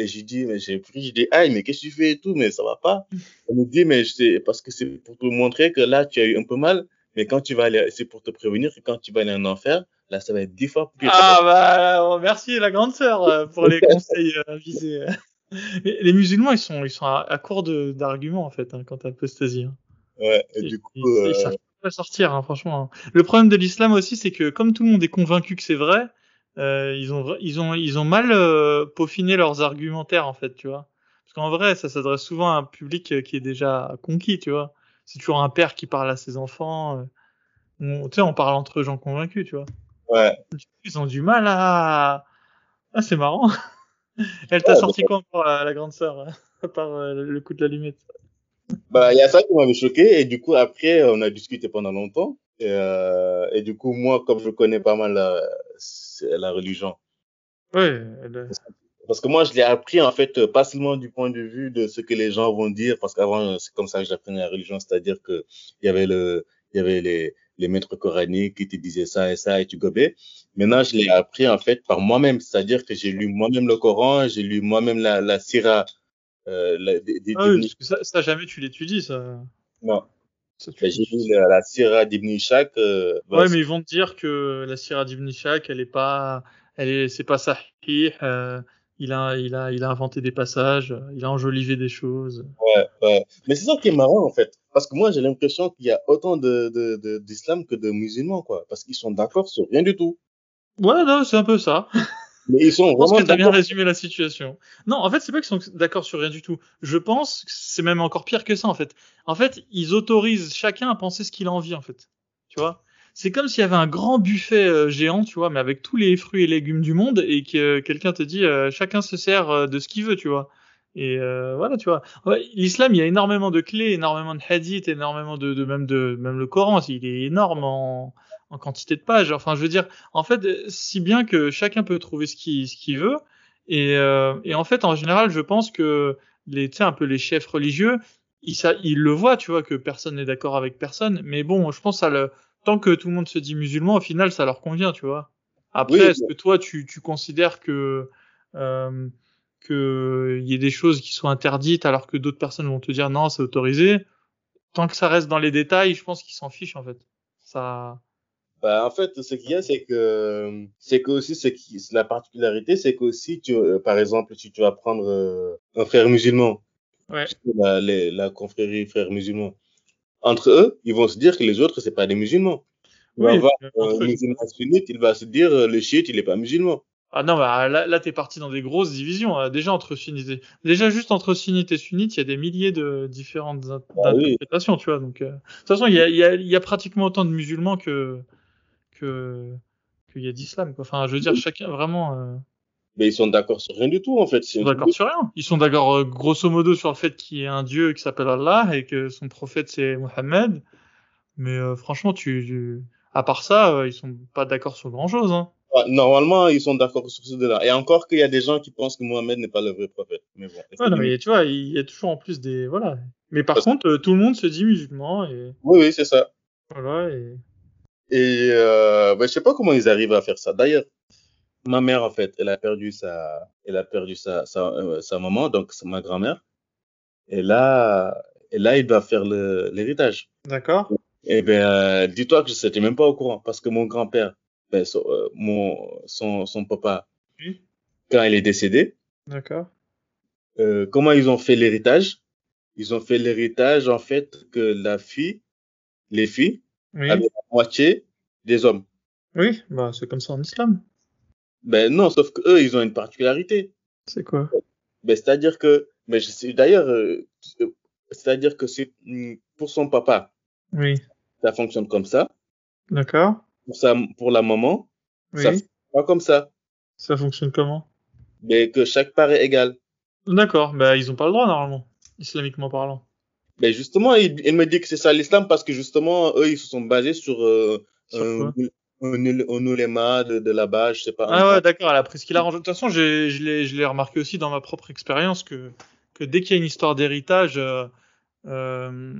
Et j'ai dit, mais j'ai pris, j'ai dit, aïe, mais qu'est-ce que tu fais et tout, mais ça va pas. Elle me dit, mais c'est parce que c'est pour te montrer que là, tu as eu un peu mal, mais quand tu vas aller, c'est pour te prévenir que quand tu vas aller en enfer, là, ça va être dix fois plus Ah bah oh, merci la grande sœur euh, pour les [laughs] conseils euh, avisés. [laughs] Les musulmans ils sont ils sont à, à court d'arguments en fait hein, quant à l'apostasie. Hein. Ouais, et du coup, ils euh, pas sortir hein, franchement. hein. Le problème de l'islam aussi c'est que comme tout le monde est convaincu que c'est vrai, euh, ils ont ils ont ils ont mal euh, peaufiné leurs argumentaires en fait tu vois. Parce qu'en vrai ça s'adresse souvent à un public euh, qui est déjà conquis tu vois. C'est toujours un père qui parle à ses enfants. euh. On- tu sais on parle entre gens convaincus tu vois ouais. ils ont du mal à. Ah, c'est marrant. [laughs] Elle t'a Ouais, sorti quoi encore, la, la grande sœur, [laughs] à part euh, le coup de l'allumette? Bah, il y a ça qui m'avait choqué, et du coup, après, on a discuté pendant longtemps, et, euh, et du coup, moi, comme je connais pas mal la, la religion, elle- Parce que moi, je l'ai appris, en fait, pas seulement du point de vue de ce que les gens vont dire, parce qu'avant, c'est comme ça que j'apprenais la religion, c'est-à-dire que il y avait le, il y avait les, les maîtres coraniques qui te disaient ça et ça et tu gobais. Maintenant, je l'ai appris, en fait, par moi-même, c'est-à-dire que j'ai lu moi-même le Coran, j'ai lu moi-même la, la Syrah, la, des, des- Ah oui, parce que ça, ça jamais tu l'étudies, ça. non, ça tu j'ai l'étudies. lu la, la Syrah d'Ibn Ishaq, euh, ben, Ouais, mais ils vont te dire que la Syrah d'Ibn Ishaq, elle est pas, elle est, c'est pas sahih, euh, il a, il a, il a inventé des passages, euh, il a enjolivé des choses. Ouais, ouais. Mais c'est ça qui est marrant, en fait. Parce que moi, j'ai l'impression qu'il y a autant de, de, de, d'islam que de musulmans, quoi. Parce qu'ils sont d'accord sur rien du tout. Ouais, non, c'est un peu ça. [laughs] Mais ils sont Je pense que t'as bien résumé la situation. Non, en fait, c'est pas qu'ils sont d'accord sur rien du tout. Je pense que c'est même encore pire que ça, en fait. En fait, ils autorisent chacun à penser ce qu'il a envie, en fait. Tu vois? C'est comme s'il y avait un grand buffet euh, géant, tu vois, mais avec tous les fruits et légumes du monde et que quelqu'un te dit euh, chacun se sert euh, de ce qu'il veut, tu vois. Et voilà, tu vois. L'islam, il y a énormément de clés, énormément de hadiths, énormément de, de même de même le Coran, il est énorme en, en quantité de pages. Enfin, je veux dire, en fait, si bien que chacun peut trouver ce qu'il ce qu'il veut. Et, et en fait, en général, je pense que les, tu sais, un peu les chefs religieux, ils, ça, ils le voient, tu vois, que personne n'est d'accord avec personne. Mais bon, je pense à le, tant que tout le monde se dit musulman, au final, ça leur convient, tu vois. Après, est-ce que toi, tu, tu considères que euh, qu'il y ait des choses qui sont interdites alors que d'autres personnes vont te dire non, c'est autorisé? Tant que ça reste dans les détails, je pense qu'ils s'en fichent en fait. Ça. Bah, en fait, ce qu'il y a, c'est que c'est que aussi c'est qui la particularité, c'est que aussi tu, euh, par exemple, si tu vas prendre euh, un frère musulman, ouais. la, la confrérie frère musulman, entre eux, ils vont se dire que les autres, c'est pas des musulmans. Il va avoir un musulman sunnite, il va se dire euh, le chiite, il est pas musulman. Ah non, bah là, là t'es parti dans des grosses divisions. Euh, déjà entre sunnites, et... déjà juste entre sunnites et sunnites, il y a des milliers de différentes ah interprétations, tu vois. Donc, euh... de toute façon, il y a, y, a, y a, pratiquement autant de musulmans que que qu'il y a d'islam. Enfin, je veux dire, chacun vraiment. Euh... Mais ils sont d'accord sur rien du tout, en fait. Ils sont d'accord sur rien. Ils sont d'accord, euh, grosso modo, sur le fait qu'il y ait un Dieu qui s'appelle Allah et que son prophète c'est Mohammed. Mais euh, franchement, tu, tu, à part ça, ils sont pas d'accord sur grand chose. Hein. Normalement, ils sont d'accord sur ce là Et encore qu'il y a des gens qui pensent que Mohammed n'est pas le vrai prophète. Mais bon. Ouais, non, mais tu vois, il y a toujours en plus des voilà. Mais par contre, tout le monde se dit musulman et. Oui, oui, c'est ça. Voilà et. Et euh, ben, je sais pas comment ils arrivent à faire ça. D'ailleurs, ma mère en fait, elle a perdu sa, elle a perdu sa sa, euh, sa maman, donc ma grand-mère. Et là, et là, il doit faire l'héritage. D'accord. Eh ben, euh, dis-toi que je n'étais même pas au courant parce que mon grand-père, ben, son, euh, mon, son, son papa, quand il est décédé, d'accord. Euh, comment ils ont fait l'héritage? Ils ont fait l'héritage en fait que la fille, les filles, oui. la moitié des hommes. Oui, bah c'est comme ça en islam. Ben non, sauf que eux, ils ont une particularité. C'est quoi? Ben c'est-à-dire que, mais je sais d'ailleurs, euh, c'est-à-dire que c'est pour son papa. Oui. Ça fonctionne comme ça. D'accord. Pour sa, pour la maman, oui. ça fonctionne pas comme ça. Ça fonctionne comment? Mais que chaque part est égal. D'accord. Ben ils ont pas le droit normalement, islamiquement parlant. Ben justement, il, il me dit que c'est ça l'islam parce que justement, eux, ils se sont basés sur, euh, Sur un, un, un ouléma de, de là-bas, je sais pas. Ah ouais, d'accord, elle a pris ce qu'il arrange. De toute façon, j'ai- je l'ai je l'ai remarqué aussi dans ma propre expérience que, que dès qu'il y a une histoire d'héritage, euh, euh,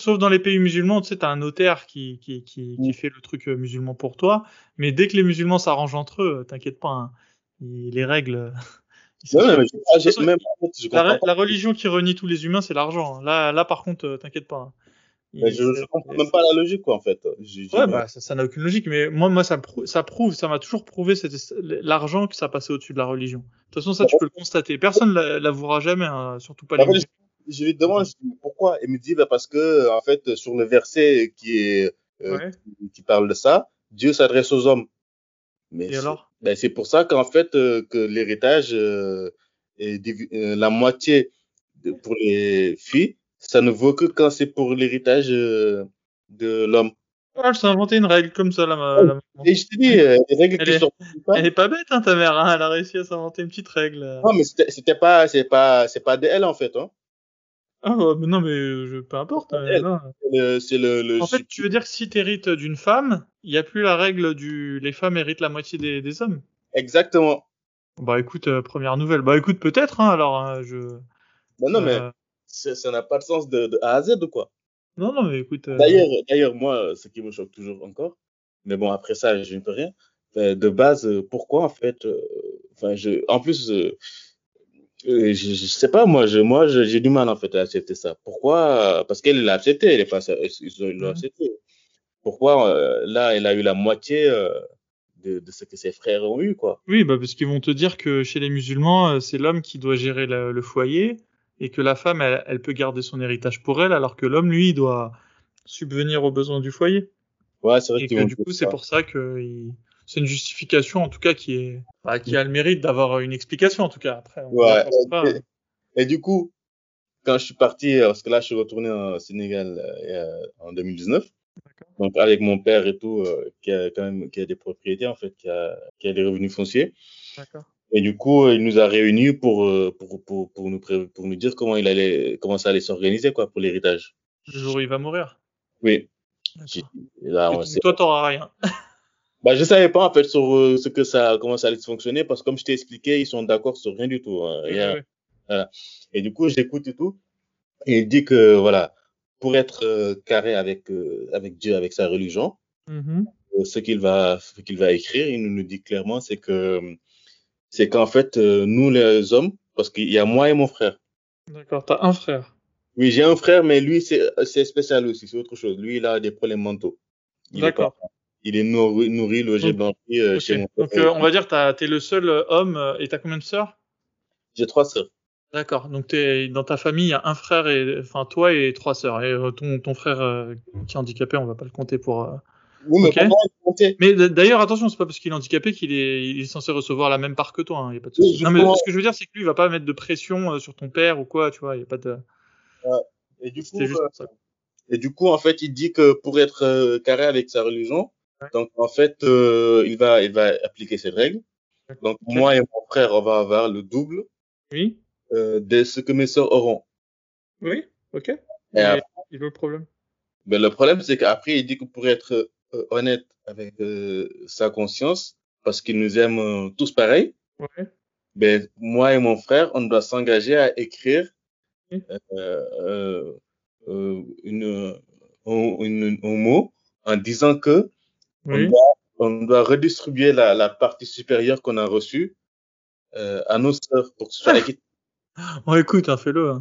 sauf dans les pays musulmans, tu sais, t'as un notaire qui, qui, qui, qui Mm. fait le truc euh, musulman pour toi, mais dès que les musulmans s'arrangent entre eux, euh, t'inquiète pas, hein, les règles. Mais ah, même, je La, la religion qui renie tous les humains, c'est l'argent. hein. Là, là, par contre, euh, t'inquiète pas. hein. Il- je, je comprends même pas la logique, quoi, en fait. Ouais, bah, ça n'a aucune logique, mais moi, moi, ça, prou- ça prouve, ça m'a toujours prouvé l'argent que ça passait au-dessus de la religion. De toute façon, ça, tu peux le constater. Personne l'a- l'avouera jamais, hein, surtout pas les Après, musulmans. je, lui demande pourquoi. Il me dit, bah, parce que, en fait, sur le verset qui est, euh, Ouais. qui, qui parle de ça, Dieu s'adresse aux hommes. Mais Et alors? ben, c'est pour ça qu'en fait, euh, que l'héritage euh, euh, la moitié de- pour les filles, ça ne vaut que quand c'est pour l'héritage euh, de l'homme. Ah, elle s'est inventé une règle comme ça, là, ma, la maman. Et je te dis, euh, les règles Elle qui est- sont pas. Elle est pas bête, hein, ta mère, hein, elle a réussi à s'inventer une petite règle. euh. Non, mais c'était pas, c'est pas, c'est pas de elle en fait. Hein. Ah, mais non, mais je, peu importe. euh. C'est le, le, En fait, tu veux dire que si t'hérites d'une femme, il n'y a plus la règle du les femmes héritent la moitié des, des hommes. exactement. Bah écoute, euh, première nouvelle. Bah écoute, peut-être, hein, alors, hein, je. Non, non, mais euh, ça n'a pas de sens de, de A à Z ou quoi? Non, non, mais écoute. euh, D'ailleurs, d'ailleurs, moi, ce qui me choque toujours encore, mais bon, après ça, je ne peux rien. De base, euh, pourquoi en fait, euh, enfin, je, en plus, euh, euh, je, je sais pas, moi, je, moi, j'ai du mal en fait à accepter ça. Pourquoi euh, Parce qu'elle l'a accepté, elle est pas, ils ont- ils l'ont Mhm. accepté. Pourquoi euh, là, elle a eu la moitié euh, de, de ce que ses frères ont eu, quoi? Oui, bah parce qu'ils vont te dire que chez les musulmans, euh, c'est l'homme qui doit gérer le, le foyer et que la femme, elle, elle peut garder son héritage pour elle, alors que l'homme, lui, il doit subvenir aux besoins du foyer. Ouais, c'est vrai Et que du coup, c'est pour ça que il- c'est une justification, en tout cas, qui est bah, qui a le mérite d'avoir une explication, en tout cas. Après, on Ouais. pas. Et du coup, quand je suis parti, euh, parce que là, je suis retourné au Sénégal euh, en 2019. D'accord. Donc avec mon père et tout, euh, qui a quand même qui a des propriétés en fait, qui a, qui a des revenus fonciers. D'accord. Et du coup, il nous a réunis pour euh, pour, pour, pour nous pour nous dire comment il allait comment ça allait s'organiser quoi pour l'héritage. Le jour où il va mourir. Oui. Là, on toi, t'auras rien. Bah je savais pas en fait sur euh, ce que ça comment ça allait fonctionner parce que comme je t'ai expliqué, ils sont d'accord sur rien du tout. hein, rien. Ouais. Et du coup, j'écoute et tout. Et il dit que voilà, pour être euh, carré avec euh, avec Dieu, avec sa religion, Mhm. euh, ce qu'il va qu'il va écrire, il nous dit clairement, c'est que c'est qu'en fait euh, nous les hommes, parce qu'il y a moi et mon frère. D'accord, t'as un frère. Oui, j'ai un frère, mais lui c'est c'est spécial aussi, c'est autre chose. Lui, il a des problèmes mentaux. D'accord. Il est nourri, nourri logé, Donc- blanchi euh, Ok. chez mon Donc, euh, on va dire que t'es le seul euh, homme et t'as combien de sœurs? J'ai trois sœurs. D'accord. Donc, t'es dans ta famille, il y a un frère et enfin toi et trois sœurs. Et euh, ton ton frère euh, qui est handicapé, on va pas le compter pour. euh, Oui, mais Ok. pour moi, il comptait. Mais d'ailleurs, attention, c'est pas parce qu'il est handicapé qu'il est, il est censé recevoir la même part que toi. Hein, y a pas de souci. Oui, non, mais ce que je veux dire, c'est que lui, il va pas mettre de pression euh, sur ton père ou quoi, tu vois. Y a pas de. Et du coup, C'était juste euh, pour ça. Et du coup, en fait, il dit que pour être euh, carré avec sa religion, Ouais. Donc en fait, euh, il va, il va appliquer ses règles. Donc moi et mon frère, on va avoir le double Oui. euh, de ce que mes sœurs auront. Oui. Ok. Et après, il veut le problème. ben, le problème, c'est qu'après, il dit que pour être euh, honnête avec euh, sa conscience, parce qu'il nous aime euh, tous pareil, Ouais. ben moi et mon frère, on doit s'engager à écrire Oui. euh, euh, euh, une, un, une- un mot en disant que on doit, on doit redistribuer la, la partie supérieure qu'on a reçue euh, à nos sœurs pour que ce soit [laughs] équitable. Bon, écoute, hein, fais-le. hein.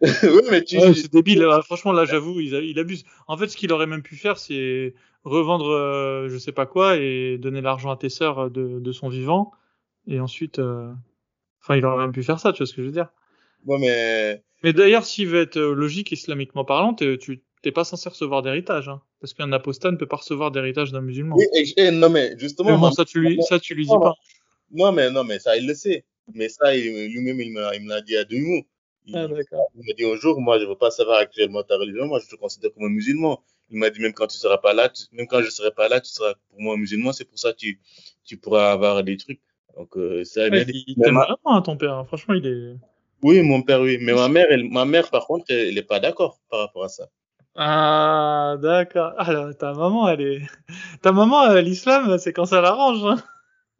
[laughs] oui, mais tu, Ouais, c'est débile. là. Franchement, là, j'avoue, il, abuse. En fait, ce qu'il aurait même pu faire, c'est revendre, euh, je sais pas quoi, et donner l'argent à tes sœurs euh, de, de son vivant. Et ensuite, euh, enfin, il aurait même pu faire ça, tu vois ce que je veux dire. bon, mais Mais d'ailleurs, s'il veut être euh, logique islamiquement parlant, tu t'es pas censé recevoir d'héritage, hein, parce qu'un apostat ne peut pas recevoir d'héritage d'un musulman. oui, et- et non, mais justement, Mais bon, ça tu lui, ça tu lui dis Non, pas. non, mais non, mais ça, il le sait. Mais ça, il- lui-même, il me, il l'a dit à demi-mot. Il, Ah, d'accord. il m'a dit un jour, moi, je veux pas savoir actuellement ta religion, moi, je te considère comme un musulman. Il m'a dit, même quand tu seras pas là, tu- même quand je serai pas là, tu seras pour moi un musulman, c'est pour ça que tu, tu pourras avoir des trucs. Donc, euh, ça, il Ouais, il Mais t'aime ma- vraiment, hein, ton père. hein. Franchement, il est. Oui, mon père, oui. Mais ma mère, elle, ma mère, par contre, elle, elle est pas d'accord par rapport à ça. Ah, d'accord. Ah, là, ta maman, elle est. Ta maman, euh, l'islam, c'est quand ça l'arrange. Hein.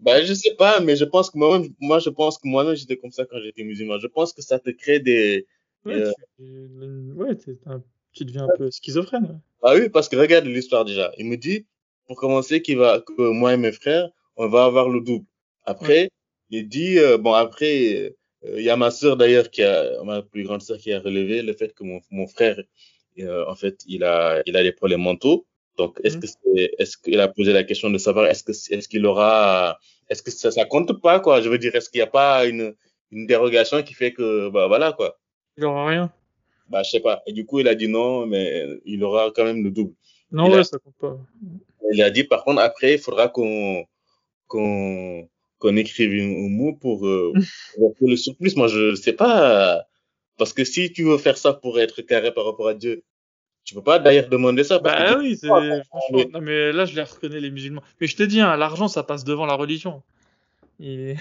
Bah, je sais pas, mais je pense que moi-même, moi, je pense que moi-même, j'étais comme ça quand j'étais musulman. Je pense que ça te crée des, Ouais, Euh. tu... ouais un- tu deviens un peu schizophrène. Ah oui, parce que regarde l'histoire déjà. Il me dit, pour commencer, qu'il va, que moi et mes frères, on va avoir le double. Après, il dit, euh, bon, après, euh, il y a ma sœur d'ailleurs qui a, ma plus grande sœur qui a relevé le fait que mon, mon frère, en fait, il a, il a des problèmes mentaux. Donc, est-ce Mhm. que c'est, est-ce qu'il a posé la question de savoir, est-ce que, est-ce qu'il aura, est-ce que ça, ça compte pas, quoi? Je veux dire, est-ce qu'il n'y a pas une, une dérogation qui fait que, bah, voilà, quoi. Il aura rien. Bah, je sais pas. Et du coup, il a dit non, mais il aura quand même le double. Non, Il ouais, a- ça compte pas. Il a dit, par contre, après, il faudra qu'on qu'on qu'on écrive un mot pour, euh, [laughs] pour le surplus. Moi, je sais pas. Parce que si tu veux faire ça pour être carré par rapport à Dieu, tu peux pas d'ailleurs demander ça. Parce Bah que oui, c'est Ah, franchement. Non mais là je les reconnais les musulmans. Mais je te dis, hein, l'argent ça passe devant la religion. Et...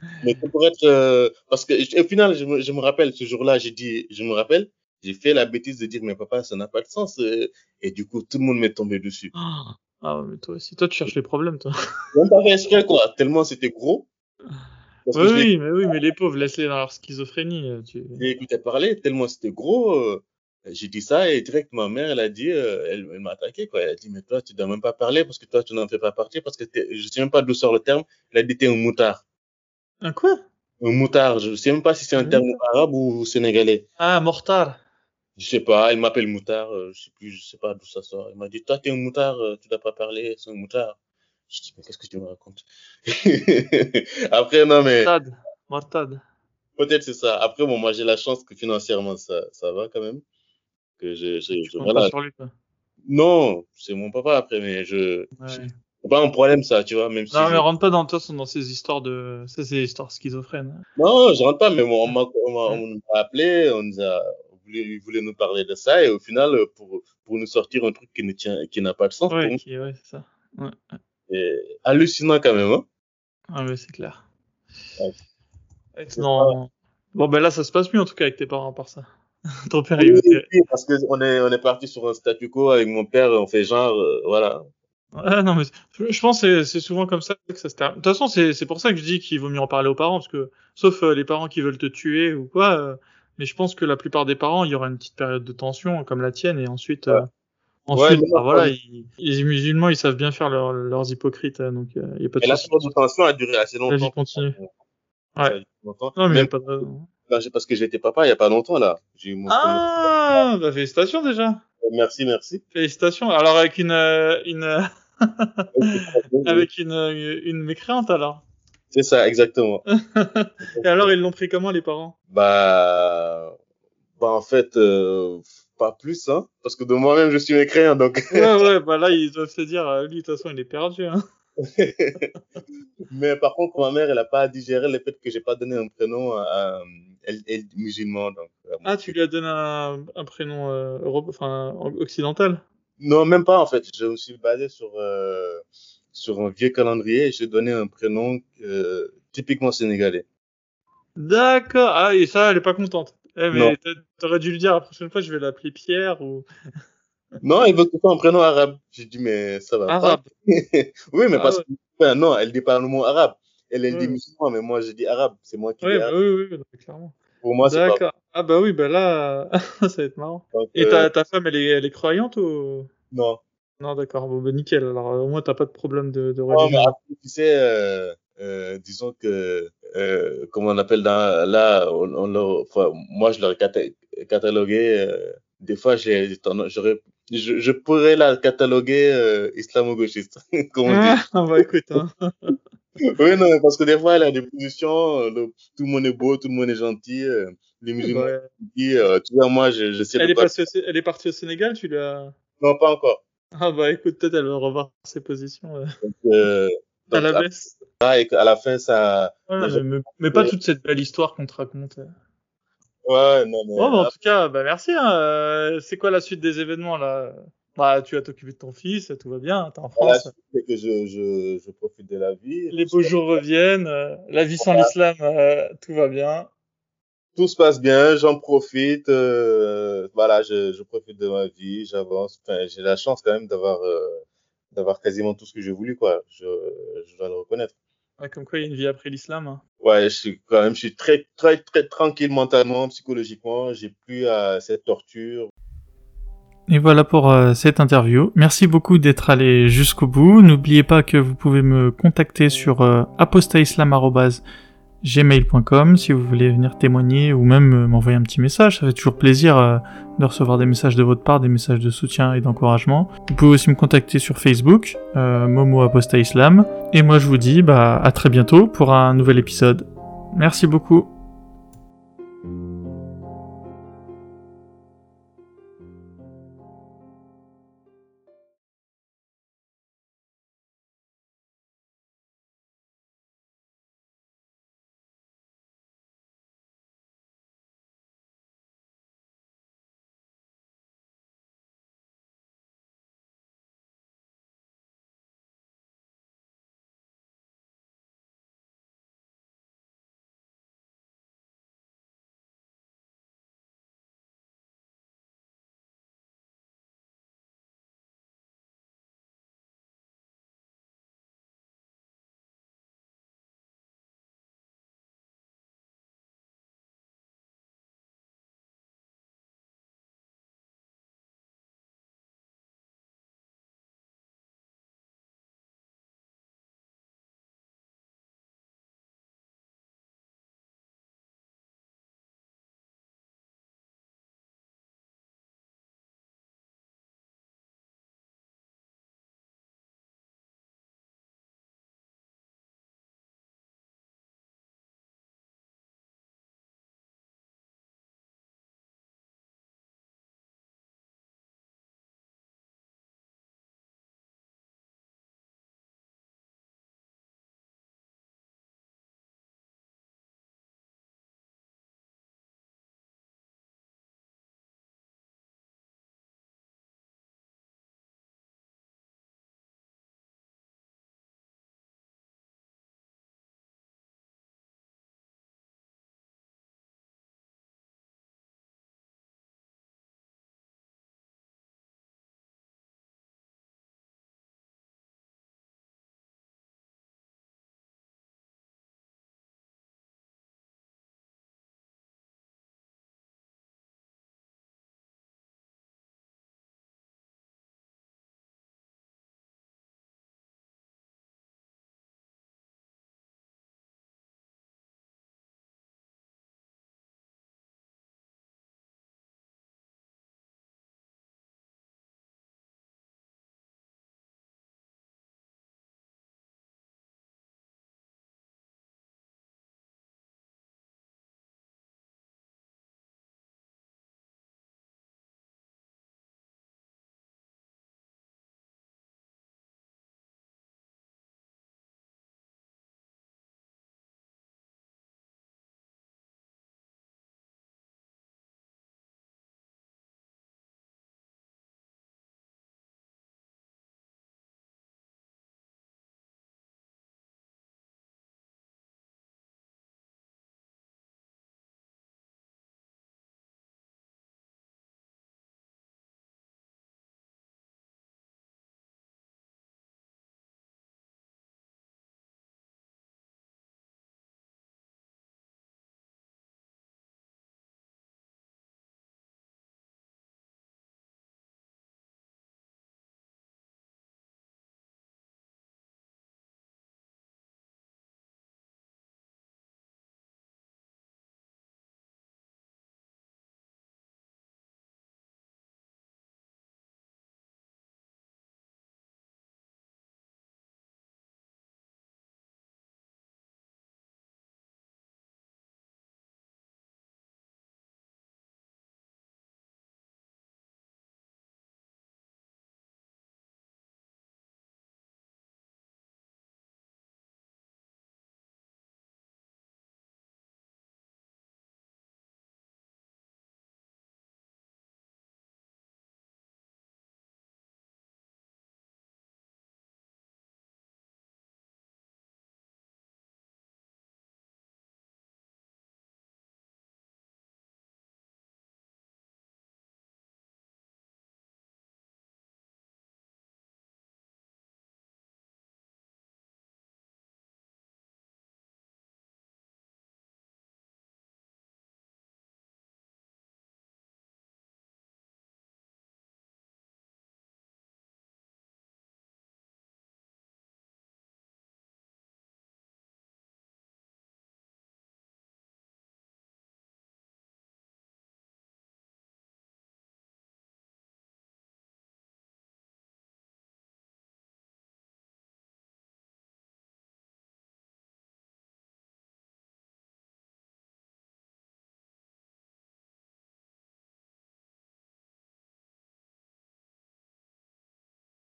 [laughs] mais pour être. euh, parce que au final, je me, je me rappelle ce jour-là, j'ai dit, je me rappelle, j'ai fait la bêtise de dire, mais papa, ça n'a pas de sens. euh, Et du coup, tout le monde m'est tombé dessus. Ah ouais, mais toi aussi, toi tu cherches les problèmes toi. Même pas fait exprès, quoi. Tellement c'était gros. Parce Oui, oui, mais oui, mais les pauvres, laisse-les dans leur schizophrénie. euh, Tu... J'ai écouté parler, tellement c'était gros. euh, j'ai dit ça et direct, ma mère, elle a dit, euh, elle, elle m'a attaqué, quoi. Elle a dit, mais toi, tu dois même pas parler parce que toi, tu n'en fais pas partie parce que je sais même pas d'où sort le terme. Elle a dit, t'es un moutard. Un quoi? Un moutard, je sais même pas si c'est un Un terme arabe ou sénégalais. Ah, mortar. Je sais pas, elle m'appelle moutard, je sais plus, je sais pas d'où ça sort. Elle m'a dit, toi, t'es un moutard, tu dois pas parler, c'est un moutard. Je dis, mais qu'est-ce que tu me racontes? [laughs] Après, non, mais Mortad. Mortad. peut-être c'est ça. Après, bon, moi, j'ai la chance que financièrement, ça, ça va quand même. Que je, je, Tu je- voilà. pas sur lui, quoi. Non, c'est mon papa après, mais je, Ouais. c'est pas un problème ça, tu vois, même si. Non, je- mais rentre pas dans, toi, dans ces histoires de. Ça, c'est des histoires schizophrènes. Non, je rentre pas, mais bon, on m'a, appelé, on nous a il voulait, nous parler de ça et au final, pour, pour nous sortir un truc qui ne tient, qui n'a pas de sens. Ouais, ouais c'est ça. Ouais. Et hallucinant quand même. Hein ah ouais, c'est clair. Non. Bon, ben là, ça se passe mieux en tout cas avec tes parents par ça. [laughs] Ton père oui, oui, parce qu'on est, on est parti sur un statu quo avec mon père, on fait genre, euh, voilà. Ouais, non, mais je pense que c'est souvent comme ça que ça se termine. De toute façon, c'est pour ça que je dis qu'il vaut mieux en parler aux parents, parce que, sauf euh, les parents qui veulent te tuer ou quoi, euh, mais je pense que la plupart des parents, il y aura une petite période de tension comme la tienne, et ensuite, ensuite, bah, voilà, les musulmans, ils savent bien faire leurs hypocrites, donc il y a pas de Et la de tension a duré assez longtemps. La vie continue. Ouais. Non, mais pas de... parce que j'étais papa il y a pas longtemps là. J'ai eu mon ah, bah, félicitations déjà. Merci, merci. Félicitations. Alors avec une euh, une [laughs] [laughs] avec une une mécréante alors. C'est ça, exactement. [laughs] Et alors ils l'ont pris comment les parents? Bah bah en fait euh, pas plus hein parce que de moi-même je suis mécréant donc. [laughs] ouais ouais bah là ils doivent se dire euh, lui de toute façon il est perdu hein. [laughs] Mais par contre, ma mère, elle n'a pas digéré le fait que j'ai pas donné un prénom à, elle, elle, musulman. Donc, ah, tu lui as donné un, un prénom euh, enfin, occidental? Non, même pas en fait. Je me suis basé sur, euh, sur un vieux calendrier et j'ai donné un prénom euh, typiquement sénégalais. D'accord. Ah, et ça, elle est pas contente. Eh, mais t'aurais dû lui dire la prochaine fois, je vais l'appeler Pierre ou. [laughs] Non, il veut que soit un prénom arabe. J'ai dit, mais ça va arabe. pas. [laughs] oui, mais ah parce que, non, elle dit pas le mot arabe. Elle, elle dit musulman, mais moi, je dis arabe. C'est moi qui oui, dis bah, arabe. Oui, oui, clairement. Pour moi, c'est pas. Ah, bah oui, bah là, [laughs] ça va être marrant. Donc, Et ta, euh... ta femme, elle est, elle est croyante ou? Non. Non, d'accord. Bon, bah, nickel. Alors, au moins, t'as pas de problème de, de religion. Non, mais après, tu sais, euh, euh, disons que, euh, comment on appelle dans, là, on, on enfin, moi, je l'aurais catalogué, euh, des fois, j'aurais, je, je, pourrais la cataloguer islamo-gauchiste, [laughs] comme on ah, bah écoute. Hein. [laughs] oui, non, parce que des fois, elle a des positions, le, tout le monde est beau, tout le monde est gentil, les musulmans ouais. tu vois, moi, je, je sais elle est, au, elle est partie au Sénégal, tu l'as Non, pas encore. Ah bah écoute, peut-être elle va revoir ses positions. Euh. Donc, à la baisse. Ah, et à la fin, ça... Ouais, mais, mais, pas toute cette belle histoire qu'on te raconte. Ouais, non, mais. Bah, en tout cas, bah, merci. Hein. Euh, c'est quoi la suite des événements là? Bah, tu vas t'occuper de ton fils, tout va bien, t'es en France. C'est que je, je, je, profite de la vie. Les beaux jours reviennent, euh, la vie sans l'islam, euh, tout va bien. Tout se passe bien, j'en profite. Euh, voilà, je, je, profite de ma vie, j'avance. Enfin, j'ai la chance quand même d'avoir d'avoir quasiment tout ce que j'ai voulu, quoi. Je, je dois le reconnaître. Ouais, comme quoi, il y a une vie après l'islam. Hein. Ouais, je suis quand même, je suis très, très, très tranquille mentalement, psychologiquement. J'ai plus à cette torture. Et voilà pour euh, cette interview. Merci beaucoup d'être allé jusqu'au bout. N'oubliez pas que vous pouvez me contacter sur euh, gmail.com si vous voulez venir témoigner ou même m'envoyer un petit message. Ça fait toujours plaisir euh, de recevoir des messages de votre part, des messages de soutien et d'encouragement. Vous pouvez aussi me contacter sur Facebook, euh, Momo Aposta Islam. Et moi je vous dis bah, à très bientôt pour un nouvel épisode. Merci beaucoup.